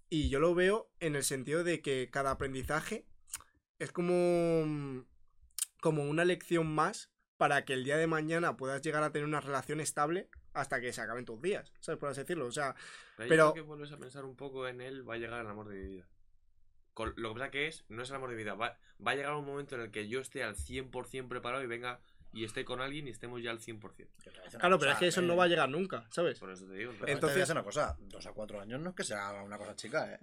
Speaker 2: Y yo lo veo en el sentido de que cada aprendizaje es como. como una lección más para que el día de mañana puedas llegar a tener una relación estable hasta que se acaben tus días. ¿Sabes? Por así decirlo. O sea,
Speaker 1: Pero,
Speaker 2: Pero-
Speaker 1: que vuelves a pensar un poco en él, va a llegar el amor de mi vida. Con- lo que pasa que es, no es el amor de mi vida, va, va a llegar un momento en el que yo esté al 100% preparado y venga y esté con alguien y estemos ya al 100%.
Speaker 3: Que te voy a decir una
Speaker 2: claro, pero es que eso
Speaker 3: eh,
Speaker 2: no va a llegar nunca, ¿sabes?
Speaker 1: Por eso te digo.
Speaker 2: Entonces-
Speaker 3: a decir una cosa, dos a cuatro años no es que sea una cosa chica, ¿eh?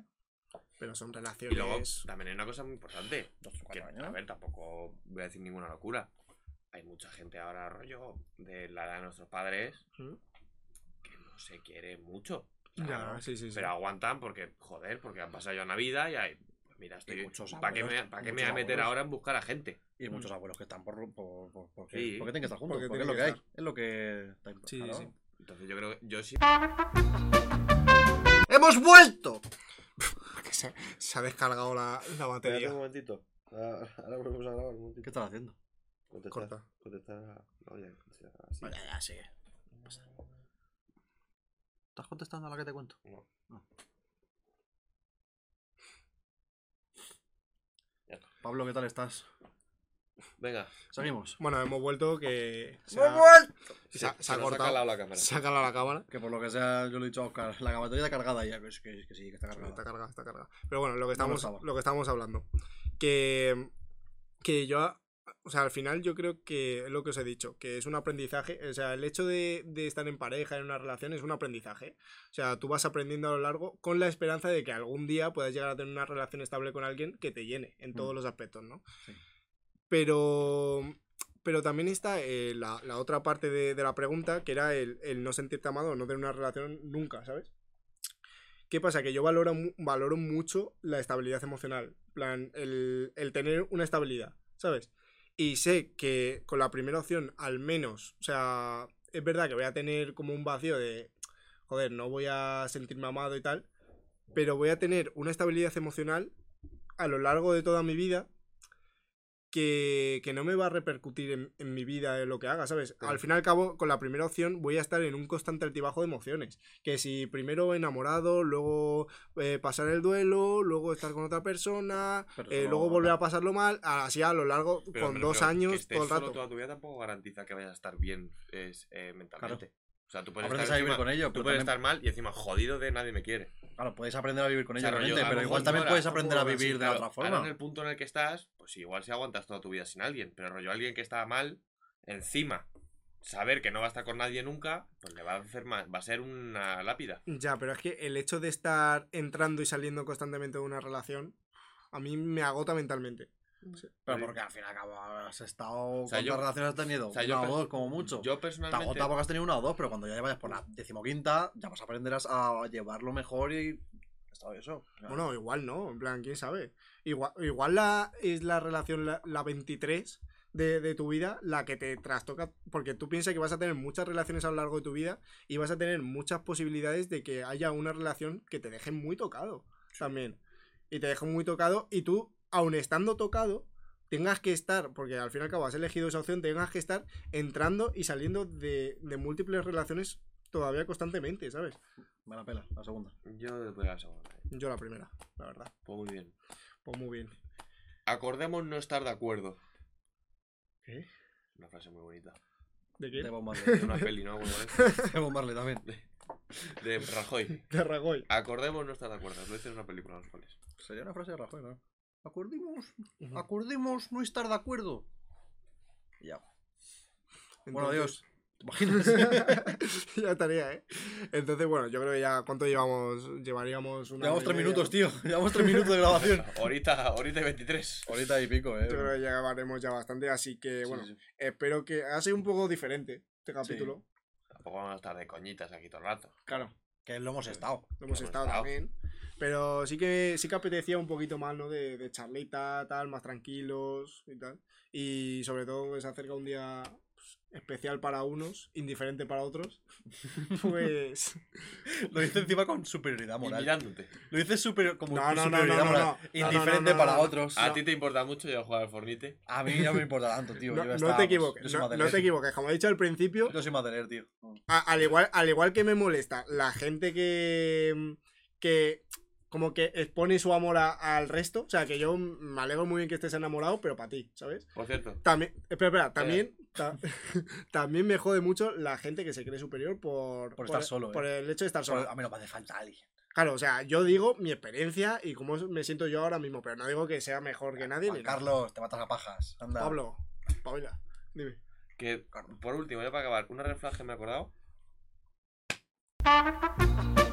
Speaker 2: Pero son
Speaker 1: y
Speaker 2: relaciones.
Speaker 1: luego también hay una cosa muy importante.
Speaker 3: Dos a
Speaker 1: Que,
Speaker 3: cuatro años.
Speaker 1: a ver, tampoco voy a decir ninguna locura. hay mucha gente ahora, rollo, de la edad de nuestros padres,
Speaker 2: ¿Mm?
Speaker 1: que no se quiere mucho. O sea,
Speaker 2: Ya,
Speaker 1: no-
Speaker 2: sí, sí, sí.
Speaker 1: Pero aguantan porque, joder, porque han pasado ya una vida y hay. Pues mira, estoy. ¿Para qué me, qué me voy a meter
Speaker 3: abuelos.
Speaker 1: ahora en buscar a gente?
Speaker 3: Y hay muchos abuelos que están por, por, por, porque,
Speaker 1: Sí.
Speaker 3: porque tienen que estar juntos,
Speaker 2: Porque
Speaker 3: porque, es lo que
Speaker 2: que
Speaker 3: hay. Es lo que está
Speaker 2: Sí,
Speaker 3: claro.
Speaker 2: sí.
Speaker 1: Entonces yo creo que yo sí.
Speaker 3: ¡Hemos vuelto!
Speaker 2: Que se, se ha descargado la, la batería.
Speaker 1: momentito. Ahora volvemos a grabar un
Speaker 3: ¿Qué estás haciendo?
Speaker 2: Corta.
Speaker 1: No, ya,
Speaker 3: Vaya, ya, sigue. ¿Estás contestando a la que te cuento?
Speaker 1: No.
Speaker 3: Pablo, ¿qué tal estás?
Speaker 1: Venga.
Speaker 3: Seguimos.
Speaker 2: Bueno, hemos vuelto que se
Speaker 3: ¡Hemos
Speaker 2: ha,
Speaker 3: vuelto!
Speaker 2: se ha- se ha
Speaker 1: ha
Speaker 2: cortado.
Speaker 1: calado la cámara.
Speaker 2: Se ha calado la cámara.
Speaker 3: Que por lo que sea, yo le he dicho a Oscar, la batería está cargada ya. Que, es que sí, que está cargada.
Speaker 2: Está cargada, está cargada. Pero bueno, lo que
Speaker 3: No lo
Speaker 2: estamos, lo que estamos hablando. Que, que yo, o sea, al final yo creo que es lo que os he dicho, que es un aprendizaje. O sea, el hecho de, de estar en pareja, en una relación, es un aprendizaje. O sea, tú vas aprendiendo a lo largo con la esperanza de que algún día puedas llegar a tener una relación estable con alguien que te llene en todos
Speaker 3: Mm.
Speaker 2: los aspectos, ¿no?
Speaker 3: Sí.
Speaker 2: Pero, pero también está eh, la, la otra parte de, de la pregunta, que era el, el no sentirte amado no tener una relación nunca, ¿sabes? ¿Qué pasa? Que yo valoro, valoro mucho la estabilidad emocional. Plan, el, el tener una estabilidad, ¿sabes? Y sé que con la primera opción, al menos, o sea, es verdad que voy a tener como un vacío de, joder, no voy a sentirme amado y tal, pero voy a tener una estabilidad emocional a lo largo de toda mi vida que, que no me va a repercutir en, en mi vida en lo que haga, ¿sabes? Al fin y al cabo, con la primera opción voy a estar en un constante altibajo de emociones. Que si primero enamorado, luego eh, pasar el duelo, luego estar con otra persona, eh, luego volver a pasarlo mal, así a lo largo,
Speaker 1: Pero
Speaker 2: con dos
Speaker 1: que
Speaker 2: años,
Speaker 1: estés
Speaker 2: todo el
Speaker 1: solo
Speaker 2: rato.
Speaker 1: toda tu vida tampoco garantiza que vayas a estar bien es, eh, mentalmente. O sea, tú puedes
Speaker 3: Aprendes
Speaker 1: estar,
Speaker 3: a vivir
Speaker 1: encima-
Speaker 3: con ello,
Speaker 1: tú
Speaker 3: pero
Speaker 1: puedes
Speaker 3: también-
Speaker 1: estar mal y encima jodido de nadie me quiere.
Speaker 3: Claro, puedes aprender a vivir con
Speaker 1: O
Speaker 3: ello,
Speaker 1: sea, lo
Speaker 3: pero igual también
Speaker 1: ahora
Speaker 3: puedes aprender a vivir
Speaker 2: así,
Speaker 3: de
Speaker 1: Claro,
Speaker 3: otra
Speaker 1: Ahora
Speaker 3: forma.
Speaker 1: en el punto en el que estás, pues igual si aguantas toda tu vida sin alguien, pero rollo alguien que está mal, encima, saber que no va a estar con nadie nunca, pues le va a hacer más, va a ser una lápida.
Speaker 2: Ya, pero es que el hecho de estar entrando y saliendo constantemente de una relación, a mí me agota mentalmente.
Speaker 3: Pero porque al fin y al cabo has estado.
Speaker 1: sea,
Speaker 3: ¿Cuántas
Speaker 1: yo-
Speaker 3: relaciones has tenido?
Speaker 1: O sea,
Speaker 3: una
Speaker 1: yo
Speaker 3: o dos, como mucho.
Speaker 1: Yo
Speaker 3: Te
Speaker 1: personalmente.
Speaker 3: agota porque has tenido una o dos, pero cuando ya vayas por la decimoquinta, ya vas a aprender a, a llevarlo mejor y. Está eso.
Speaker 2: Bueno, igual no, en plan, quién sabe. Igual, igual la, es la relación, la, la 23 de, de tu vida, la que te trastoca, porque tú piensas que vas a tener muchas relaciones a lo largo de tu vida y vas a tener muchas posibilidades de que haya una relación que te deje muy tocado también. Y te deje muy tocado y tú, aun estando tocado, tengas que estar, porque al fin y al cabo has elegido esa opción, tengas que estar entrando y saliendo de, de múltiples relaciones todavía constantemente, ¿sabes?
Speaker 3: Me la pela, la segunda.
Speaker 1: Yo la segunda.
Speaker 2: Yo la primera, la verdad.
Speaker 1: Pues muy bien.
Speaker 2: Pues muy bien.
Speaker 1: Acordemos no estar de acuerdo.
Speaker 2: ¿Qué?
Speaker 1: Una frase muy bonita.
Speaker 2: ¿De qué?
Speaker 3: De Bob Marley.
Speaker 1: De una peli, ¿no?
Speaker 3: De Bob Marley también.
Speaker 1: De Rajoy.
Speaker 2: De Rajoy.
Speaker 1: Acordemos no estar de acuerdo. Lo dice en una película, no sé cuál es.
Speaker 3: Sería una frase de Rajoy, ¿no? Acordemos, acordemos no estar de acuerdo. Y Ya. Bueno, adiós. ¿Te imaginas?
Speaker 2: ya estaría, ¿eh? Entonces, bueno, yo creo que ya. ¿Cuánto llevamos? Llevaríamos una.
Speaker 3: Llevamos tres minutos, tío. Llevamos tres minutos de grabación.
Speaker 1: Ahorita, ahorita y 23.
Speaker 3: Ahorita y pico, eh.
Speaker 2: Yo creo que llevaremos ya bastante, así que,
Speaker 3: Sí,
Speaker 2: bueno,
Speaker 3: sí.
Speaker 2: espero que. Ha sido un poco diferente este capítulo.
Speaker 1: Tampoco vamos a estar de coñitas aquí todo el rato.
Speaker 2: Claro,
Speaker 3: Que lo hemos estado.
Speaker 2: lo hemos
Speaker 1: Hemos
Speaker 2: estado
Speaker 1: estado.
Speaker 2: también. Pero sí que sí que apetecía un poquito más, ¿no? De, de charlita, tal, más tranquilos y tal. Y sobre todo que se acerca un día pues, especial para unos, indiferente para otros. Pues.
Speaker 3: Lo dice encima con superioridad
Speaker 1: Y
Speaker 3: moral.
Speaker 1: mirándote.
Speaker 3: Lo dice super, como
Speaker 2: No, no, no,
Speaker 3: superioridad
Speaker 2: no, no,
Speaker 3: moral.
Speaker 2: no. No,
Speaker 3: Indiferente
Speaker 2: no, no,
Speaker 3: para
Speaker 2: no.
Speaker 3: otros.
Speaker 1: A ti te importa mucho yo jugar al Fornite.
Speaker 3: A mí no me importa tanto, tío.
Speaker 2: No,
Speaker 3: yo
Speaker 2: no
Speaker 3: estaba,
Speaker 2: te
Speaker 3: pues,
Speaker 2: equivoques,
Speaker 3: Yo soy
Speaker 2: no, te equivoques. Como he dicho al principio,
Speaker 3: Yo soy leer, tío.
Speaker 2: A- al, igual, al igual que me molesta la gente que, que como que expone su amor a- al resto, o sea, que yo me alegro muy bien que estés enamorado, pero para ti, ¿sabes?
Speaker 1: Por cierto.
Speaker 2: También, espera, espera, también, ta- también me jode mucho la gente que se cree superior por,
Speaker 3: Por estar solo,
Speaker 2: por
Speaker 3: eh.
Speaker 2: el hecho de estar solo.
Speaker 3: A mí no me hace falta alguien.
Speaker 2: Claro, o sea, yo digo mi experiencia y cómo me siento yo ahora mismo, pero no digo que sea mejor que nadie
Speaker 3: Juan
Speaker 2: ni nada.
Speaker 3: Carlos, te matas a pajas. Anda.
Speaker 2: Pablo, Paula, dime.
Speaker 1: Que, por último, ya para acabar, una que me he acordado.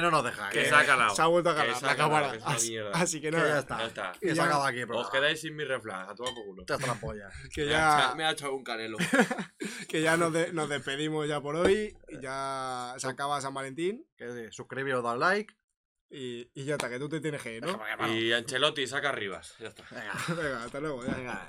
Speaker 3: no nos deja.
Speaker 1: Que
Speaker 3: que-
Speaker 1: se ha calado.
Speaker 2: Se ha vuelto a
Speaker 1: se
Speaker 2: la
Speaker 1: ha
Speaker 2: cámara. Así,
Speaker 1: mierda.
Speaker 2: así que
Speaker 3: que
Speaker 2: nada.
Speaker 3: ya está.
Speaker 1: Ya está.
Speaker 3: Que
Speaker 2: Ya-
Speaker 3: se acaba aquí el
Speaker 1: Os quedáis sin mi reflag, a tomar por culo.
Speaker 3: Te hasta la polla.
Speaker 2: Que
Speaker 1: ha
Speaker 2: ya,
Speaker 1: me ha echado un canelo.
Speaker 2: que ya nos, de- nos despedimos ya por hoy. Ya se acaba San Valentín.
Speaker 3: Que suscribiros, dad like.
Speaker 2: Y, y ya está, que tú te tienes que ir, ¿no?
Speaker 1: y Ancelotti saca arribas. Ya está.
Speaker 3: Venga.
Speaker 2: Venga, hasta luego. ya.
Speaker 3: Venga.